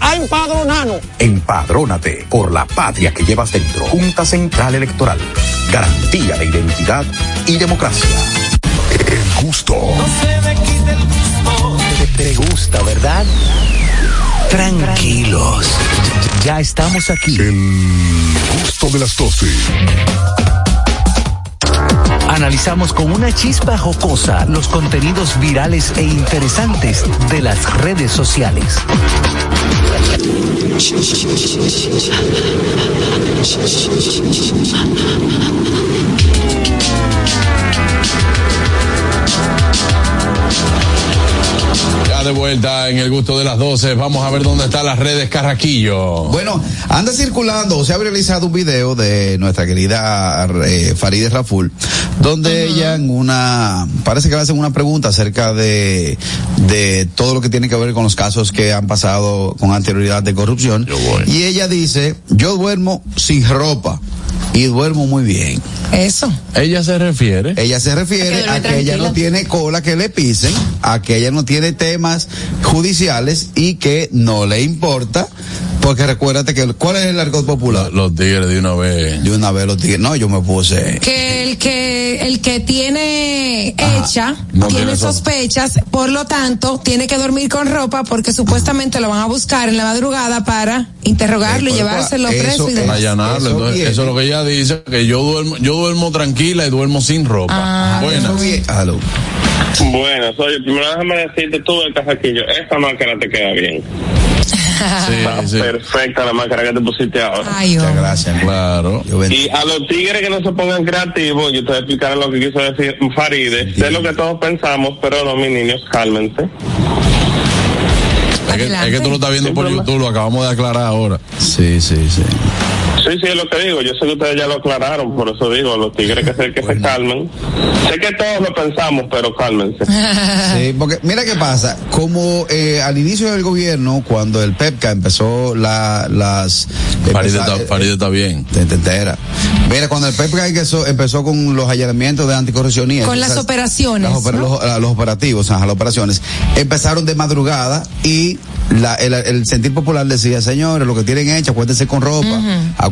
a empadronarnos. Empadrónate por la patria que llevas dentro. Junta Central Electoral. Garantía de identidad y democracia. El gusto. Te, te gusta, ¿verdad? Tranquilos. Ya estamos aquí. El gusto de las 12. Analizamos con una chispa jocosa los contenidos virales e interesantes de las redes sociales. Ya de vuelta en el gusto de las 12, vamos a ver dónde están las redes Carraquillo. Bueno, anda circulando, se ha realizado un video de nuestra querida eh, Farideh Raful, donde ella en una, parece que le hacen una pregunta acerca de, de todo lo que tiene que ver con los casos que han pasado con anterioridad de corrupción. Y ella dice, yo duermo sin ropa y duermo muy bien. Eso. Ella se refiere. Ella se refiere a que ella no tiene cola que le pisen, a que ella no tiene temas judiciales y que no le importa, porque recuérdate que ¿cuál es el argot popular? Los tigres de una vez. De una vez los tigres. No, yo me puse. Que el que el que tiene hecha no tiene tiene so- sospechas, por lo tanto tiene que dormir con ropa porque supuestamente lo van a buscar en la madrugada para interrogarlo y llevárselo preso y demás. allanarlo. Entonces, eso, es lo que ella dice, que yo duermo, yo duermo tranquila y duermo sin ropa. Ah, Buenas. Bueno, soy primero déjame decirte tú el casaquillo, esta máscara te queda bien. Está perfecta la máscara que te pusiste ahora. Ay, Muchas gracias. Claro. Y a los tigres que no se pongan creativos, yo te voy a explicar lo que quiso decir Faride. Sé lo que todos pensamos, pero no, mis niños, cálmense. Es que, es que tú lo estás viendo por YouTube, lo acabamos de aclarar ahora. Sí, sí, sí. Sí, sí, es lo que digo. Yo sé que ustedes ya lo aclararon, por eso digo, los tigres que se, que se calmen. Sé que todos lo pensamos, pero cálmense. Sí, porque mira qué pasa, como eh, al inicio del gobierno, cuando el PEPCA empezó la, las... Empezar- está, Faride está bien. Te, te entera. Mira, cuando el PEPCA empezó, empezó con los allanamientos de anticorrupción Con las esas- operaciones. las oper- ¿no? los, ah, los operativos, ajá, las operaciones, empezaron de madrugada y la, el, el sentir popular decía, señores, lo que tienen hecho, acuérdense con ropa,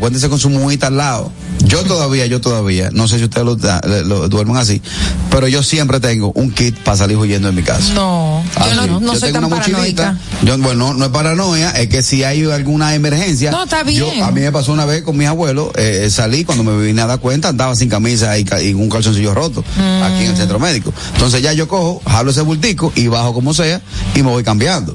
acuérdense con su mujita al lado. Yo todavía, yo todavía, no sé si ustedes lo, lo- duermen así, pero yo siempre tengo un kit para salir huyendo de mi casa. No, yo no, no Yo soy tengo tan una mochilita. Yo, bueno, no, no es paranoia, es que si hay alguna emergencia. No, está bien. Yo, a mí me pasó una vez con mis abuelos, eh, salí cuando me vine a dar cuenta, andaba sin camisa y, y un calzoncillo roto aquí en el centro médico. Entonces ya yo cojo, jalo ese bultico y bajo como sea y me voy cambiando.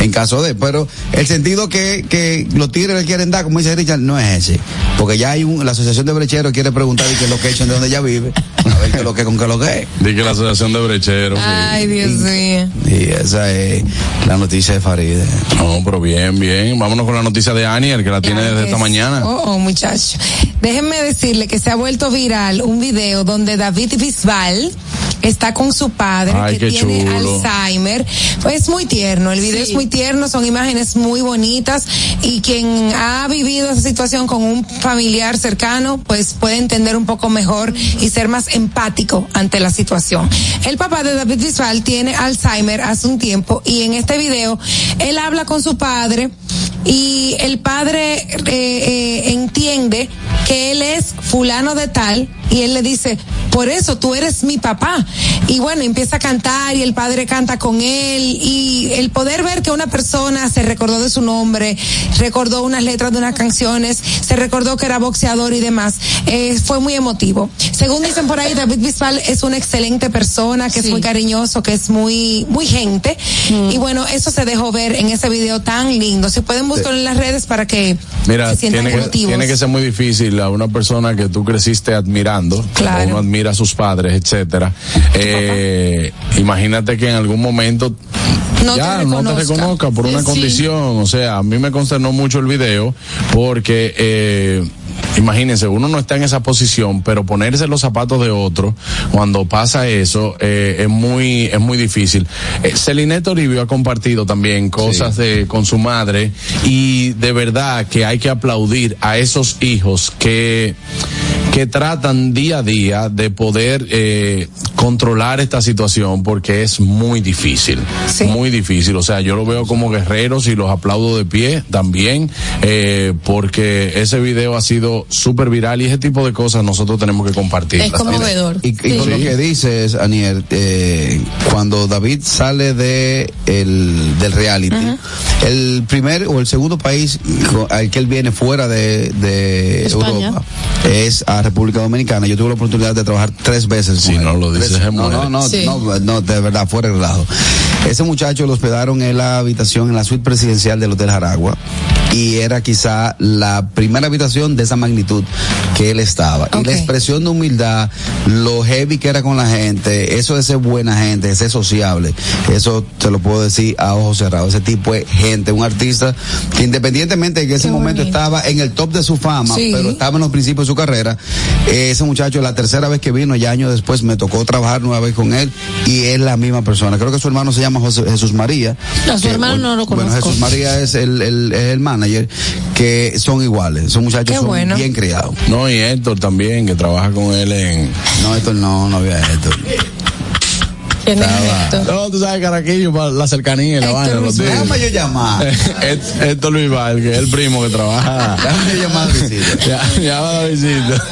En caso de, pero el sentido que, que los tigres le quieren dar, como dice Richard, no es ese. Porque ya hay un, la asociación de brecheros quiere preguntar y qué es lo que he hecho, de dónde ella vive, a ver qué es lo que, con qué es lo que es. Di que la asociación de brecheros. sí. Ay, Dios mío. Y esa es la noticia de Faride. No, pero bien, bien. Vámonos con la noticia de Aniel, que la tiene desde esta Es- mañana. Oh, oh, muchacho. Déjenme decirle que se ha vuelto viral un video donde David Bisbal está con su padre Ay, que tiene chulo. Alzheimer. Pues es muy tierno, el video es muy tierno, son imágenes muy bonitas y quien ha vivido esa situación con un familiar cercano, pues puede entender un poco mejor y ser más empático ante la situación. El papá de David Bisbal tiene Alzheimer hace un tiempo y en este video él habla con su padre y el padre eh, eh, entiende que él es fulano de tal y él le dice, por eso tú eres mi papá. Y bueno, empieza a cantar y el padre canta con él y el poder ver que una persona se recordó de su nombre, recordó unas letras de unas canciones, se recordó que era boxeador y demás, eh, fue muy emotivo. Según dicen por ahí, David Bisbal es una excelente persona, que es muy cariñoso, que es muy, muy gente. Y bueno, eso se dejó ver en ese video tan lindo. Si pueden buscarlo en las redes para que Mira, se sientan tiene que, emotivos. tiene que ser muy difícil a una persona que tú creciste admirando, Claro. uno admira a sus padres, etcétera. Eh, imagínate que en algún momento No ya te no te reconozca. por una Sí. condición. O sea, a mí me consternó mucho el video porque eh, Imagínense, uno no está en esa posición, pero ponerse los zapatos de otro cuando pasa eso eh, es muy es muy difícil. Eh, Celine Toribio ha compartido también cosas de con su madre y de verdad que hay que aplaudir a esos hijos que que tratan día a día de poder eh, controlar esta situación porque es muy difícil, muy difícil. O sea, yo lo veo como guerreros y los aplaudo de pie también eh, porque ese video ha sido súper viral y ese tipo de cosas nosotros tenemos que compartir. Es conmovedor. Y, y con lo que dices, Aniel, eh, cuando David sale de el, del reality, el primer o el segundo país al que él viene fuera de, de. Europa es a República Dominicana. Yo tuve la oportunidad de trabajar tres veces con Si no lo dices, Tres- no, no, no, Sí. no, no, de verdad, fuera de relajo. Ese muchacho lo hospedaron en la habitación, en la suite presidencial del Hotel Jaragua. Y era quizá la primera habitación de esa magnitud que él estaba. Y la expresión de humildad, lo heavy que era con la gente, eso de ser buena gente, de ser sociable, eso te lo puedo decir a ojos cerrados. Ese tipo es gente, un artista que independientemente de que ese Qué momento bonito. estaba en el top de su fama, Sí. pero estaba en los principios de su carrera, ese muchacho, la tercera vez que vino, ya años después, me tocó trabajar nueva vez con él y es la misma persona. Creo que su hermano se llama José- Jesús María. A su que, hermano bueno, no lo Bueno, conozco. Jesús María es el, el, es el manager, que son iguales, son muchachos son bueno. bien criados. No, y Héctor también, que trabaja con él en... No, esto no, no había esto. ¿Quién es Estaba- esto? No, tú sabes, Caraquillo, para la cercanía y la vaina, los tigres. Déjame yo llamar. Héctor Luis Val, que es el primo que trabaja. Déjame yo llamar a visita. Va a dar visita.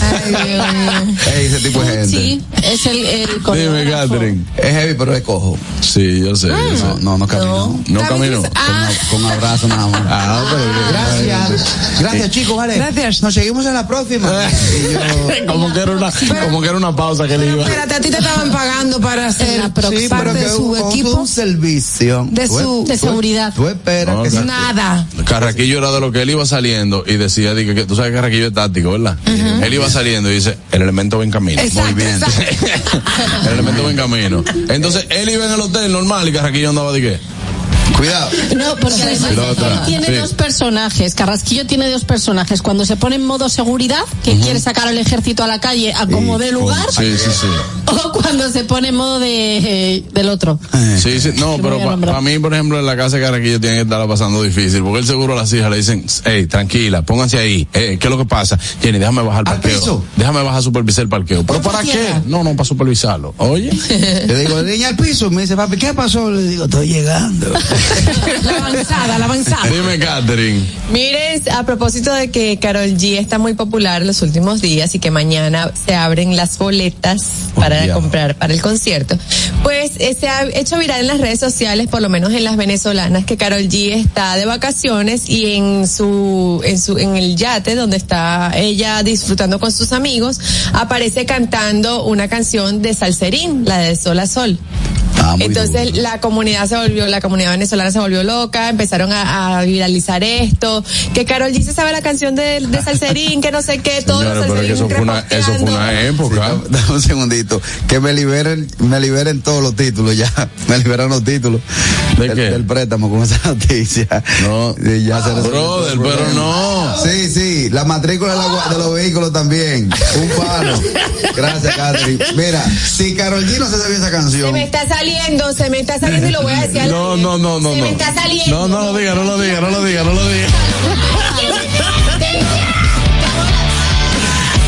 Ay, Dios mío. Ey, ese tipo de gente. Sí, es el, el Dime. Catherine. Es heavy, pero es cojo. Sí, yo sé. yo sé. No, no, no caminó. No caminó. Ah, Con, con abrazo nada más. Ah, pero Gracias. Gracias, chicos, vale. Gracias. Nos seguimos en la próxima. Y yo- como que era una, como que era una pausa que le iba. espérate, a ti te estaban pagando para ser la próxima. Sí, parte de su un- equipo. un servicio. De su- tú- de seguridad. Tú esperas No, que Nada. Carraquillo era de lo que él iba saliendo y decía, que, que- tú sabes que Carraquillo es táctico, ¿verdad? Él iba saliendo y dice, el elemento va en camino. Exacto, Muy bien. el elemento va en camino. Entonces, él iba en el hotel normal y Carraquillo andaba de qué? Cuidado. No, porque además tiene sí. dos personajes. Carrasquillo tiene dos personajes. Cuando se pone en modo seguridad, que quiere sacar al ejército a la calle a como de lugar, Sí, sí, sí. o cuando se pone en modo de, eh, del otro. Sí, sí, no, pero para nombrar. mí, por ejemplo, en la casa de Carraquillo tiene que estarla pasando difícil, porque él seguro a las hijas le dicen, hey, tranquila, pónganse ahí, eh, ¿qué es lo que pasa? Jenny, déjame bajar el ¿Al parqueo. piso? Déjame bajar a supervisar el parqueo. ¿Pero para qué? No, no, para supervisarlo. Oye. Le digo, niña al piso. Me dice, papi, ¿qué pasó? Le digo, estoy llegando. La avanzada, la avanzada. Dime, Catherine. Miren, a propósito de que Carol G está muy popular los últimos días y que mañana se abren las boletas para diablo. comprar para el concierto, pues eh, se ha hecho viral en las redes sociales, por lo menos en las venezolanas, que Carol G está de vacaciones y en su, en su, en el yate donde está ella disfrutando con sus amigos, aparece cantando una canción de Salserín, la de Sol a Sol. Ah, Entonces duro. la comunidad se volvió, la comunidad venezolana se volvió loca, empezaron a, a viralizar esto, que Carol G se sabe la canción de, de Salserín, que no sé qué, todo Señores, pero que eso fue una, eso fue una época. Sí, dame un segundito. Que me liberen, me liberen todos los títulos ya. Me liberan los títulos. ¿De del, qué? del préstamo con esa noticia. No. Y ya se Brother, pero no. Sí, sí. La matrícula de, la gua- de los vehículos también. Un palo. Gracias, Catherine. Mira, si Carol G no se sabía esa Se canción. me está saliendo, se me está saliendo y lo voy a decir al No, aire. no, no, no, Se no. me está saliendo. No, no lo diga, no lo diga, no lo diga, no lo diga.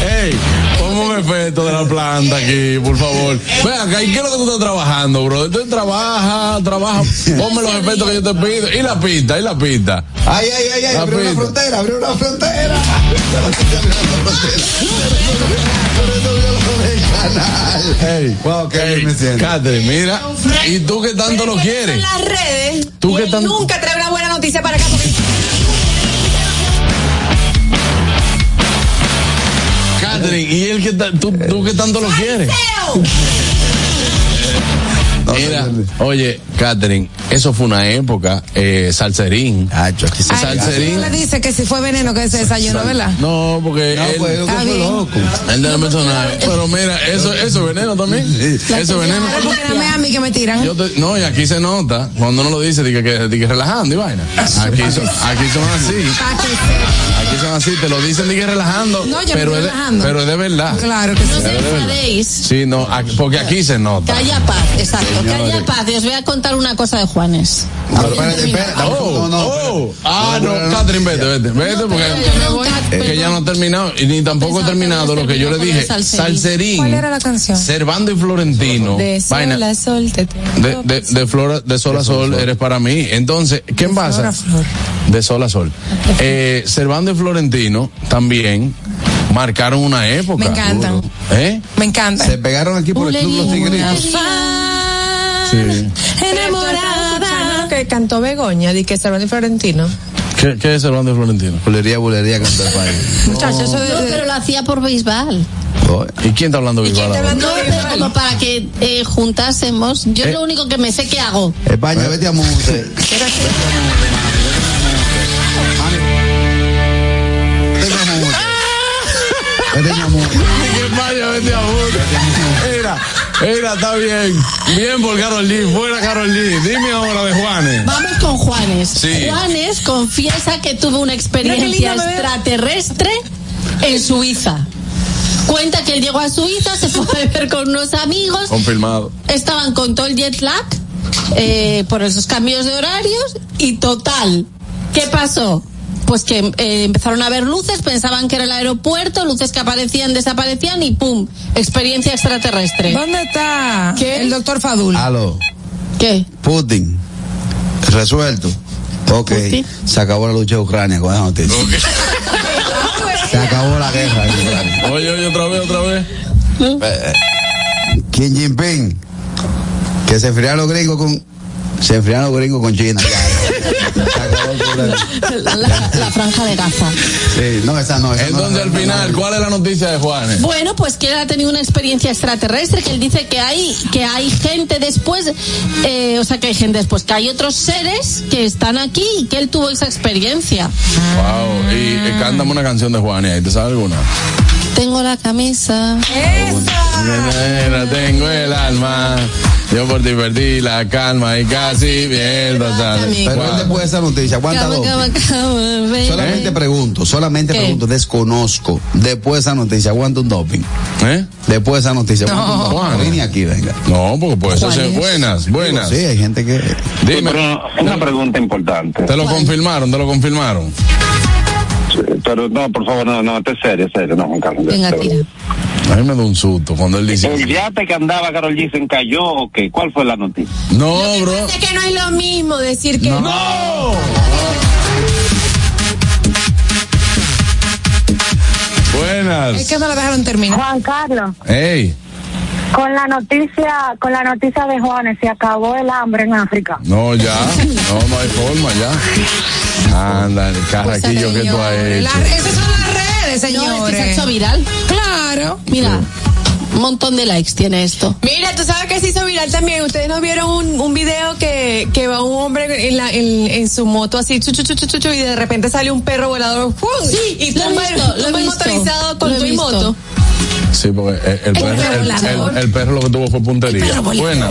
Ey, ponme un efecto de la planta aquí, por favor. Ven acá, ¿y qué es lo que tú estás trabajando, bro? Tú trabaja, trabaja, ponme los efectos que yo te pido. Y la pista, y la pista. Ay, ay, ay, ay, abrió una frontera, abrió una frontera. Ey, Wow, qué ey, bien me siento. Catherine, mira, ¿y tú qué tanto lo quieres? En las redes, ¿Tú y qué él tan- nunca trae una buena noticia para acá. porque- Catherine, ¿y él qué ta- tú, tú qué tanto lo quieres? Mira, oye, Catherine, eso fue una época, eh, salserín. Ay, Salserín. le dice que si fue veneno que se desayunó, ¿verdad? No, porque No, él, pues, Está fue bien. loco. él del personaje. Pero mira, eso, eso es veneno también. Eso es veneno. Dame a mí que me tiran. Yo te- no, y aquí se nota, cuando uno lo dice, dice que, que, que relajando y vaina. Aquí son, aquí son así. Aquí son así, te lo dicen de que relajando. No, yo no pero, estoy es de, relajando. pero es de verdad. Claro que sí. No se de enfadéis. Sí, no, aquí- porque aquí se nota. Haya paz, exacto. Que Señores. haya paz. Y os voy a contar una cosa de Juanes. Pero espérate, espérate. Oh, No, no, oh. Ah, No. Catherine, vete, vete, vete, porque es que ya no ha terminado, y ni tampoco he que terminado lo que yo le dije. salserín. ¿Cuál era la canción? Servando y Florentino, De sol a sol te de, de, de flor, de sol a sol eres para mí. Entonces, ¿qué pasa? De sol a sol. Eh, Servando y Florentino también marcaron una época. Me encantan. ¿Eh? Me encanta. Se pegaron aquí por el Club Los Tigritos. Sí. Enamorada. que cantó Begoña, di que Servando y Florentino. ¿Qué ¿Qué, es bando de Florentino? Bulería, bulería, cantar país. Muchachos, eso de- No, pero lo hacía por béisbal. ¿Y quién está hablando Bisbal? No, pero como para que eh, juntásemos. Yo Eh. lo único que me sé que hago. España, vete a Monte. Vete a Monte. Que vaya, vete a Monte. Mira, mira, está bien. Bien por Carol Lee, fuera Carol Lee. Dime ahora de Juanes. Vamos con Juanes. Sí. Juanes confiesa que tuvo una experiencia extraterrestre en Suiza. Cuenta que él llegó a Suiza, se fue a beber con unos amigos, Confirmado. estaban con todo el jet lag eh, por esos cambios de horarios y total, ¿qué pasó? Pues que eh, empezaron a ver luces, pensaban que era el aeropuerto, luces que aparecían, desaparecían y ¡pum! Experiencia extraterrestre. ¿Dónde está ¿Qué? el doctor Fadul? Aló, ¿Qué? Putin. Resuelto. Ok. Se acabó la lucha de Ucrania con esa noticia. Se acabó la guerra en Ucrania. Oye, oye, otra vez, otra vez. Eh, Kim Jinping. Que se enfriaron los gringos con. Se enfriaron los gringos con China. La, la- la franja de Gaza. Sí, no, esa no. Esa no Entonces, al final, ¿cuál es la noticia de Juanes? Bueno, pues que él ha tenido una experiencia extraterrestre, que él dice que hay, que hay gente después, eh, o sea, que hay gente después, que hay otros seres que están aquí y que él tuvo esa experiencia. Wow. Y, y cántame una canción de Juanes ahí, ¿te sabes alguna? Tengo la camisa. Nena, tengo el alma. Yo por ti perdí la calma y casi pierdo. Pero él después de esa noticia, aguanta dos. Solamente pregunto, solamente ¿Qué? pregunto, desconozco. Después de esa noticia, aguanta un doping. ¿Eh? Después de esa noticia, aguanta un No. doping. Juan. Vine aquí, venga. No, porque puede ser buenas, buenas. Sí, hay gente que. Dime. Pero una pregunta importante. Te lo confirmaron, te lo confirmaron. Pero no, por favor, no, no, esto es serio, serio, no, Juan Carlos. Venga, tira. A mí me da un susto cuando él dice. El yate que andaba Carol G se encalló o qué? ¿Cuál fue la noticia? No, bro. Es que no es lo mismo decir que No. Buenas. Es que no lo dejaron terminar. Juan Carlos, Ey, con la noticia, con la noticia de Juanes, se acabó el hambre en África. no, ya. No, no hay forma, ya. Anda, el carraquillo que tú has hecho. La- esas son las redes, señores. No, es que se ha hecho viral. Claro. Mira, un montón de likes tiene esto. Mira, tú sabes que se hizo viral también. Ustedes no vieron un, un video que, que va un hombre en, la, en, en su moto así, chu, chu, chu, chu, y de repente sale un perro volador. ¡fum! Sí, y tumba el motorizado con tu moto. Sí, porque el, el perro, el, el- el perro lo que tuvo fue puntería. Buena.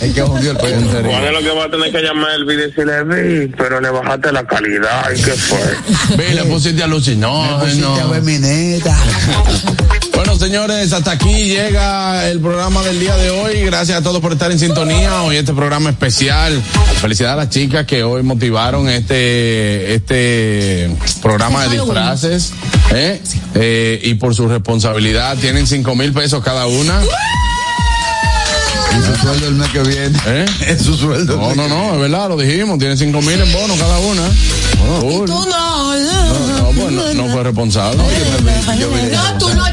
El que jodió el perro. Puntería. lo que va a tener que llamar el video y decirle, vi, pero le bajaste la calidad, ¿y qué fue? Ve, le pusiste a Lucy. No, Pusiste a no. ver mi neta. Bueno, señores, hasta aquí llega el programa del día de hoy. Gracias a todos por estar en sintonía. Hoy este programa especial. Felicidades a las chicas que hoy motivaron este este programa de disfraces. ¿eh? Eh, y por su responsabilidad tienen cinco mil pesos cada una. Es su sueldo el mes que viene. ¿Eh? Es su sueldo. el No, no, no, es verdad, lo dijimos. Tienen cinco mil en bono cada una. Cool. Tú no, No, no, pues no, no fue responsable. No, tú no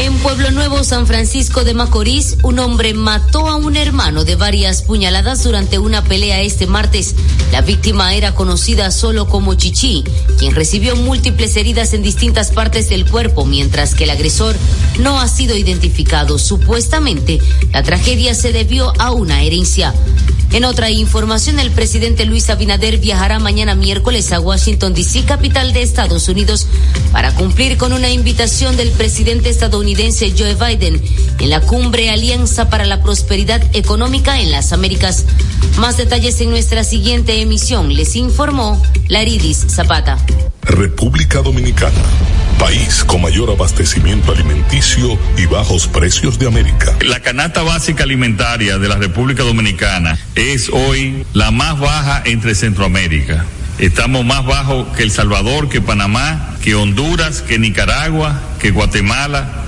En Pueblo Nuevo, San Francisco de Macorís, un hombre mató a un hermano de varias puñaladas durante una pelea este martes. La víctima era conocida solo como Chichi, quien recibió múltiples heridas en distintas partes del cuerpo, mientras que el agresor no ha sido identificado. Supuestamente, la tragedia se debió a una herencia. En otra información, el presidente Luis Abinader viajará mañana miércoles a Washington, D.C., capital de Estados Unidos, para cumplir con una invitación del presidente estadounidense Joe Biden en la cumbre Alianza para la Prosperidad Económica en las Américas. Más detalles en nuestra siguiente emisión, les informó Laridis Zapata. República Dominicana, país con mayor abastecimiento alimenticio y bajos precios de América. La canasta básica alimentaria de la República Dominicana es hoy la más baja entre Centroamérica. Estamos más bajo que El Salvador, que Panamá, que Honduras, que Nicaragua, que Guatemala